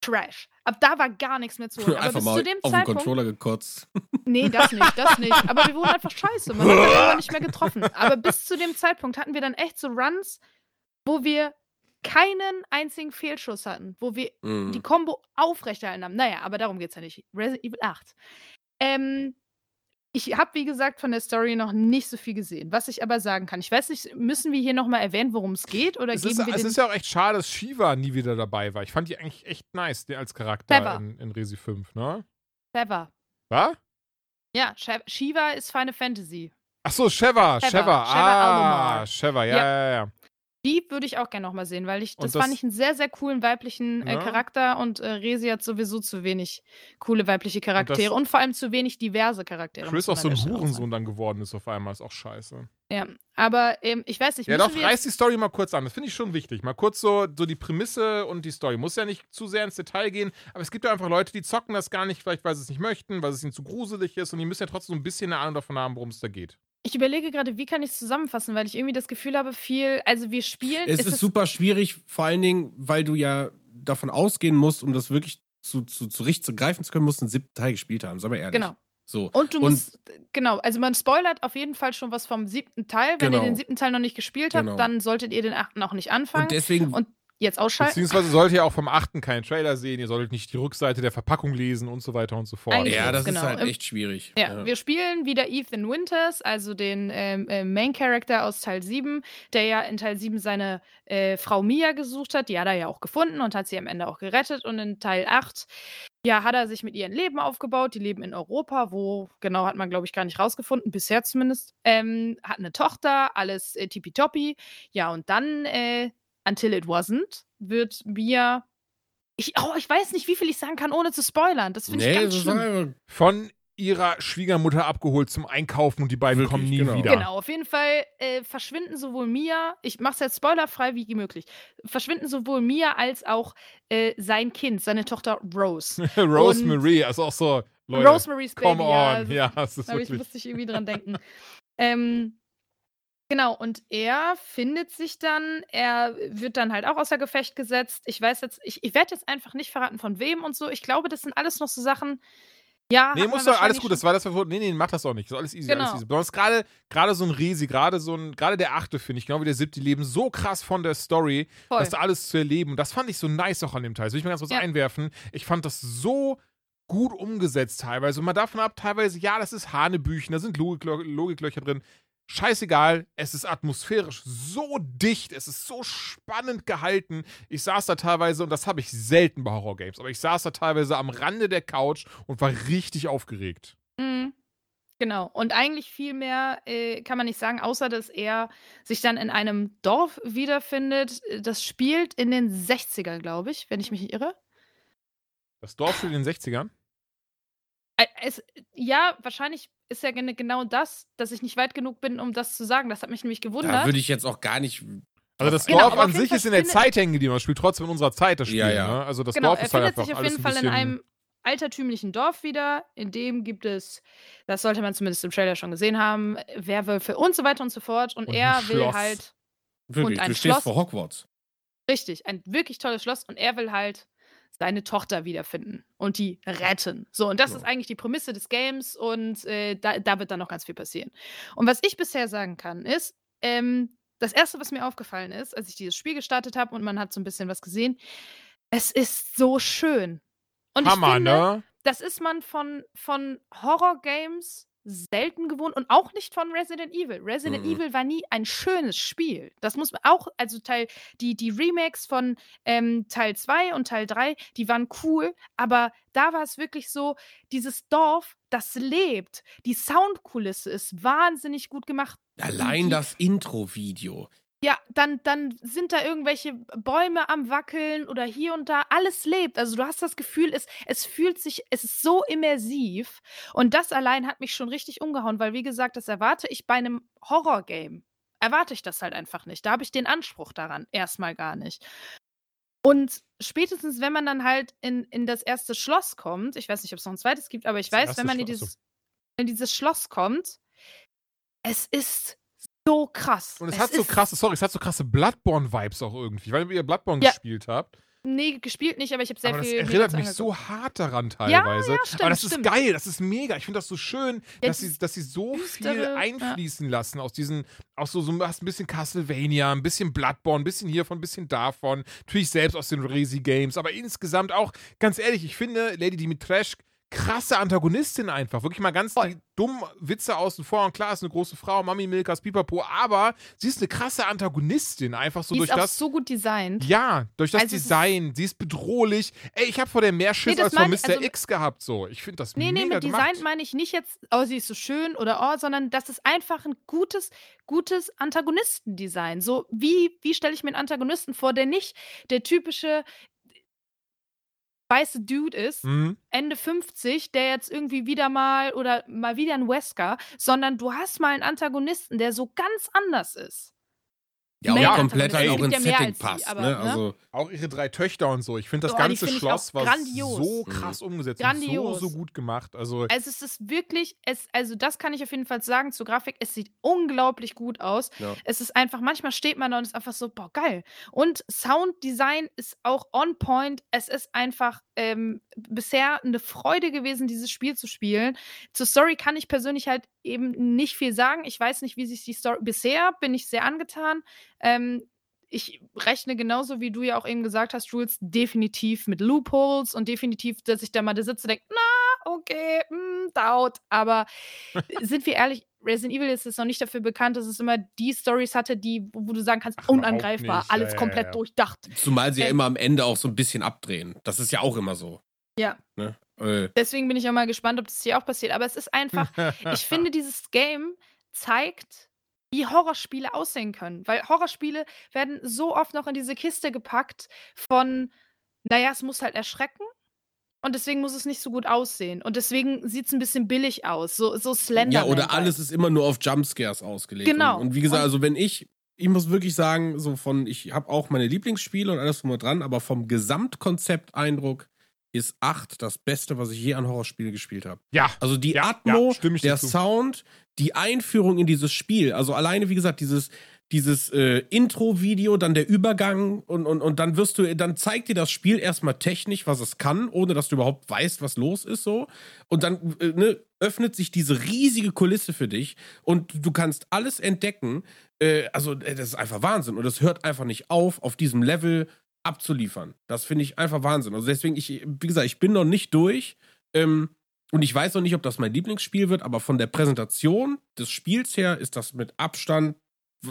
Speaker 3: Trash. Ab da war gar nichts mehr zu holen. Aber
Speaker 2: Einfach
Speaker 3: bis
Speaker 2: mal
Speaker 3: zu dem
Speaker 2: auf den
Speaker 3: Zeitpunkt.
Speaker 2: Controller gekotzt. (laughs)
Speaker 3: Nee, das nicht, das nicht. Aber wir wurden einfach scheiße. Man hat irgendwann nicht mehr getroffen. Aber bis zu dem Zeitpunkt hatten wir dann echt so Runs, wo wir keinen einzigen Fehlschuss hatten, wo wir
Speaker 2: Mhm.
Speaker 3: die Combo aufrechterhalten haben. Naja, aber darum geht's ja nicht. Resident Evil 8. Ähm, ich habe, wie gesagt, von der Story noch nicht so viel gesehen. Was ich aber sagen kann, ich weiß nicht, müssen wir hier nochmal erwähnen, worum es geht? Oder
Speaker 1: Es
Speaker 3: geben
Speaker 1: ist,
Speaker 3: wir
Speaker 1: es ist ja auch echt schade, dass Shiva nie wieder dabei war. Ich fand die eigentlich echt nice, der als Charakter in, in Resi 5, ne?
Speaker 3: Trevor.
Speaker 1: Was?
Speaker 3: Ja, Shiva ist Final Fantasy.
Speaker 1: Ach so, Sheva,
Speaker 3: Sheva,
Speaker 1: Sheva.
Speaker 3: Sheva
Speaker 1: Ah. Sheva, ja,
Speaker 3: Ja.
Speaker 1: ja, ja.
Speaker 3: Die würde ich auch gerne nochmal sehen, weil ich,
Speaker 1: Und
Speaker 3: das,
Speaker 1: das-
Speaker 3: fand ich einen sehr, sehr coolen weiblichen äh,
Speaker 1: Ja.
Speaker 3: Charakter und äh, Resi hat sowieso zu wenig coole weibliche Charaktere und, vor allem zu wenig diverse Charaktere.
Speaker 1: Chris
Speaker 3: muss
Speaker 1: auch
Speaker 3: man
Speaker 1: so
Speaker 3: an
Speaker 1: ein
Speaker 3: Stelle auch
Speaker 1: Hurensohn dann geworden ist auf einmal, ist auch scheiße.
Speaker 3: Ja, aber ähm, ich weiß nicht,
Speaker 1: Ja,
Speaker 3: müssen
Speaker 1: doch,
Speaker 3: wir
Speaker 1: reiß die Story mal kurz an. Das finde ich schon wichtig. Mal kurz so, so die Prämisse und die Story. Muss ja nicht zu sehr ins Detail gehen, aber es gibt ja einfach Leute, die zocken das gar nicht, vielleicht weil sie es nicht möchten, weil es ihnen zu gruselig ist und die müssen ja trotzdem so ein bisschen eine Ahnung davon haben, worum es da geht.
Speaker 3: Ich überlege gerade, wie kann ich es zusammenfassen, weil ich irgendwie das Gefühl habe, viel, also wir spielen.
Speaker 2: Es ist, super schwierig, vor allen Dingen, weil du ja davon ausgehen musst, um das wirklich zu, zu, zu richtig zu greifen zu können, musst du einen siebten Teil gespielt haben, sagen wir ehrlich.
Speaker 3: Genau.
Speaker 2: So.
Speaker 3: Und du
Speaker 2: Und-
Speaker 3: musst, genau, also man spoilert auf jeden Fall schon was vom siebten Teil. Wenn ihr
Speaker 2: Genau.
Speaker 3: den siebten Teil noch nicht gespielt habt,
Speaker 2: Genau.
Speaker 3: dann solltet ihr den achten auch nicht anfangen.
Speaker 2: Und deswegen,
Speaker 3: Und jetzt ausschalten.
Speaker 1: Beziehungsweise solltet ihr auch vom 8. keinen Trailer sehen, ihr solltet nicht die Rückseite der Verpackung lesen und so weiter und so fort.
Speaker 3: Eigentlich
Speaker 2: ja, das
Speaker 3: genau.
Speaker 2: ist halt echt schwierig.
Speaker 3: Ja, wir spielen wieder Ethan Winters, also den ähm, äh, Main Character aus Teil 7, der ja in Teil 7 seine äh, Frau Mia gesucht hat. Die hat er ja auch gefunden und hat sie am Ende auch gerettet. Und in Teil 8, ja, hat er sich mit ihr ein Leben aufgebaut. Die leben in Europa, wo, genau, hat man, glaube ich, gar nicht rausgefunden, bisher zumindest. Ähm, hat eine Tochter, alles äh, tippitoppi. Ja, und dann, äh, Until It Wasn't, wird Mia. Ich, oh, ich weiß nicht, wie viel ich sagen kann, ohne zu spoilern. Das finde ich
Speaker 2: nee,
Speaker 3: ganz
Speaker 2: das ist
Speaker 3: schlimm.
Speaker 2: einfach-
Speaker 1: Von ihrer Schwiegermutter abgeholt zum Einkaufen und die beiden
Speaker 2: Wirklich,
Speaker 1: kommen nie
Speaker 2: genau.
Speaker 1: wieder.
Speaker 3: Genau, auf jeden Fall äh, verschwinden sowohl Mia, ich mache es jetzt spoilerfrei wie möglich, verschwinden sowohl Mia als auch äh, sein Kind, seine Tochter Rose. (laughs)
Speaker 1: Rosemary ist auch so, Leute,
Speaker 3: Rosemary's Baby.
Speaker 1: come
Speaker 3: ja,
Speaker 1: on.
Speaker 3: also,
Speaker 1: Ja, es ist
Speaker 3: Da ich,
Speaker 1: wirklich.
Speaker 3: musste ich irgendwie dran denken. ähm, genau, und er findet sich dann, er wird dann halt auch außer Gefecht gesetzt. Ich weiß jetzt, ich, ich werde jetzt einfach nicht verraten, von wem und so. Ich glaube, das sind alles noch so Sachen. Ja,
Speaker 1: Nee, muss doch alles gut. Das war das, was- nee, nee, mach das auch nicht. So alles easy, alles
Speaker 3: Genau.
Speaker 1: easy. Besonders gerade, gerade so ein Resi, gerade so ein, gerade der achte, finde ich, genau wie der siebte, die leben so krass von der Story,
Speaker 3: Voll.
Speaker 1: das alles zu erleben. Und das fand ich so nice auch an dem Teil. Das will ich mal ganz kurz
Speaker 3: Ja.
Speaker 1: einwerfen. Ich fand das so gut umgesetzt teilweise. Und man davon ab, teilweise, ja, das ist Hanebüchen, da sind Logiklöcher drin. Scheißegal, es ist atmosphärisch so dicht, es ist so spannend gehalten. Ich saß da teilweise, und das habe ich selten bei Horrorgames, aber ich saß da teilweise am Rande der Couch und war richtig aufgeregt.
Speaker 3: Mhm. Genau. Und eigentlich viel mehr äh, kann man nicht sagen, außer dass er sich dann in einem Dorf wiederfindet. Das spielt in den 60ern, glaube ich, wenn ich mich nicht irre.
Speaker 1: Das Dorf spielt in den 60ern.
Speaker 3: Ä- Es, ja, wahrscheinlich ist ja gen- genau das, dass ich nicht weit genug bin, um das zu sagen. Das hat mich nämlich
Speaker 2: Da
Speaker 3: gewundert.
Speaker 2: würde ich jetzt auch gar nicht.
Speaker 1: Also das
Speaker 3: Genau,
Speaker 1: Dorf an sich ist in der Zeit hängen geblieben, aber spielt trotzdem in unserer Zeit das Spiel.
Speaker 2: Ja, ja.
Speaker 1: Ne? Also das
Speaker 3: genau,
Speaker 1: Dorf
Speaker 3: er
Speaker 1: ist halt
Speaker 3: findet
Speaker 1: einfach
Speaker 3: sich auf jeden
Speaker 1: ein
Speaker 3: Fall in einem altertümlichen Dorf wieder. In dem gibt es, das sollte man zumindest im Trailer schon gesehen haben, Werwölfe und so weiter und so fort. Und,
Speaker 1: Und ein
Speaker 3: er will
Speaker 1: Schloss.
Speaker 3: halt
Speaker 2: Wirklich,
Speaker 3: ein
Speaker 2: du stehst
Speaker 3: Schloss.
Speaker 2: vor Hogwarts.
Speaker 3: Richtig, ein wirklich tolles Schloss und er will halt seine Tochter wiederfinden und die retten. So, und das
Speaker 2: Ja.
Speaker 3: ist eigentlich die Prämisse des Games und äh, da, da wird dann noch ganz viel passieren. Und was ich bisher sagen kann, ist, ähm, das Erste, was mir aufgefallen ist, als ich dieses Spiel gestartet habe und man hat so ein bisschen was gesehen, es ist so schön. Und
Speaker 1: Hammer,
Speaker 3: ich finde,
Speaker 1: ne?
Speaker 3: das ist man von, von Horror-Games selten gewohnt und auch nicht von Resident Evil. Resident
Speaker 2: Mhm.
Speaker 3: Evil war nie ein schönes Spiel. Das muss man auch, also Teil, die, die Remakes von ähm, Teil 2 und Teil 3, die waren cool, aber da war es wirklich so, dieses Dorf, das lebt. Die Soundkulisse ist wahnsinnig gut gemacht.
Speaker 2: Allein das Intro-Video.
Speaker 3: Ja, dann, dann sind da irgendwelche Bäume am Wackeln oder hier und da. Alles lebt. Also du hast das Gefühl, es, es fühlt sich, es ist so immersiv. Und das allein hat mich schon richtig umgehauen, weil wie gesagt, das erwarte ich bei einem Horror-Game. Erwarte ich das halt einfach nicht. Da habe ich den Anspruch daran erstmal gar nicht. Und spätestens, wenn man dann halt in, in das erste Schloss kommt, ich weiß nicht, ob es noch ein zweites gibt, aber ich
Speaker 1: Das
Speaker 3: weiß, wenn man in dieses, in dieses Schloss kommt, es ist so krass.
Speaker 1: Und es, hat so
Speaker 3: ist
Speaker 1: krasse, sorry, es hat so krasse Bloodborne-Vibes auch irgendwie. Weil ihr Bloodborne
Speaker 3: Ja.
Speaker 1: gespielt habt.
Speaker 3: Nee, gespielt nicht, aber ich habe sehr
Speaker 1: aber das
Speaker 3: viel. mir
Speaker 1: erinnert mich so hart daran
Speaker 3: Ja,
Speaker 1: teilweise.
Speaker 3: ja, stimmt,
Speaker 1: aber das ist
Speaker 3: stimmt.
Speaker 1: geil, das ist mega. Ich finde das so schön,
Speaker 3: Ja,
Speaker 1: dass, sie, dass sie so viel
Speaker 3: ja.
Speaker 1: einfließen lassen aus diesen, aus so, so hast ein bisschen Castlevania, ein bisschen Bloodborne, ein bisschen hiervon, ein bisschen davon. Natürlich selbst aus den Resi-Games, aber insgesamt auch, ganz ehrlich, ich finde Lady Dimitrescu krasse Antagonistin einfach. Wirklich mal ganz die dummen Witze außen vor. Und klar, ist eine große Frau, Mami Milkas, Pipapo, aber sie ist eine krasse Antagonistin, einfach so
Speaker 3: Die
Speaker 1: durch
Speaker 3: ist auch
Speaker 1: das.
Speaker 3: so gut designt.
Speaker 1: Ja, durch das
Speaker 3: Also
Speaker 1: Design. Sie ist bedrohlich. Ey, ich habe vor der mehr Schiss
Speaker 3: Nee,
Speaker 1: als vor Mr.
Speaker 3: also-
Speaker 1: X gehabt. So, ich finde das
Speaker 3: Nee, nee,
Speaker 1: mega
Speaker 3: mit
Speaker 1: gemacht.
Speaker 3: Design meine ich nicht jetzt, oh, sie ist so schön oder oh, sondern das ist einfach ein gutes, gutes Antagonistendesign. So, wie, wie stelle ich mir einen Antagonisten vor, der nicht der typische weiße Dude ist,
Speaker 1: Mhm.
Speaker 3: Ende 50, der jetzt irgendwie wieder mal oder mal wieder ein Wesker, sondern du hast mal einen Antagonisten, der so ganz anders ist.
Speaker 2: Ja, auch komplett halt auch ins
Speaker 3: ja
Speaker 2: Setting passt.
Speaker 3: aber,
Speaker 2: ne?
Speaker 3: ne?
Speaker 2: Also,
Speaker 1: Auch ihre drei Töchter und so. Ich finde, das
Speaker 3: Oh, die
Speaker 1: ganze
Speaker 3: finde ich
Speaker 1: Schloss war
Speaker 3: grandios.
Speaker 1: so
Speaker 2: Mhm.
Speaker 1: krass umgesetzt
Speaker 3: Grandios.
Speaker 1: und so, so gut gemacht. Also,
Speaker 3: Also es ist wirklich, es, also das kann ich auf jeden Fall sagen zur Grafik, es sieht unglaublich gut aus.
Speaker 2: Ja.
Speaker 3: Es ist einfach, manchmal steht man da und ist einfach so, boah, geil. Und Sounddesign ist auch on point. Es ist einfach ähm, bisher eine Freude gewesen, dieses Spiel zu spielen. Zur Story kann ich persönlich halt eben nicht viel sagen. Ich weiß nicht, wie sich die Story. Bisher bin ich sehr angetan. Ähm, ich rechne genauso, wie du ja auch eben gesagt hast, Jules, definitiv mit Loopholes und definitiv, dass ich da mal da sitze und denke, na, okay, mm, dauert. Aber (laughs) sind wir ehrlich, Resident Evil ist jetzt noch nicht dafür bekannt, dass es immer die Stories hatte, die, wo du sagen kannst,
Speaker 1: Ach,
Speaker 3: unangreifbar,
Speaker 1: nicht.
Speaker 3: alles
Speaker 1: Ja, ja,
Speaker 3: komplett
Speaker 1: ja.
Speaker 3: durchdacht.
Speaker 2: zumal sie ja
Speaker 3: Äh,
Speaker 2: immer am Ende auch so ein bisschen abdrehen. Das ist ja auch immer so.
Speaker 3: Ja.
Speaker 2: Ne? Äh,
Speaker 3: Deswegen bin ich auch mal gespannt, ob das hier auch passiert. Aber es ist einfach, (laughs) ich finde, dieses Game zeigt, wie Horrorspiele aussehen können. Weil Horrorspiele werden so oft noch in diese Kiste gepackt von, naja, es muss halt erschrecken. Und deswegen muss es nicht so gut aussehen. Und deswegen sieht es ein bisschen billig aus. So, so slender.
Speaker 2: ja, oder alles ist immer nur auf Jumpscares ausgelegt.
Speaker 3: Genau.
Speaker 2: Und, und wie gesagt,
Speaker 3: Und-
Speaker 2: also wenn ich, ich muss wirklich sagen, so von, ich habe auch meine Lieblingsspiele und alles drum und dran, aber vom Gesamtkonzept-Eindruck ist 8 das Beste, was ich je an Horrorspielen gespielt habe.
Speaker 1: Ja.
Speaker 2: Also die
Speaker 1: Ja,
Speaker 2: Atmo,
Speaker 1: ja,
Speaker 2: der
Speaker 1: zu.
Speaker 2: Sound, die Einführung in dieses Spiel. Also alleine, wie gesagt, dieses, dieses äh, Intro-Video, dann der Übergang und, und, und dann wirst du, dann zeigt dir das Spiel erstmal technisch, was es kann, ohne dass du überhaupt weißt, was los ist so. Und dann äh, ne, öffnet sich diese riesige Kulisse für dich und du kannst alles entdecken. Äh, also, äh, das ist einfach Wahnsinn. Und es hört einfach nicht auf, auf diesem Level abzuliefern. Das finde ich einfach Wahnsinn. Also deswegen, ich, wie gesagt, ich bin noch nicht durch. Ähm, und ich weiß noch nicht, ob das mein Lieblingsspiel wird, aber von der Präsentation des Spiels her ist das mit Abstand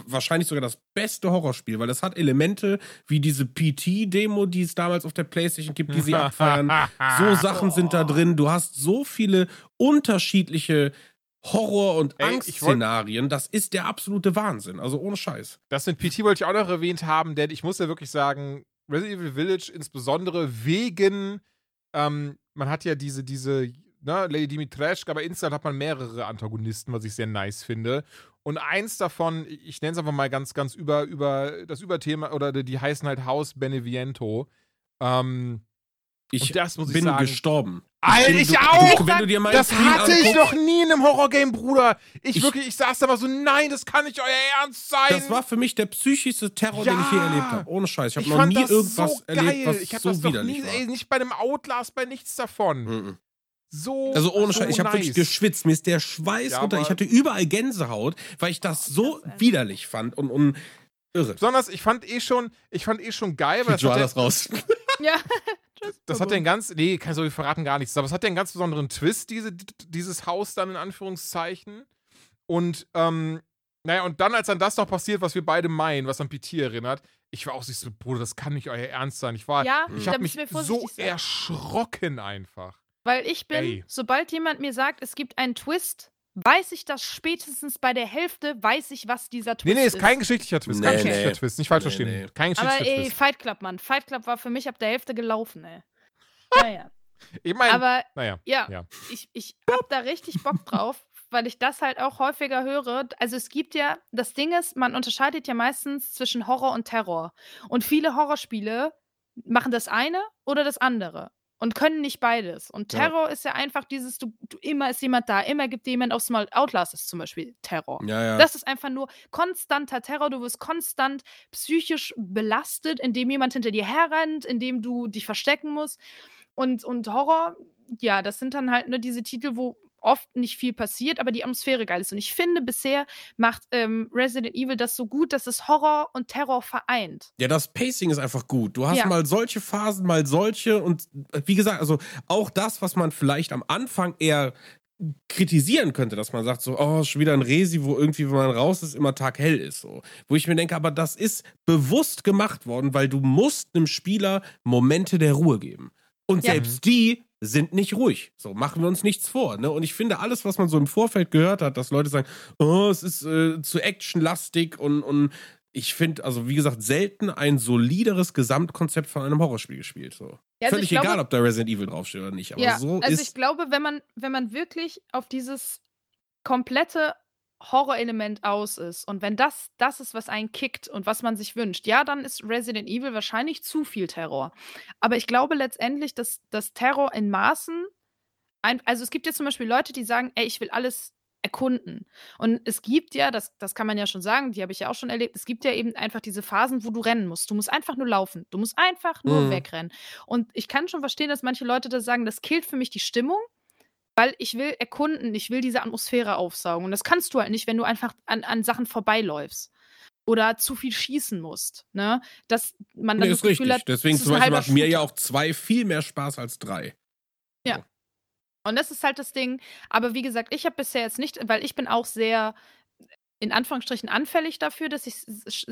Speaker 2: wahrscheinlich sogar das beste Horrorspiel, weil es hat Elemente wie diese PT-Demo, die es damals auf der Playstation gibt, die sie abfeiern. So (laughs) Sachen sind da drin. Du hast so viele unterschiedliche Horror- und
Speaker 1: Ey,
Speaker 2: Angstszenarien. Das ist der absolute Wahnsinn. Also ohne Scheiß.
Speaker 1: Das mit PT wollte ich auch noch erwähnt haben, denn ich muss ja wirklich sagen, Resident Evil Village insbesondere wegen, ähm, man hat ja diese, diese, ne, Lady Dimitrescu, aber insgesamt hat man mehrere Antagonisten, was ich sehr nice finde. Und eins davon, ich nenne es einfach mal ganz, ganz über, über das Überthema, oder die heißen halt Haus Beneviento. Ähm,
Speaker 2: Ich
Speaker 1: und das muss ich
Speaker 2: bin
Speaker 1: sagen.
Speaker 2: gestorben.
Speaker 1: Alter, ich
Speaker 2: du-
Speaker 1: auch!
Speaker 2: Wenn du dir mein
Speaker 1: Das
Speaker 2: Stream
Speaker 1: hatte ich
Speaker 2: anguckst-
Speaker 1: noch nie in einem Horrorgame, Bruder. Ich,
Speaker 2: Ich-
Speaker 1: wirklich, ich saß da mal so, nein, das kann nicht euer Ernst sein.
Speaker 2: Das war für mich der psychischste Terror, den ich je
Speaker 1: Ja.
Speaker 2: erlebt habe. Ohne Scheiß. Ich habe
Speaker 1: ich
Speaker 2: noch
Speaker 1: fand
Speaker 2: nie
Speaker 1: das
Speaker 2: irgendwas
Speaker 1: so
Speaker 2: erlebt,
Speaker 1: geil.
Speaker 2: was
Speaker 1: ich hab
Speaker 2: so
Speaker 1: das
Speaker 2: widerlich
Speaker 1: nie,
Speaker 2: war.
Speaker 1: ey, nicht bei dem Outlast, bei nichts davon.
Speaker 2: Mhm.
Speaker 1: So.
Speaker 2: Also ohne
Speaker 1: so
Speaker 2: Scheiß, ich habe
Speaker 1: nice.
Speaker 2: wirklich geschwitzt. Mir ist der Schweiß
Speaker 1: Ja,
Speaker 2: runter. Ich hatte überall Gänsehaut, weil ich das so
Speaker 3: das,
Speaker 2: widerlich fand und, und irre.
Speaker 1: Besonders, ich fand eh schon, ich fand eh schon geil, weil das
Speaker 2: raus. (laughs)
Speaker 3: Ja. (laughs) Tschüss.
Speaker 1: das hat ja einen ganz, nee, kann so viel verraten gar nichts, aber es hat ja einen ganz besonderen Twist, diese, dieses Haus dann in Anführungszeichen. Und, ähm, naja, und dann, als dann das noch passiert, was wir beide meinen, was an PT erinnert, ich war auch so, Bruder, das kann nicht euer Ernst sein. Ich war,
Speaker 3: Ja,
Speaker 1: ich habe mich so
Speaker 3: sein.
Speaker 1: erschrocken einfach.
Speaker 3: Weil ich bin,
Speaker 1: Ey.
Speaker 3: sobald jemand mir sagt, es gibt einen Twist, weiß ich das spätestens bei der Hälfte, weiß ich, was dieser Twist
Speaker 1: Nee, nee,
Speaker 3: ist.
Speaker 1: ist kein geschichtlicher Twist.
Speaker 2: Nee,
Speaker 1: kein
Speaker 2: nee.
Speaker 1: geschichtlicher Twist. Nicht falsch
Speaker 2: Nee,
Speaker 1: verstehen.
Speaker 2: nee.
Speaker 1: Kein
Speaker 3: Aber
Speaker 1: geschichtlicher
Speaker 3: ey,
Speaker 1: Twist.
Speaker 3: Fight Club, Mann. Fight Club war für mich ab der Hälfte gelaufen, ey. Naja.
Speaker 1: Ich meine,
Speaker 3: Aber
Speaker 1: naja.
Speaker 3: ja,
Speaker 1: Ja.
Speaker 3: ich, ich hab da richtig Bock drauf, weil ich das halt auch häufiger höre. Also es gibt ja, das Ding ist, man unterscheidet ja meistens zwischen Horror und Terror. Und viele Horrorspiele machen das eine oder das andere. Und können nicht beides. Und
Speaker 2: Ja.
Speaker 3: Terror ist ja einfach dieses, du, du immer ist jemand da, immer gibt dir jemand aufs Mal. Outlast ist zum Beispiel Terror.
Speaker 2: Ja, ja.
Speaker 3: Das ist einfach nur konstanter Terror. Du wirst konstant psychisch belastet, indem jemand hinter dir herrennt, indem du dich verstecken musst. Und, und Horror, ja, das sind dann halt nur diese Titel, wo oft nicht viel passiert, aber die Atmosphäre geil ist. Und ich finde, bisher macht ähm, Resident Evil das so gut, dass es Horror und Terror vereint.
Speaker 2: Ja, das Pacing ist einfach gut. Du hast
Speaker 3: Ja.
Speaker 2: mal solche Phasen, mal solche und äh, wie gesagt, also auch das, was man vielleicht am Anfang eher kritisieren könnte, dass man sagt so, oh, schon wieder ein Resi, wo irgendwie, wenn man raus ist, immer Tag hell ist, so. Wo ich mir denke, aber das ist bewusst gemacht worden, weil du musst einem Spieler Momente der Ruhe geben. Und
Speaker 3: Ja.
Speaker 2: selbst die sind nicht ruhig. So, machen wir uns nichts vor. Ne? Und ich finde, alles, was man so im Vorfeld gehört hat, dass Leute sagen, oh, es ist äh, zu actionlastig und, und ich finde, also wie gesagt, selten ein solideres Gesamtkonzept von einem Horrorspiel gespielt. So.
Speaker 3: Ja, also
Speaker 2: Völlig
Speaker 3: glaube-
Speaker 2: egal, ob da Resident Evil draufsteht oder nicht. Aber
Speaker 3: ja,
Speaker 2: so
Speaker 3: also
Speaker 2: ist.
Speaker 3: ich glaube, wenn man, wenn man wirklich auf dieses komplette Horrorelement aus ist und wenn das das ist, was einen kickt und was man sich wünscht, ja, dann ist Resident Evil wahrscheinlich zu viel Terror. Aber ich glaube letztendlich, dass das Terror in Maßen, ein, also es gibt ja zum Beispiel Leute, die sagen, ey, ich will alles erkunden. Und es gibt ja, das, das kann man ja schon sagen, die habe ich ja auch schon erlebt, es gibt ja eben einfach diese Phasen, wo du rennen musst. Du musst einfach nur laufen. Du musst einfach nur
Speaker 2: Mhm.
Speaker 3: wegrennen. Und ich kann schon verstehen, dass manche Leute das sagen, das killt für mich die Stimmung, weil ich will erkunden, ich will diese Atmosphäre aufsaugen. Und das kannst du halt nicht, wenn du einfach an, an Sachen vorbeiläufst. Oder zu viel schießen musst. Ne? Dass man dann
Speaker 2: Nee,
Speaker 3: das
Speaker 2: ist
Speaker 3: Gefühl
Speaker 2: richtig.
Speaker 3: hat,
Speaker 2: Deswegen zum Beispiel macht mir ja auch zwei viel mehr Spaß als drei.
Speaker 3: Und das ist halt das Ding. Aber wie gesagt, ich habe bisher jetzt nicht, weil ich bin auch sehr in Anführungsstrichen anfällig dafür, dass ich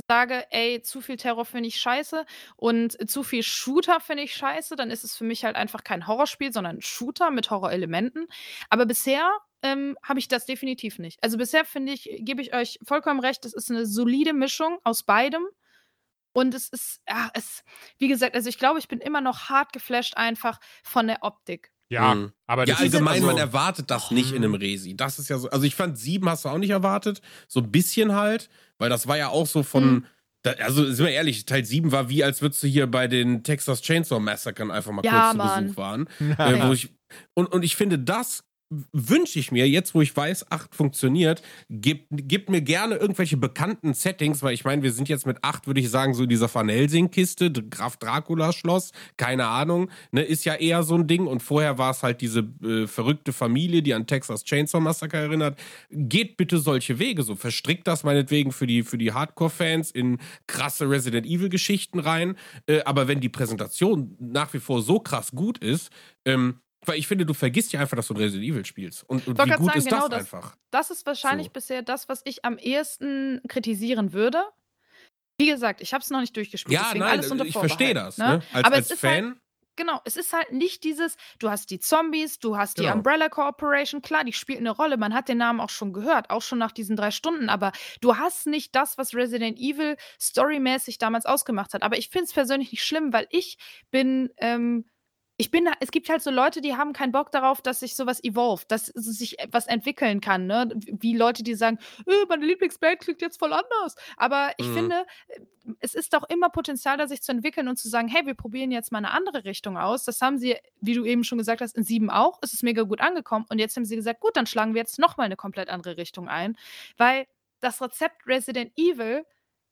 Speaker 3: sage, ey, zu viel Terror finde ich scheiße und zu viel Shooter finde ich scheiße, dann ist es für mich halt einfach kein Horrorspiel, sondern ein Shooter mit Horrorelementen. Aber bisher ähm, habe ich das definitiv nicht. Also bisher finde ich, gebe ich euch vollkommen recht, das ist eine solide Mischung aus beidem. Und es ist, ja, es, wie gesagt, also ich glaube, ich bin immer noch hart geflasht einfach von der Optik.
Speaker 1: Ja,
Speaker 2: Mhm.
Speaker 1: aber
Speaker 2: Ja,
Speaker 1: das ist
Speaker 2: allgemein,
Speaker 1: also-
Speaker 2: man erwartet das nicht in einem Resi. Das ist ja so. Also, ich fand sieben hast du auch nicht erwartet. So ein bisschen halt, weil das war ja auch so von.
Speaker 3: Mhm.
Speaker 2: Da, also, sind wir ehrlich, Teil 7 war wie, als würdest du hier bei den Texas Chainsaw Massacren einfach mal
Speaker 3: Ja,
Speaker 2: kurz zu
Speaker 3: Mann.
Speaker 2: Besuch waren. (laughs) Äh, wo ich, und, und ich finde, das wünsche ich mir, jetzt wo ich weiß, 8 funktioniert, gibt, gibt mir gerne irgendwelche bekannten Settings, weil ich meine, wir sind jetzt mit 8, würde ich sagen, so in dieser Van Helsing-Kiste, Graf Dracula Schloss, keine Ahnung, ne, ist ja eher so ein Ding. Und vorher war es halt diese äh, verrückte Familie, die an Texas Chainsaw Massacre erinnert. Geht bitte solche Wege, so verstrickt das meinetwegen für die, für die Hardcore-Fans in krasse Resident Evil-Geschichten rein. Äh, aber wenn die Präsentation nach wie vor so krass gut ist, ähm, weil ich finde, du vergisst ja einfach, dass du Resident Evil spielst. Und, und wie gut
Speaker 3: sagen,
Speaker 2: ist
Speaker 3: genau
Speaker 2: das,
Speaker 3: das-
Speaker 2: einfach?
Speaker 3: Das ist wahrscheinlich
Speaker 2: So.
Speaker 3: bisher das, was ich am ehesten kritisieren würde. Wie gesagt, ich habe es noch nicht durchgespielt.
Speaker 2: Ja,
Speaker 3: deswegen
Speaker 2: nein,
Speaker 3: alles unter
Speaker 2: ich verstehe das. Ne? Als,
Speaker 3: Aber
Speaker 2: als
Speaker 3: es ist
Speaker 2: Fan.
Speaker 3: Halt, genau, es ist halt nicht dieses, du hast die Zombies, du hast die
Speaker 2: Genau.
Speaker 3: Umbrella Corporation, klar, die spielt eine Rolle, man hat den Namen auch schon gehört, auch schon nach diesen drei Stunden, aber du hast nicht das, was Resident Evil storymäßig damals ausgemacht hat. Aber ich finde es persönlich nicht schlimm, weil ich bin, ähm, ich bin, es gibt halt so Leute, die haben keinen Bock darauf, dass sich sowas evolved, dass sich etwas entwickeln kann, ne? Wie Leute, die sagen, äh, meine Lieblingsband klingt jetzt voll anders. Aber ich
Speaker 2: Mhm.
Speaker 3: finde, äh, es ist doch immer Potenzial da, sich zu entwickeln und zu sagen, hey, wir probieren jetzt mal eine andere Richtung aus. Das haben sie, wie du eben schon gesagt hast, in sieben auch. Es ist mega gut angekommen. Und jetzt haben sie gesagt, gut, dann schlagen wir jetzt nochmal eine komplett andere Richtung ein. Weil das Rezept Resident Evil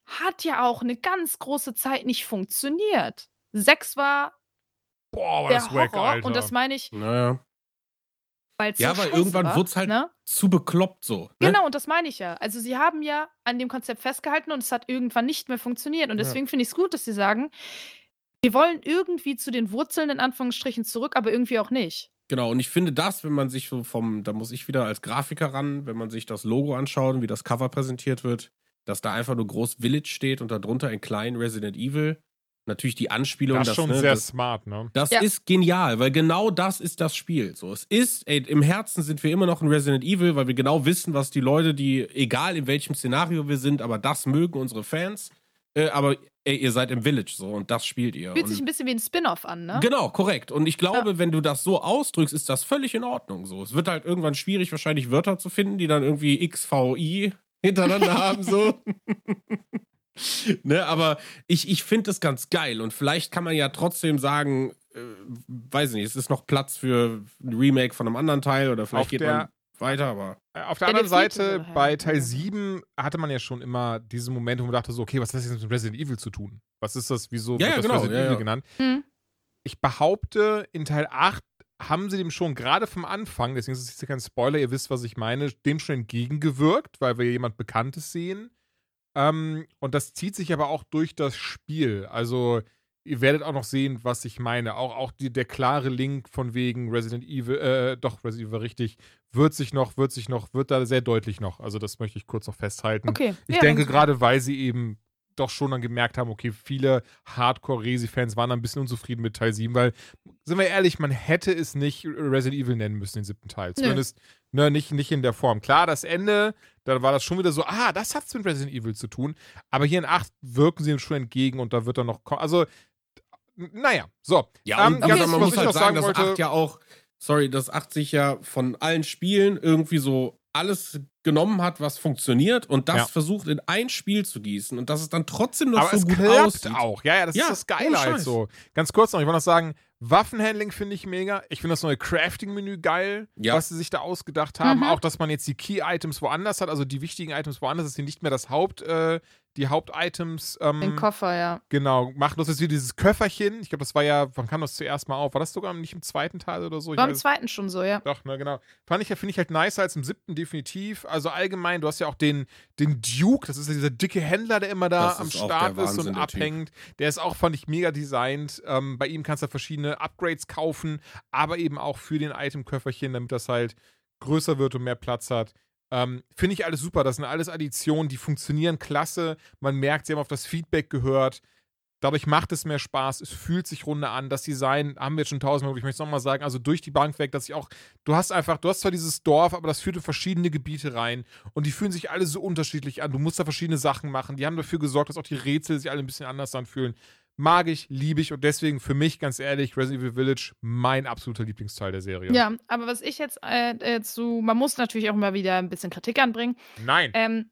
Speaker 3: hat ja auch eine ganz große Zeit nicht funktioniert. Sechs war
Speaker 1: Boah, war
Speaker 3: der
Speaker 1: das wack,
Speaker 3: Horror.
Speaker 1: Alter.
Speaker 3: Und das meine ich,
Speaker 2: Naja.
Speaker 3: weil es
Speaker 2: Ja,
Speaker 3: so
Speaker 2: weil irgendwann
Speaker 3: war,
Speaker 2: wurd's halt
Speaker 3: Ne?
Speaker 2: Zu bekloppt so. Ne?
Speaker 3: Genau, und das meine ich ja. Also sie haben ja an dem Konzept festgehalten und es hat irgendwann nicht mehr funktioniert. Und
Speaker 2: Ja.
Speaker 3: deswegen finde ich es gut, dass sie sagen, wir wollen irgendwie zu den Wurzeln in Anführungsstrichen zurück, aber irgendwie auch nicht.
Speaker 2: Genau, und ich finde das, wenn man sich so vom, da muss ich wieder als Grafiker ran, wenn man sich das Logo anschaut und wie das Cover präsentiert wird, dass da einfach nur groß Village steht und darunter ein klein Resident Evil. Natürlich die Anspielung,
Speaker 1: das ist schon
Speaker 2: ne,
Speaker 1: sehr
Speaker 2: das,
Speaker 1: smart, ne?
Speaker 2: Das
Speaker 3: Ja.
Speaker 2: ist genial, weil genau das ist das Spiel. So, es ist, ey, im Herzen sind wir immer noch ein Resident Evil, weil wir genau wissen, was die Leute, die, egal in welchem Szenario wir sind, aber das mögen unsere Fans. Äh, aber ey, ihr seid im Village so und das spielt ihr.
Speaker 3: Fühlt
Speaker 2: und
Speaker 3: sich ein bisschen wie ein Spin-off an, ne?
Speaker 2: Genau, korrekt. Und ich glaube, wenn du das so ausdrückst, ist das völlig in Ordnung. So, es wird halt irgendwann schwierig, wahrscheinlich Wörter zu finden, die dann irgendwie XVI hintereinander (laughs) haben, so. Ne, aber ich, ich finde das ganz geil. Und vielleicht kann man ja trotzdem sagen, äh, weiß nicht, es ist noch Platz für ein Remake von einem anderen Teil oder vielleicht
Speaker 1: Auf
Speaker 2: geht
Speaker 1: der-
Speaker 2: man weiter, aber.
Speaker 1: Äh, Auf der
Speaker 3: Ja, der
Speaker 1: anderen Seite,
Speaker 3: her,
Speaker 1: bei. Teil 7 hatte man ja schon immer diesen Moment, wo man dachte so, okay, was hat das jetzt mit Resident Evil zu tun? Was ist das, wieso
Speaker 2: Ja,
Speaker 1: wird
Speaker 2: ja,
Speaker 1: das
Speaker 2: genau,
Speaker 1: Resident
Speaker 2: ja,
Speaker 1: Evil
Speaker 2: ja.
Speaker 1: genannt?
Speaker 3: Hm.
Speaker 1: Ich behaupte, in Teil 8 haben sie dem schon gerade vom Anfang, deswegen ist es jetzt kein Spoiler, ihr wisst, was ich meine, dem schon entgegengewirkt, weil wir jemand Bekanntes sehen. Ähm, und das zieht sich aber auch durch das Spiel. Also, ihr werdet auch noch sehen, was ich meine. Auch, auch die, der klare Link von wegen Resident Evil, äh, doch, Resident Evil richtig, wird sich noch, wird sich noch, wird da sehr deutlich noch. Also, das möchte ich kurz noch festhalten.
Speaker 3: Okay.
Speaker 1: Ich
Speaker 3: ja,
Speaker 1: denke gerade, weil sie eben doch schon dann gemerkt haben, okay, viele Hardcore-Resi-Fans waren ein bisschen unzufrieden mit Teil 7, weil, sind wir ehrlich, man hätte es nicht Resident Evil nennen müssen, den siebten Teil. Zumindest ne, nicht, nicht in der Form. Klar, das Ende, da war das schon wieder so, ah, das hat's mit Resident Evil zu tun. Aber hier in 8 wirken sie ihm schon entgegen und da wird dann noch, also, naja, so.
Speaker 2: Ja,
Speaker 1: Ähm,
Speaker 2: und
Speaker 1: ganz-
Speaker 2: also
Speaker 1: was
Speaker 2: man muss halt sagen,
Speaker 1: sagen
Speaker 2: dass
Speaker 1: wollte-
Speaker 2: 8 ja auch, sorry, dass 8 sich ja von allen Spielen irgendwie so alles genommen hat, was funktioniert und das
Speaker 1: Ja.
Speaker 2: versucht in ein Spiel zu gießen und dass es dann trotzdem noch
Speaker 1: Aber
Speaker 2: so
Speaker 1: es
Speaker 2: gut
Speaker 1: klappt
Speaker 2: aussieht.
Speaker 1: auch. Ja, ja, das
Speaker 2: Ja,
Speaker 1: ist das Geile halt so. Ganz kurz noch, ich wollte noch sagen, Waffenhandling finde ich mega. Ich finde das neue Crafting-Menü geil,
Speaker 2: Ja.
Speaker 1: was sie sich da ausgedacht haben.
Speaker 3: Mhm.
Speaker 1: Auch, dass man jetzt die Key-Items woanders hat, also die wichtigen Items woanders, dass sie nicht mehr das Haupt, äh, die Haupt-Items ähm,
Speaker 3: Den Koffer, ja.
Speaker 1: genau machen. Das ist wie dieses Köfferchen. Ich glaube, das war ja, wann kam das zuerst mal auf? War das sogar nicht im zweiten Teil oder so? Ich
Speaker 3: War im
Speaker 1: weiß-
Speaker 3: zweiten schon so, ja.
Speaker 1: doch, ne, genau. Fand ich ja, finde ich halt nicer als im siebten, definitiv. Also allgemein, du hast ja auch den, den Duke, das ist ja dieser dicke Händler, der immer da
Speaker 2: Das
Speaker 1: am
Speaker 2: ist
Speaker 1: Start ist und
Speaker 2: Wahnsinn, der
Speaker 1: abhängt. Der ist auch, fand ich, mega designt. Ähm, bei ihm kannst du verschiedene Upgrades kaufen, aber eben auch für den Itemköfferchen, damit das halt größer wird und mehr Platz hat. Ähm, Finde ich alles super. Das sind alles Additionen, die funktionieren klasse. Man merkt, sie haben auf das Feedback gehört. Dadurch macht es mehr Spaß, es fühlt sich runter an. Das Design haben wir jetzt schon tausendmal, ich möchte es nochmal sagen, also durch die Bank weg, dass ich auch, du hast einfach, du hast zwar dieses Dorf, aber das führt in verschiedene Gebiete rein und die fühlen sich alle so unterschiedlich an. Du musst da verschiedene Sachen machen. Die haben dafür gesorgt, dass auch die Rätsel sich alle ein bisschen anders anfühlen. Mag ich, liebe ich und deswegen für mich, ganz ehrlich, Resident Evil Village mein absoluter Lieblingsteil der Serie.
Speaker 3: Ja, aber was ich jetzt äh, zu, man muss natürlich auch immer wieder ein bisschen Kritik anbringen.
Speaker 1: Nein.
Speaker 3: Ähm,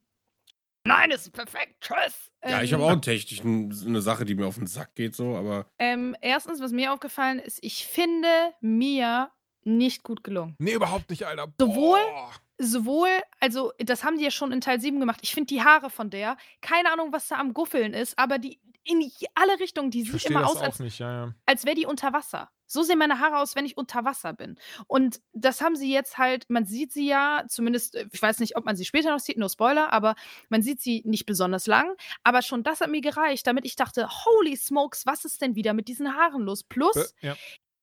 Speaker 3: Nein, ist perfekt. Tschüss.
Speaker 2: Ja, ich
Speaker 3: Ähm,
Speaker 2: habe auch technisch eine Sache, die mir auf den Sack geht, so, aber
Speaker 3: Ähm, erstens, was mir aufgefallen ist, ich finde Mia nicht gut gelungen.
Speaker 1: Nee, überhaupt nicht, Alter.
Speaker 3: Sowohl-
Speaker 1: Boah.
Speaker 3: Sowohl, also das haben die ja schon in Teil 7 gemacht. Ich finde die Haare von der, keine Ahnung, was da am Guffeln ist, aber die in alle Richtungen, die sieht immer aus, als,
Speaker 1: nicht, ja, ja.
Speaker 3: als wäre die unter Wasser. So sehen meine Haare aus, wenn ich unter Wasser bin. Und das haben sie jetzt halt, man sieht sie ja, zumindest, äh, ich weiß nicht, ob man sie später noch sieht, nur Spoiler, aber man sieht sie nicht besonders lang. Aber schon das hat mir gereicht, damit ich dachte, holy smokes, was ist denn wieder mit diesen Haaren los? Plus,
Speaker 1: Äh, ja.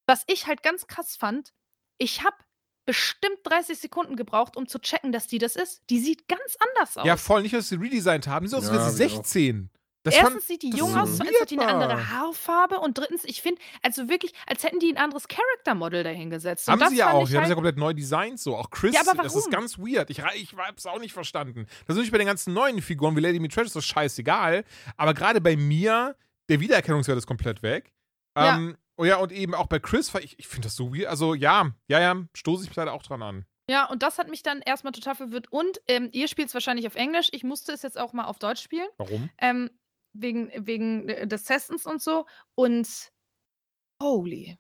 Speaker 3: was ich halt ganz krass fand, ich habe bestimmt 30 Sekunden gebraucht, um zu checken, dass die das ist. Die sieht ganz anders aus.
Speaker 1: ja, voll nicht, dass sie redesigned haben. Die sieht aus, als
Speaker 2: Ja,
Speaker 1: wäre sie
Speaker 2: hab ich auch.
Speaker 1: 16. Das fand,
Speaker 3: Erstens sieht die jung aus,
Speaker 1: so
Speaker 3: als hätte die eine andere. Haarfarbe. Und drittens, ich finde, also wirklich, als hätten die ein anderes Charaktermodell dahingesetzt. Und
Speaker 1: haben sie ja auch. Die haben sie ja
Speaker 3: halt,
Speaker 1: komplett neu designt, so. Auch Chris,
Speaker 3: Ja, aber
Speaker 1: das ist ganz weird. Ich, ich hab's auch nicht verstanden. Das ist nicht bei den ganzen neuen Figuren wie Lady Mistress ist das scheißegal. Aber gerade bei mir, der Wiedererkennungswert ist komplett weg.
Speaker 3: Ja.
Speaker 1: Ähm, oh ja, und eben auch bei Chris, ich, ich finde das so weird. Also ja, ja, ja, stoße ich mich leider auch dran an.
Speaker 3: ja, und das hat mich dann erstmal total verwirrt. Und ähm, ihr spielt es wahrscheinlich auf Englisch. Ich musste es jetzt auch mal auf Deutsch spielen.
Speaker 1: Warum?
Speaker 3: Ähm, wegen, wegen äh, des Testens und so. Und holy.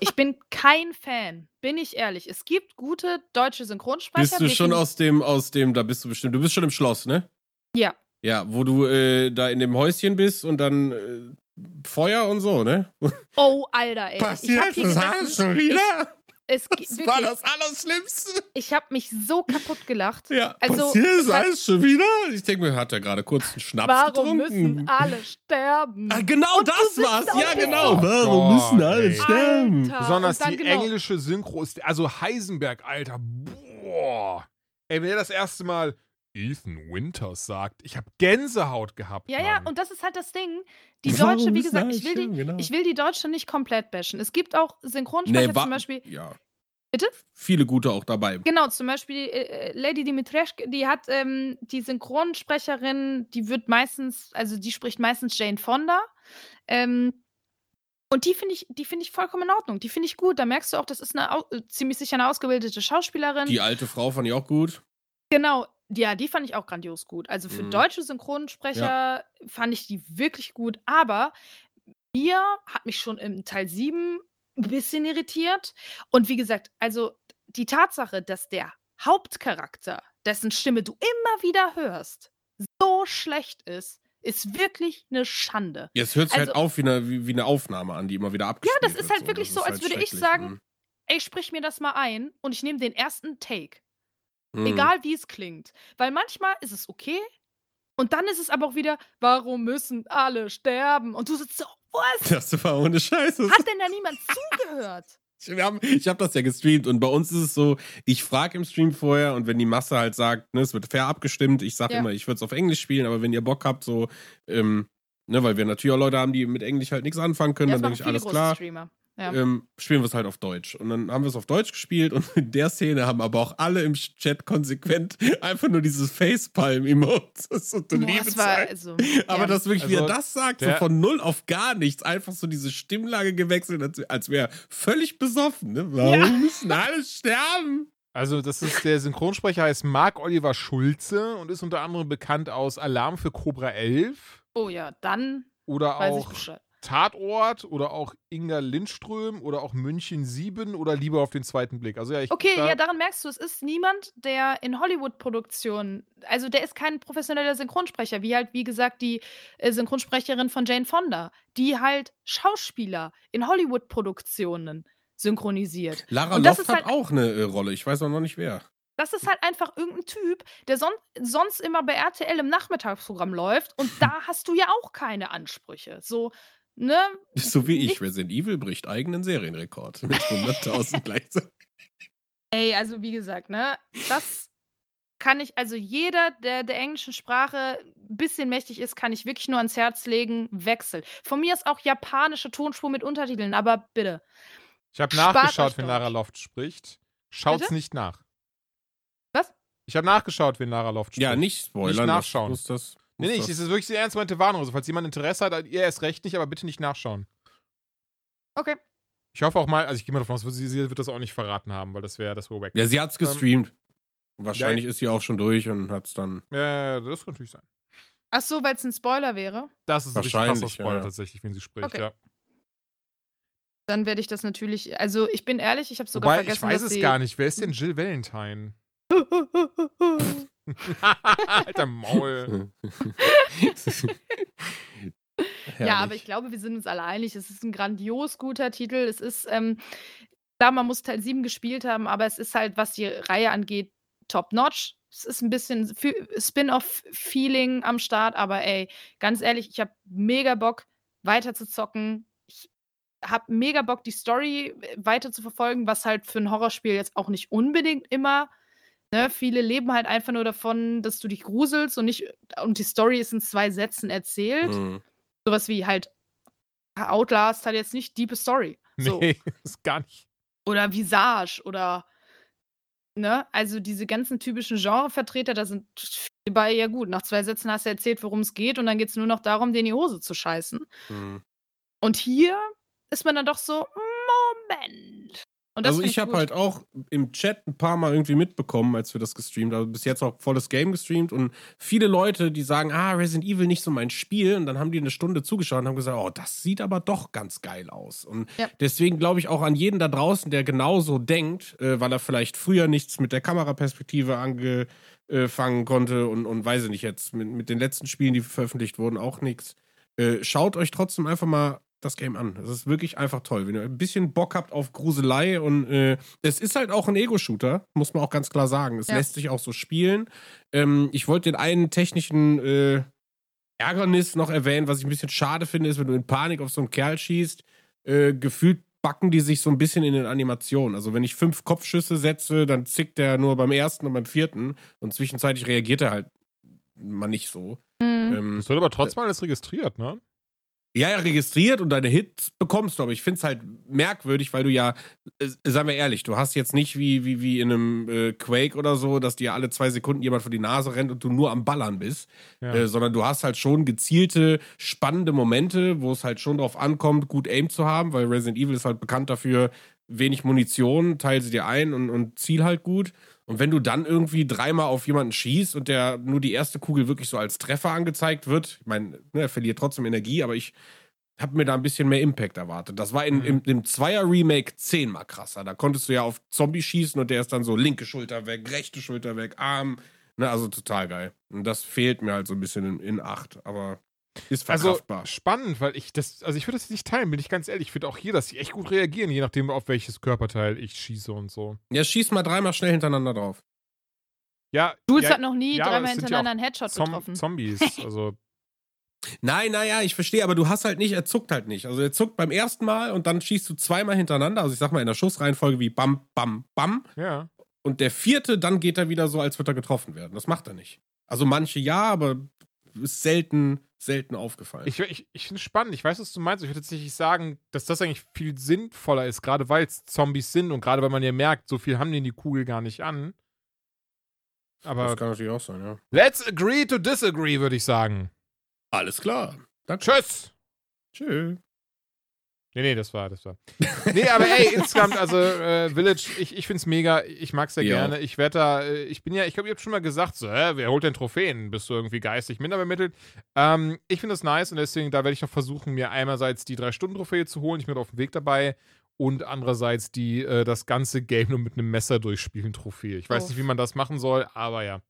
Speaker 3: Ich (laughs) bin kein Fan, bin ich ehrlich. Es gibt gute deutsche Synchronsprecher.
Speaker 2: bist du schon aus dem, aus dem, da bist du bestimmt, du bist schon im Schloss, ne?
Speaker 3: Ja.
Speaker 2: Ja, wo du äh, da in dem Häuschen bist und dann äh, Feuer und so, ne?
Speaker 3: Oh, Alter, ey. ich hab hier gesessen,
Speaker 2: schon wieder?
Speaker 3: Es,
Speaker 2: Das war
Speaker 3: wirklich,
Speaker 2: das Allerschlimmste.
Speaker 3: ich habe mich so kaputt gelacht.
Speaker 2: Ja,
Speaker 3: Also,
Speaker 2: passiert
Speaker 3: hat-
Speaker 2: alles schon wieder? Ich denke mir, hat er gerade kurz einen Schnaps
Speaker 3: Warum
Speaker 2: getrunken?
Speaker 3: müssen alle sterben?
Speaker 2: Ah, genau
Speaker 3: Und
Speaker 2: das war's. Ja, genau.
Speaker 1: so-
Speaker 2: Warum
Speaker 1: Oh
Speaker 2: müssen
Speaker 1: Gott,
Speaker 2: alle
Speaker 1: ey.
Speaker 2: sterben?
Speaker 3: Alter.
Speaker 1: Besonders die
Speaker 3: genau.
Speaker 1: englische Synchro ist, also Heisenberg, Alter, boah. Ey, wenn er das erste Mal Ethan Winters sagt, ich habe Gänsehaut gehabt.
Speaker 3: Ja, ja,
Speaker 1: Mann.
Speaker 3: und das ist halt das Ding. Die
Speaker 2: Warum
Speaker 3: Deutsche, wie gesagt, ich will, die?
Speaker 2: Genau.
Speaker 3: ich will die Deutsche nicht komplett bashen. Es gibt auch Synchronsprecher,
Speaker 2: Nee,
Speaker 3: zum Beispiel,
Speaker 2: Ja.
Speaker 3: Bitte?
Speaker 2: Viele gute auch dabei.
Speaker 3: genau, zum Beispiel äh, Lady Dimitrescu, die hat ähm, die Synchronsprecherin, die wird meistens, also die spricht meistens Jane Fonda. Ähm, und die finde ich, die finde ich vollkommen in Ordnung. Die finde ich gut. Da merkst du auch, das ist eine äh, ziemlich sicher eine ausgebildete Schauspielerin.
Speaker 2: Die alte Frau fand ich auch gut.
Speaker 3: Genau, ja, die fand ich auch grandios gut. Also für
Speaker 2: Mhm.
Speaker 3: deutsche Synchronsprecher fand ich die wirklich gut. Aber mir hat mich schon im Teil 7 ein bisschen irritiert. Und wie gesagt, also die Tatsache, dass der Hauptcharakter, dessen Stimme du immer wieder hörst, so schlecht ist, ist wirklich eine Schande.
Speaker 2: Jetzt hört sich
Speaker 3: Also-
Speaker 2: halt auf wie eine, wie, wie eine Aufnahme an, die immer wieder abgespielt
Speaker 3: das
Speaker 2: wird.
Speaker 3: ist halt wirklich so,
Speaker 2: ist
Speaker 3: als würde ich
Speaker 2: schrecklich.
Speaker 3: sagen, Ey, sprich mir das mal ein und ich nehme den ersten Take.
Speaker 2: Mhm.
Speaker 3: Egal wie es klingt. Weil manchmal ist es okay und dann ist es aber auch wieder, warum müssen alle sterben? Und du sitzt so, was?
Speaker 2: Das war ohne Scheiße.
Speaker 3: Hat denn da niemand zugehört?
Speaker 2: Wir haben, ich habe das ja gestreamt und bei uns ist es so, ich frage im Stream vorher und wenn die Masse halt sagt, ne, es wird fair abgestimmt, ich sage
Speaker 3: Ja.
Speaker 2: immer, ich würde es auf Englisch spielen, aber wenn ihr Bock habt, so, ähm, ne, weil wir natürlich auch Leute haben, die mit Englisch halt nichts anfangen können,
Speaker 3: Ja,
Speaker 2: dann denke ich, alles klar,
Speaker 3: Streamer. Ja.
Speaker 2: ähm, spielen wir es halt auf Deutsch. Und dann haben wir es auf Deutsch gespielt und in der Szene haben aber auch alle im Chat konsequent (laughs) einfach nur dieses Facepalm-Emote. Das ist so du
Speaker 3: Boah, war, also,
Speaker 2: Aber
Speaker 3: ja.
Speaker 2: dass wirklich, wie
Speaker 1: Also,
Speaker 2: er das sagt, so von null auf gar nichts, einfach so diese Stimmlage gewechselt, als, als wäre er völlig besoffen. Ne? Warum
Speaker 3: Ja.
Speaker 2: müssen alle sterben?
Speaker 1: Also, das ist der Synchronsprecher heißt Marc Oliver Schulze und ist unter anderem bekannt aus Alarm für Cobra 11
Speaker 3: Oh ja, dann
Speaker 1: oder auch. Tatort oder auch Inga Lindström oder auch München 7 oder Lieber auf den zweiten Blick. Also ja, ich
Speaker 3: Okay,
Speaker 1: da,
Speaker 3: ja, daran merkst du, es ist niemand, der in Hollywood-Produktionen, also der ist kein professioneller Synchronsprecher, wie halt, wie gesagt, die äh, Synchronsprecherin von Jane Fonda, die halt Schauspieler in Hollywood-Produktionen synchronisiert.
Speaker 2: Lara
Speaker 3: Und das
Speaker 2: Loft
Speaker 3: ist
Speaker 2: hat
Speaker 3: halt-
Speaker 2: auch eine äh, Rolle. Ich weiß auch noch nicht wer.
Speaker 3: Das ist halt einfach irgendein Typ, der son sonst immer bei RTL im Nachmittagsprogramm läuft und da hast du ja auch keine Ansprüche. So, ne?
Speaker 2: So wie ich. Resident Evil bricht eigenen Serienrekord mit 100.000 gleichzeitig. (laughs)
Speaker 3: Ey, also wie gesagt, ne, das kann ich, also jeder, der der englischen Sprache ein bisschen mächtig ist, kann ich wirklich nur ans Herz legen, wechselt. Von mir ist auch japanische Tonspur mit Untertiteln, aber bitte.
Speaker 1: ich habe nachgeschaut, wenn. Lara Loft spricht. Schaut's
Speaker 3: Bitte?
Speaker 1: nicht nach.
Speaker 3: Was?
Speaker 1: Ich habe nachgeschaut, wenn Lara Loft spricht.
Speaker 2: Ja, nicht spoilern.
Speaker 1: Nicht nachschauen.
Speaker 2: Das, das,
Speaker 1: Nee, nee,
Speaker 2: das.
Speaker 1: ist wirklich die ernst gemeinte Warnung. Also, falls jemand Interesse hat, ihr erst recht nicht, aber bitte nicht nachschauen.
Speaker 3: Okay.
Speaker 1: Ich hoffe auch mal, also ich gehe mal davon aus, sie, sie wird das auch nicht verraten haben, weil das wäre das wäre wack.
Speaker 2: Ja, sie hat's gestreamt. Wahrscheinlich ist sie auch schon durch und hat's dann.
Speaker 1: Ja, das kann natürlich sein.
Speaker 3: Ach so, weil es ein Spoiler wäre.
Speaker 1: Das ist ein richtig krasser Spoiler
Speaker 2: ja.
Speaker 1: tatsächlich, wenn sie spricht,
Speaker 3: Okay.
Speaker 1: ja.
Speaker 3: Dann werde ich das natürlich. Also, ich bin ehrlich, ich habe sogar
Speaker 1: Wobei, ich
Speaker 3: vergessen,
Speaker 1: weiß
Speaker 3: dass
Speaker 1: es
Speaker 3: sie
Speaker 1: gar nicht. Wer ist denn Jill Valentine? (laughs) (laughs) Alter Maul. (laughs)
Speaker 3: Ja, aber ich glaube, wir sind uns alle einig. Es ist ein grandios guter Titel. Es ist, ähm, klar, man muss Teil 7 gespielt haben, aber es ist halt, was die Reihe angeht, top-notch. Es ist ein bisschen Spin-off-Feeling am Start, aber ey, ganz ehrlich, ich habe mega Bock, weiter zu zocken. Ich habe mega Bock, die Story äh, weiter zu verfolgen, was halt für ein Horrorspiel jetzt auch nicht unbedingt immer. Ne, viele leben halt einfach nur davon, dass du dich gruselst und nicht, und die Story ist in zwei Sätzen erzählt
Speaker 2: Mhm.
Speaker 3: sowas wie halt Outlast hat jetzt nicht diepe Story. So.
Speaker 1: Nee, (laughs) ist gar nicht.
Speaker 3: Oder Visage oder ne, also diese ganzen typischen Genrevertreter, da sind viele bei, ja gut, nach zwei Sätzen hast du erzählt, worum es geht und dann geht es nur noch darum, dir in die Hose zu scheißen.
Speaker 2: Mhm.
Speaker 3: Und hier ist man dann doch so, Moment.
Speaker 2: Also ich habe halt auch im Chat ein paar Mal irgendwie mitbekommen, als wir das gestreamt haben. Also bis jetzt auch volles Game gestreamt und viele Leute, die sagen, ah, Resident Evil nicht so mein Spiel und dann haben die eine Stunde zugeschaut und haben gesagt, oh, das sieht aber doch ganz geil aus. Und
Speaker 3: Ja.
Speaker 2: deswegen glaube ich auch an jeden da draußen, der genauso denkt, äh, weil er vielleicht früher nichts mit der Kameraperspektive angefangen konnte und, und weiß ich nicht jetzt, mit, mit den letzten Spielen, die veröffentlicht wurden, auch nichts. Äh, schaut euch trotzdem einfach mal das Game an. Es ist wirklich einfach toll. Wenn ihr ein bisschen Bock habt auf Gruselei und äh, es ist halt auch ein Ego-Shooter, muss man auch ganz klar sagen. Es
Speaker 3: Ja.
Speaker 2: lässt sich auch so spielen. Ähm, ich wollte den einen technischen äh, Ärgernis noch erwähnen, was ich ein bisschen schade finde, ist, wenn du in Panik auf so einen Kerl schießt, äh, gefühlt backen die sich so ein bisschen in den Animationen. Also wenn ich fünf Kopfschüsse setze, dann zickt der nur beim ersten und beim vierten und zwischenzeitlich reagiert er halt mal nicht so.
Speaker 3: Mhm.
Speaker 2: Ähm,
Speaker 1: Das wird aber trotzdem alles registriert, ne?
Speaker 2: Ja, ja, registriert und deine Hits bekommst du, aber ich finde es halt merkwürdig, weil du ja, äh, sagen wir ehrlich, du hast jetzt nicht wie, wie, wie in einem äh, Quake oder so, dass dir alle zwei Sekunden jemand vor die Nase rennt und du nur am Ballern bist,
Speaker 1: Ja.
Speaker 2: äh, sondern du hast halt schon gezielte, spannende Momente, wo es halt schon darauf ankommt, gut Aim zu haben, weil Resident Evil ist halt bekannt dafür, wenig Munition, teil sie dir ein und, und ziel halt gut. Und wenn du dann irgendwie dreimal auf jemanden schießt und der nur die erste Kugel wirklich so als Treffer angezeigt wird, ich meine, ne, er verliert trotzdem Energie, aber ich habe mir da ein bisschen mehr Impact erwartet. Das war in,
Speaker 1: Mhm.
Speaker 2: im, im Zweier-Remake zehnmal krasser. Da konntest du ja auf Zombie schießen und der ist dann so linke Schulter weg, rechte Schulter weg, Arm. Ne, also total geil. Und das fehlt mir halt so ein bisschen in, in acht, aber ist
Speaker 1: Also
Speaker 2: verkraftbar.
Speaker 1: spannend, weil ich das, also ich würde das nicht teilen, bin ich ganz ehrlich. Ich finde auch hier, dass sie echt gut reagieren, je nachdem, auf welches Körperteil ich schieße und so.
Speaker 2: ja, schieß mal dreimal schnell hintereinander drauf.
Speaker 1: Ja,
Speaker 3: Jules
Speaker 1: ja,
Speaker 3: hat noch nie
Speaker 1: ja,
Speaker 3: dreimal
Speaker 1: ja
Speaker 3: hintereinander
Speaker 1: auch
Speaker 3: einen Headshot
Speaker 1: Zom
Speaker 3: getroffen.
Speaker 1: Zombies, (laughs) also
Speaker 2: Nein, naja, ich verstehe, aber du hast halt nicht, er zuckt halt nicht. Also er zuckt beim ersten Mal und dann schießt du zweimal hintereinander. Also ich sag mal in der Schussreihenfolge wie Bam, Bam, Bam.
Speaker 1: ja.
Speaker 2: Und der vierte, dann geht er wieder so, als würde er getroffen werden. Das macht er nicht. Also manche ja, aber ist selten, selten aufgefallen.
Speaker 1: Ich, ich, ich finde es spannend. Ich weiß, was du meinst. Ich würde tatsächlich sagen, dass das eigentlich viel sinnvoller ist, gerade weil es Zombies sind und gerade weil man ja merkt, so viel haben die die Kugel gar nicht an. Aber
Speaker 2: das kann natürlich auch sein, ja.
Speaker 1: let's agree to disagree, würde ich sagen.
Speaker 2: Alles klar. Danke.
Speaker 1: Tschüss!
Speaker 2: Tschüss.
Speaker 1: Nee, nee, das war, das war. Nee, aber ey, (laughs) insgesamt, also äh, Village, ich, ich find's mega, ich mag's sehr
Speaker 2: Ja.
Speaker 1: gerne. Ich werde da, äh, ich bin ja, ich glaube, ihr habt schon mal gesagt, so, hä, wer holt denn Trophäen? Bist du irgendwie geistig minder bemittelt? Ähm, ich finde das nice und deswegen, da werde ich noch versuchen, mir einerseits die 3-Stunden-Trophäe zu holen, ich bin auf dem Weg dabei, und andererseits die, äh, das ganze Game nur mit einem Messer durchspielen Trophäe. Ich weiß
Speaker 3: Oh.
Speaker 1: nicht, wie man das machen soll, aber ja.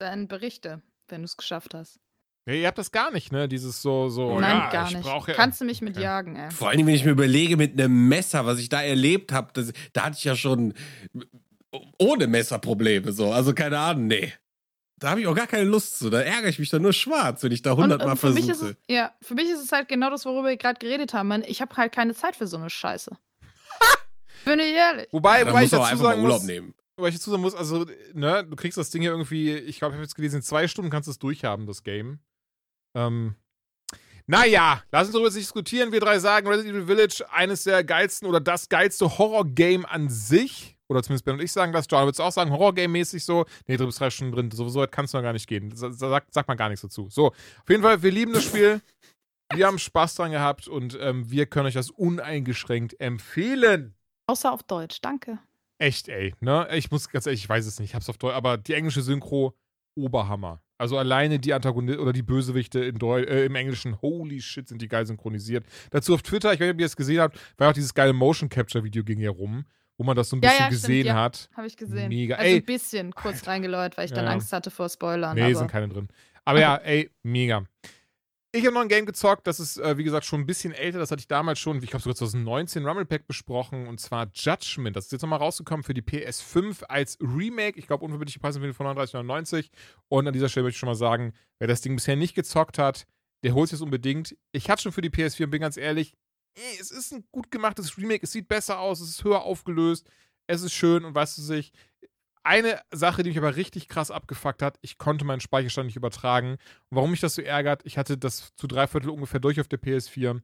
Speaker 3: Dann berichte, wenn du es geschafft hast.
Speaker 1: Ja. Ihr habt das gar nicht, ne? Dieses so, so,
Speaker 3: Nein,
Speaker 1: ja,
Speaker 3: gar
Speaker 1: ich
Speaker 3: nicht.
Speaker 1: ja.
Speaker 3: Kannst du mich mit
Speaker 1: Okay.
Speaker 3: jagen, ey.
Speaker 2: Vor allem, wenn ich mir überlege, mit einem Messer, was ich da erlebt habe, da hatte ich ja schon ohne Messer Probleme. So. Also keine Ahnung, nee. Da habe ich auch gar keine Lust zu. Da ärgere ich mich dann nur schwarz, wenn ich da
Speaker 3: Und,
Speaker 2: hundertmal versuche.
Speaker 3: es, ja, für mich ist es halt genau das, worüber wir gerade geredet haben. Man, ich habe halt keine Zeit für so eine Scheiße. (laughs) Bin ich ehrlich.
Speaker 1: Wobei,
Speaker 2: Da
Speaker 1: wobei ich dazu
Speaker 2: einfach mal
Speaker 1: sagen
Speaker 2: Urlaub
Speaker 1: muss,
Speaker 2: nehmen.
Speaker 1: Weil ich dazu sagen muss, also, ne, du kriegst das Ding ja irgendwie, ich glaube, ich habe jetzt gelesen, in zwei Stunden kannst du es durchhaben, das Game. Ähm. Naja, lass uns darüber diskutieren. Wir drei sagen, Resident Evil Village, eines der geilsten oder das geilste Horror-Game an sich. Oder zumindest Ben und ich sagen das. John, würdest du auch sagen, Horror-Game-mäßig so? Nee, du bist drei Stunden drin. So, so weit kannst du noch gar nicht gehen. Sa- Sag, sag mal gar nichts dazu. So, auf jeden Fall, wir lieben das Spiel. Wir haben Spaß dran gehabt und ähm, wir können euch das uneingeschränkt empfehlen.
Speaker 3: Außer auf Deutsch. Danke.
Speaker 1: Echt, ey, ne? Ich muss ganz ehrlich, ich weiß es nicht, ich hab's auf Deutsch, aber die englische Synchro, Oberhammer. Also alleine die Antagonisten oder die Bösewichte in Deu äh, im Englischen, holy shit, sind die geil synchronisiert. Dazu auf Twitter, ich weiß nicht, ob ihr es gesehen habt, war auch dieses geile Motion Capture Video ging hier rum, wo man das so ein
Speaker 3: Ja,
Speaker 1: bisschen
Speaker 3: ja, stimmt,
Speaker 1: gesehen
Speaker 3: ja.
Speaker 1: hat.
Speaker 3: Habe ich gesehen.
Speaker 1: Mega.
Speaker 3: Also
Speaker 1: Ey.
Speaker 3: ein bisschen kurz reingeläut, weil ich dann
Speaker 1: Ja.
Speaker 3: Angst hatte vor Spoilern.
Speaker 1: Nee,
Speaker 3: aber
Speaker 1: sind keine drin. Aber ja, ey, mega. Ich habe noch ein Game gezockt, das ist, äh, wie gesagt, schon ein bisschen älter. Das hatte ich damals schon, ich glaube sogar 2019 Rumble Pack besprochen. Und zwar Judgment. Das ist jetzt nochmal rausgekommen für die PS5 als Remake. Ich glaube, unverbindliche Preise sind von 39,99. Und an dieser Stelle möchte ich schon mal sagen, wer das Ding bisher nicht gezockt hat, der holt es unbedingt. Ich hatte schon für die PS4 und bin ganz ehrlich, eh, es ist ein gut gemachtes Remake. Es sieht besser aus, es ist höher aufgelöst, es ist schön und weißt du sich, eine Sache, die mich aber richtig krass abgefuckt hat, ich konnte meinen Speicherstand nicht übertragen. Warum mich das so ärgert, ich hatte das zu drei Viertel ungefähr durch auf der PS4.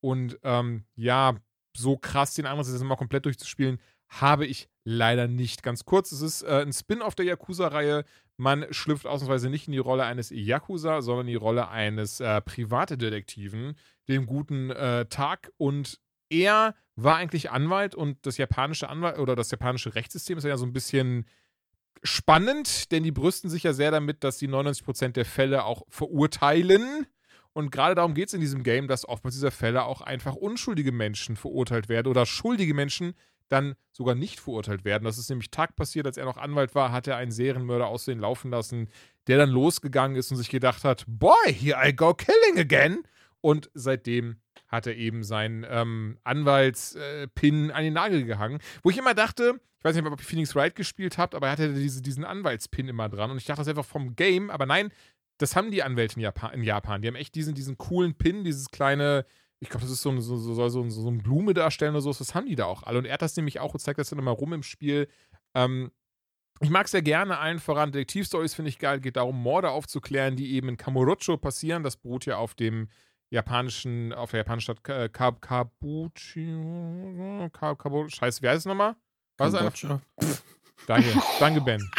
Speaker 1: Und ähm, ja, so krass den anderen jetzt mal komplett durchzuspielen, habe ich leider nicht. Ganz kurz, es ist äh, ein Spin-off der Yakuza-Reihe. Man schlüpft ausnahmsweise nicht in die Rolle eines Yakuza, sondern in die Rolle eines äh, Privatdetektiven, dem guten äh, Tag. Und er war eigentlich Anwalt und das japanische Anwalt oder das japanische Rechtssystem ist ja so ein bisschen spannend, denn die brüsten sich ja sehr damit, dass sie 99% der Fälle auch verurteilen. Und gerade darum geht es in diesem Game, dass oftmals dieser Fälle auch einfach unschuldige Menschen verurteilt werden oder schuldige Menschen dann sogar nicht verurteilt werden. Das ist nämlich Tag passiert, als er noch Anwalt war, hat er einen Serienmörder aussehen laufen lassen, der dann losgegangen ist und sich gedacht hat, boy, here I go killing again. Und seitdem hat er eben seinen ähm, Anwaltspin an den Nagel gehangen. Wo ich immer dachte, ich weiß nicht, ob ihr Phoenix Wright gespielt habt, aber er hatte diese, diesen Anwaltspin immer dran. Und ich dachte, das ist einfach vom Game, aber nein, das haben die Anwälte in Japan. In Japan. Die haben echt diesen, diesen coolen Pin, dieses kleine, ich glaube, das ist so, ein- so, so, so, so, eine Blume darstellen oder so. Das haben die da auch alle. Und er hat das nämlich auch und zeigt das dann immer rum im Spiel. Ähm, ich mag sehr gerne allen voran. Detektivstories finde ich geil. Geht darum, Morde aufzuklären, die eben in Kamurocho passieren. Das beruht ja auf dem japanischen, auf der japanischen Stadt Ka- Ka- Kabuchi. Ka- Kabu- Scheiße, wie heißt es nochmal? Was?
Speaker 2: Kambodscha. (laughs)
Speaker 1: Danke, danke, Ben.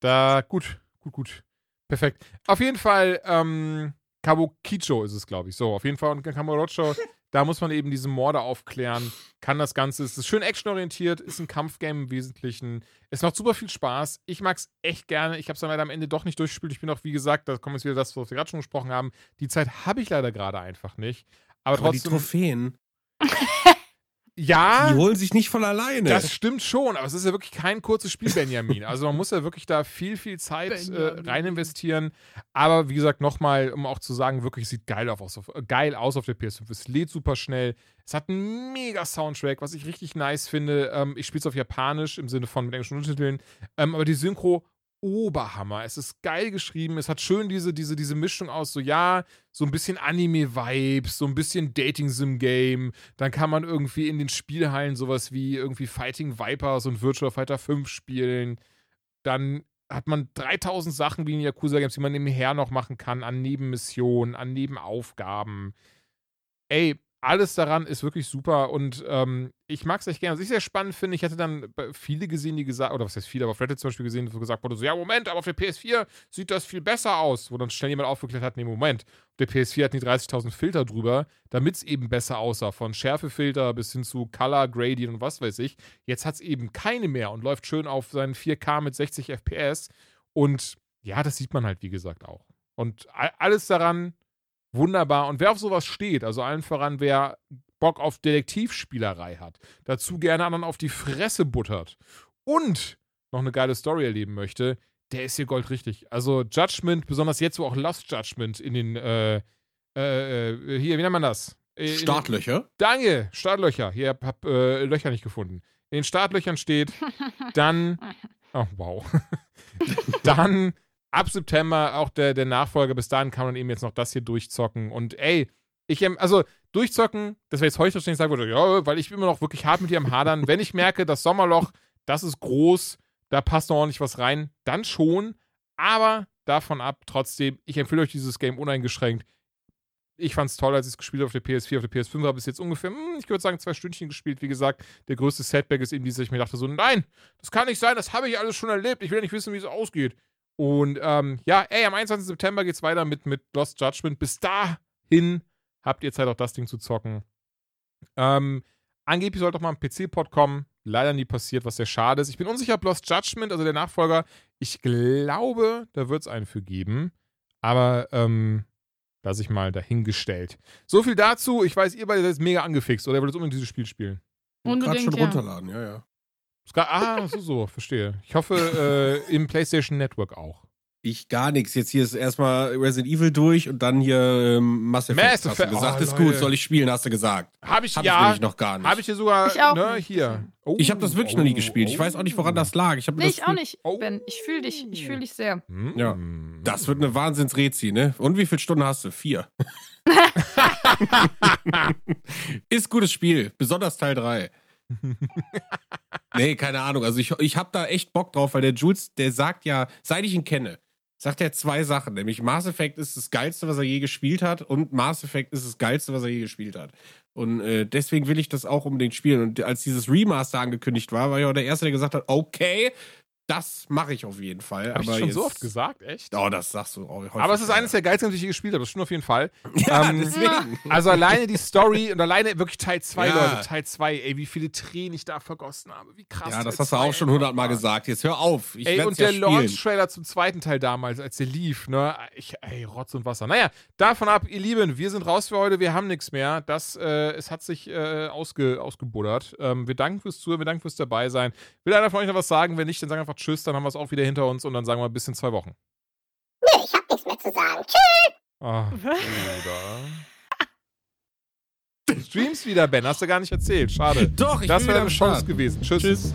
Speaker 1: Da, gut, gut, gut. Perfekt. Auf jeden Fall, ähm, Kabukicho ist es, glaube ich. So, auf jeden Fall. Und Kamurocho, (laughs) da muss man eben diese Morde aufklären. Kann das Ganze, es ist schön actionorientiert, ist ein Kampfgame im Wesentlichen. Es macht super viel Spaß. Ich mag es echt gerne. Ich habe es dann leider am Ende doch nicht durchgespielt. Ich bin auch, wie gesagt, da kommt jetzt wieder das, was wir gerade schon gesprochen haben. Die Zeit habe ich leider gerade einfach nicht. Aber,
Speaker 2: Aber die
Speaker 1: trotzdem.
Speaker 2: Trophäen, (laughs)
Speaker 1: ja.
Speaker 2: die holen sich nicht von alleine.
Speaker 1: Das stimmt schon, aber es ist ja wirklich kein kurzes Spiel, Benjamin. Also man muss ja wirklich da viel, viel Zeit äh, rein investieren. Aber wie gesagt, nochmal, um auch zu sagen, wirklich es sieht geil, auf, auf, geil aus auf der PS5. Es lädt super schnell. Es hat einen mega Soundtrack, was ich richtig nice finde. Ähm, ich spiele es auf Japanisch im Sinne von mit englischen Untertiteln. Ähm, aber die Synchro Oberhammer. Es ist geil geschrieben. Es hat schön diese, diese, diese Mischung aus so, ja, so ein bisschen Anime-Vibes, so ein bisschen Dating-Sim-Game. Dann kann man irgendwie in den Spielhallen sowas wie irgendwie Fighting Vipers und Virtual Fighter 5 spielen. Dann hat man 3000 Sachen wie in Yakuza Games, die man nebenher noch machen kann, an Nebenmissionen, an Nebenaufgaben. Ey, alles daran ist wirklich super und ähm, ich mag es echt gerne. Was ich sehr spannend finde, ich hatte dann viele gesehen, die gesagt, oder was heißt viele, aber auf Reddit zum Beispiel gesehen, wo gesagt wurde, so, ja, Moment, aber auf der PS4 sieht das viel besser aus. Wo dann schnell jemand aufgeklärt hat, nee, Moment, der PS4 hatten die 30.000 Filter drüber, damit es eben besser aussah. Von Schärfefilter bis hin zu Color, Gradient und was weiß ich. Jetzt hat es eben keine mehr und läuft schön auf seinen 4K mit 60 FPS. Und ja, das sieht man halt, wie gesagt, auch. Und alles daran wunderbar. Und wer auf sowas steht, also allen voran, wer Bock auf Detektivspielerei hat, dazu gerne anderen auf die Fresse buttert und noch eine geile Story erleben möchte, der ist hier goldrichtig. Also Judgment, besonders jetzt, wo auch Lost Judgment in den, äh, äh, äh, hier, wie nennt man das? Äh, in
Speaker 2: Startlöcher.
Speaker 1: Danke, Startlöcher. Hier hab, hab äh, Löcher nicht gefunden. In den Startlöchern steht, (laughs) dann, oh wow, (laughs) dann ab September auch der, der Nachfolger. Bis dahin kann man eben jetzt noch das hier durchzocken. Und ey, ich, also durchzocken, das wäre jetzt heute wahrscheinlich sagen würde, ja, weil ich immer noch wirklich hart mit dir am Hadern. Wenn ich merke, das Sommerloch, das ist groß, da passt noch ordentlich was rein, dann schon. Aber davon ab, trotzdem, ich empfehle euch dieses Game uneingeschränkt. Ich fand es toll, als ich es gespielt auf der PS4, auf der PS5 habe ich jetzt ungefähr, hm, ich würde sagen, zwei Stündchen gespielt. Wie gesagt, der größte Setback ist eben dieses, ich mir dachte so, nein, das kann nicht sein, das habe ich alles schon erlebt. Ich will ja nicht wissen, wie es ausgeht. Und ähm, ja, ey, am 21. September geht's weiter mit, mit Lost Judgment. Bis dahin habt ihr Zeit, auch das Ding zu zocken. Ähm, angeblich sollte auch mal ein PC-Port kommen. leider nie passiert, was sehr schade ist. Ich bin unsicher, ob Lost Judgment, also der Nachfolger, ich glaube, da wird es einen für geben. Aber, ähm, lasse ich mal dahingestellt. So viel dazu. Ich weiß, ihr beide seid mega angefixt oder ihr wollt unbedingt dieses Spiel spielen.
Speaker 2: Gerade
Speaker 3: Unbedingt,
Speaker 2: schon
Speaker 3: ja.
Speaker 2: runterladen, ja, ja.
Speaker 1: Ska- Ah, so, so, verstehe. Ich hoffe, äh, im PlayStation Network auch.
Speaker 2: Ich gar nichts. Jetzt hier ist erstmal Resident Evil durch und dann hier ähm, Mass Effect.
Speaker 1: Mass
Speaker 2: hast du
Speaker 1: Effect.
Speaker 2: gesagt,
Speaker 1: Oh,
Speaker 2: ist
Speaker 1: Leute.
Speaker 2: gut, soll ich spielen, hast du gesagt.
Speaker 1: Habe ich,
Speaker 2: Hab ich
Speaker 1: ja,
Speaker 2: nämlich noch gar nicht.
Speaker 1: habe ich hier sogar,
Speaker 3: Ich auch
Speaker 1: ne, hier. Oh,
Speaker 2: Ich habe das wirklich noch nie
Speaker 1: oh,
Speaker 2: gespielt. Ich weiß auch nicht, woran das lag. Ich
Speaker 3: Nee,
Speaker 2: das
Speaker 3: ich auch nicht,
Speaker 1: Oh.
Speaker 3: Ben. Ich fühle dich. Ich fühle dich sehr.
Speaker 2: Ja. Das wird eine Wahnsinnsrezi, ne? Und wie viele Stunden hast du? Vier. (laughs) ist gutes Spiel, besonders Teil 3. (laughs) nee, keine Ahnung. Also ich, ich habe da echt Bock drauf, weil der Jules, der sagt ja, seit ich ihn kenne, sagt er zwei Sachen. Nämlich Mass Effect ist das Geilste, was er je gespielt hat und Mass Effect ist das Geilste, was er je gespielt hat. Und äh, deswegen will ich das auch unbedingt spielen. Und als dieses Remaster angekündigt war, war ich auch der Erste, der gesagt hat, okay, das mache ich auf jeden Fall.
Speaker 1: Habe ich schon so
Speaker 2: jetzt-
Speaker 1: oft gesagt, echt?
Speaker 2: Oh, das sagst du auch.
Speaker 1: Aber es ist eines der geilsten, die ich je gespielt habe. Das stimmt auf jeden Fall. (laughs)
Speaker 2: Ja,
Speaker 1: Ähm,
Speaker 2: deswegen.
Speaker 1: Also alleine die Story und alleine wirklich Teil 2,
Speaker 2: Ja.
Speaker 1: Leute. Teil 2, ey, wie viele Tränen ich da vergossen habe. Wie krass.
Speaker 2: Ja, das
Speaker 1: Teil
Speaker 2: hast du auch schon hundertmal gesagt. Jetzt hör auf. Ich
Speaker 1: Ey, und
Speaker 2: ja
Speaker 1: der
Speaker 2: spielen.
Speaker 1: Launch-Trailer zum zweiten Teil damals, als der lief, ne? Ich, ey, Rotz und Wasser. Naja, davon ab, ihr Lieben, wir sind raus für heute, wir haben nichts mehr. Das, äh, es hat sich äh, ausge, ausgebuddert. Ähm, wir danken fürs Zuhören, wir danken fürs dabei sein. Will einer von euch noch was sagen? Wenn nicht, dann sagen einfach Tschüss, dann haben wir es auch wieder hinter uns und dann sagen wir bis in zwei Wochen.
Speaker 4: Nö, ich hab nichts mehr zu sagen. Tschüss. (laughs)
Speaker 1: Bruder. Du streamst wieder, Ben, hast du gar nicht erzählt. Schade.
Speaker 2: Doch, ich
Speaker 1: das
Speaker 2: bin
Speaker 1: wäre
Speaker 2: wieder
Speaker 1: eine
Speaker 2: am
Speaker 1: Chance
Speaker 2: Start.
Speaker 1: gewesen. Tschüss.
Speaker 2: Tschüss.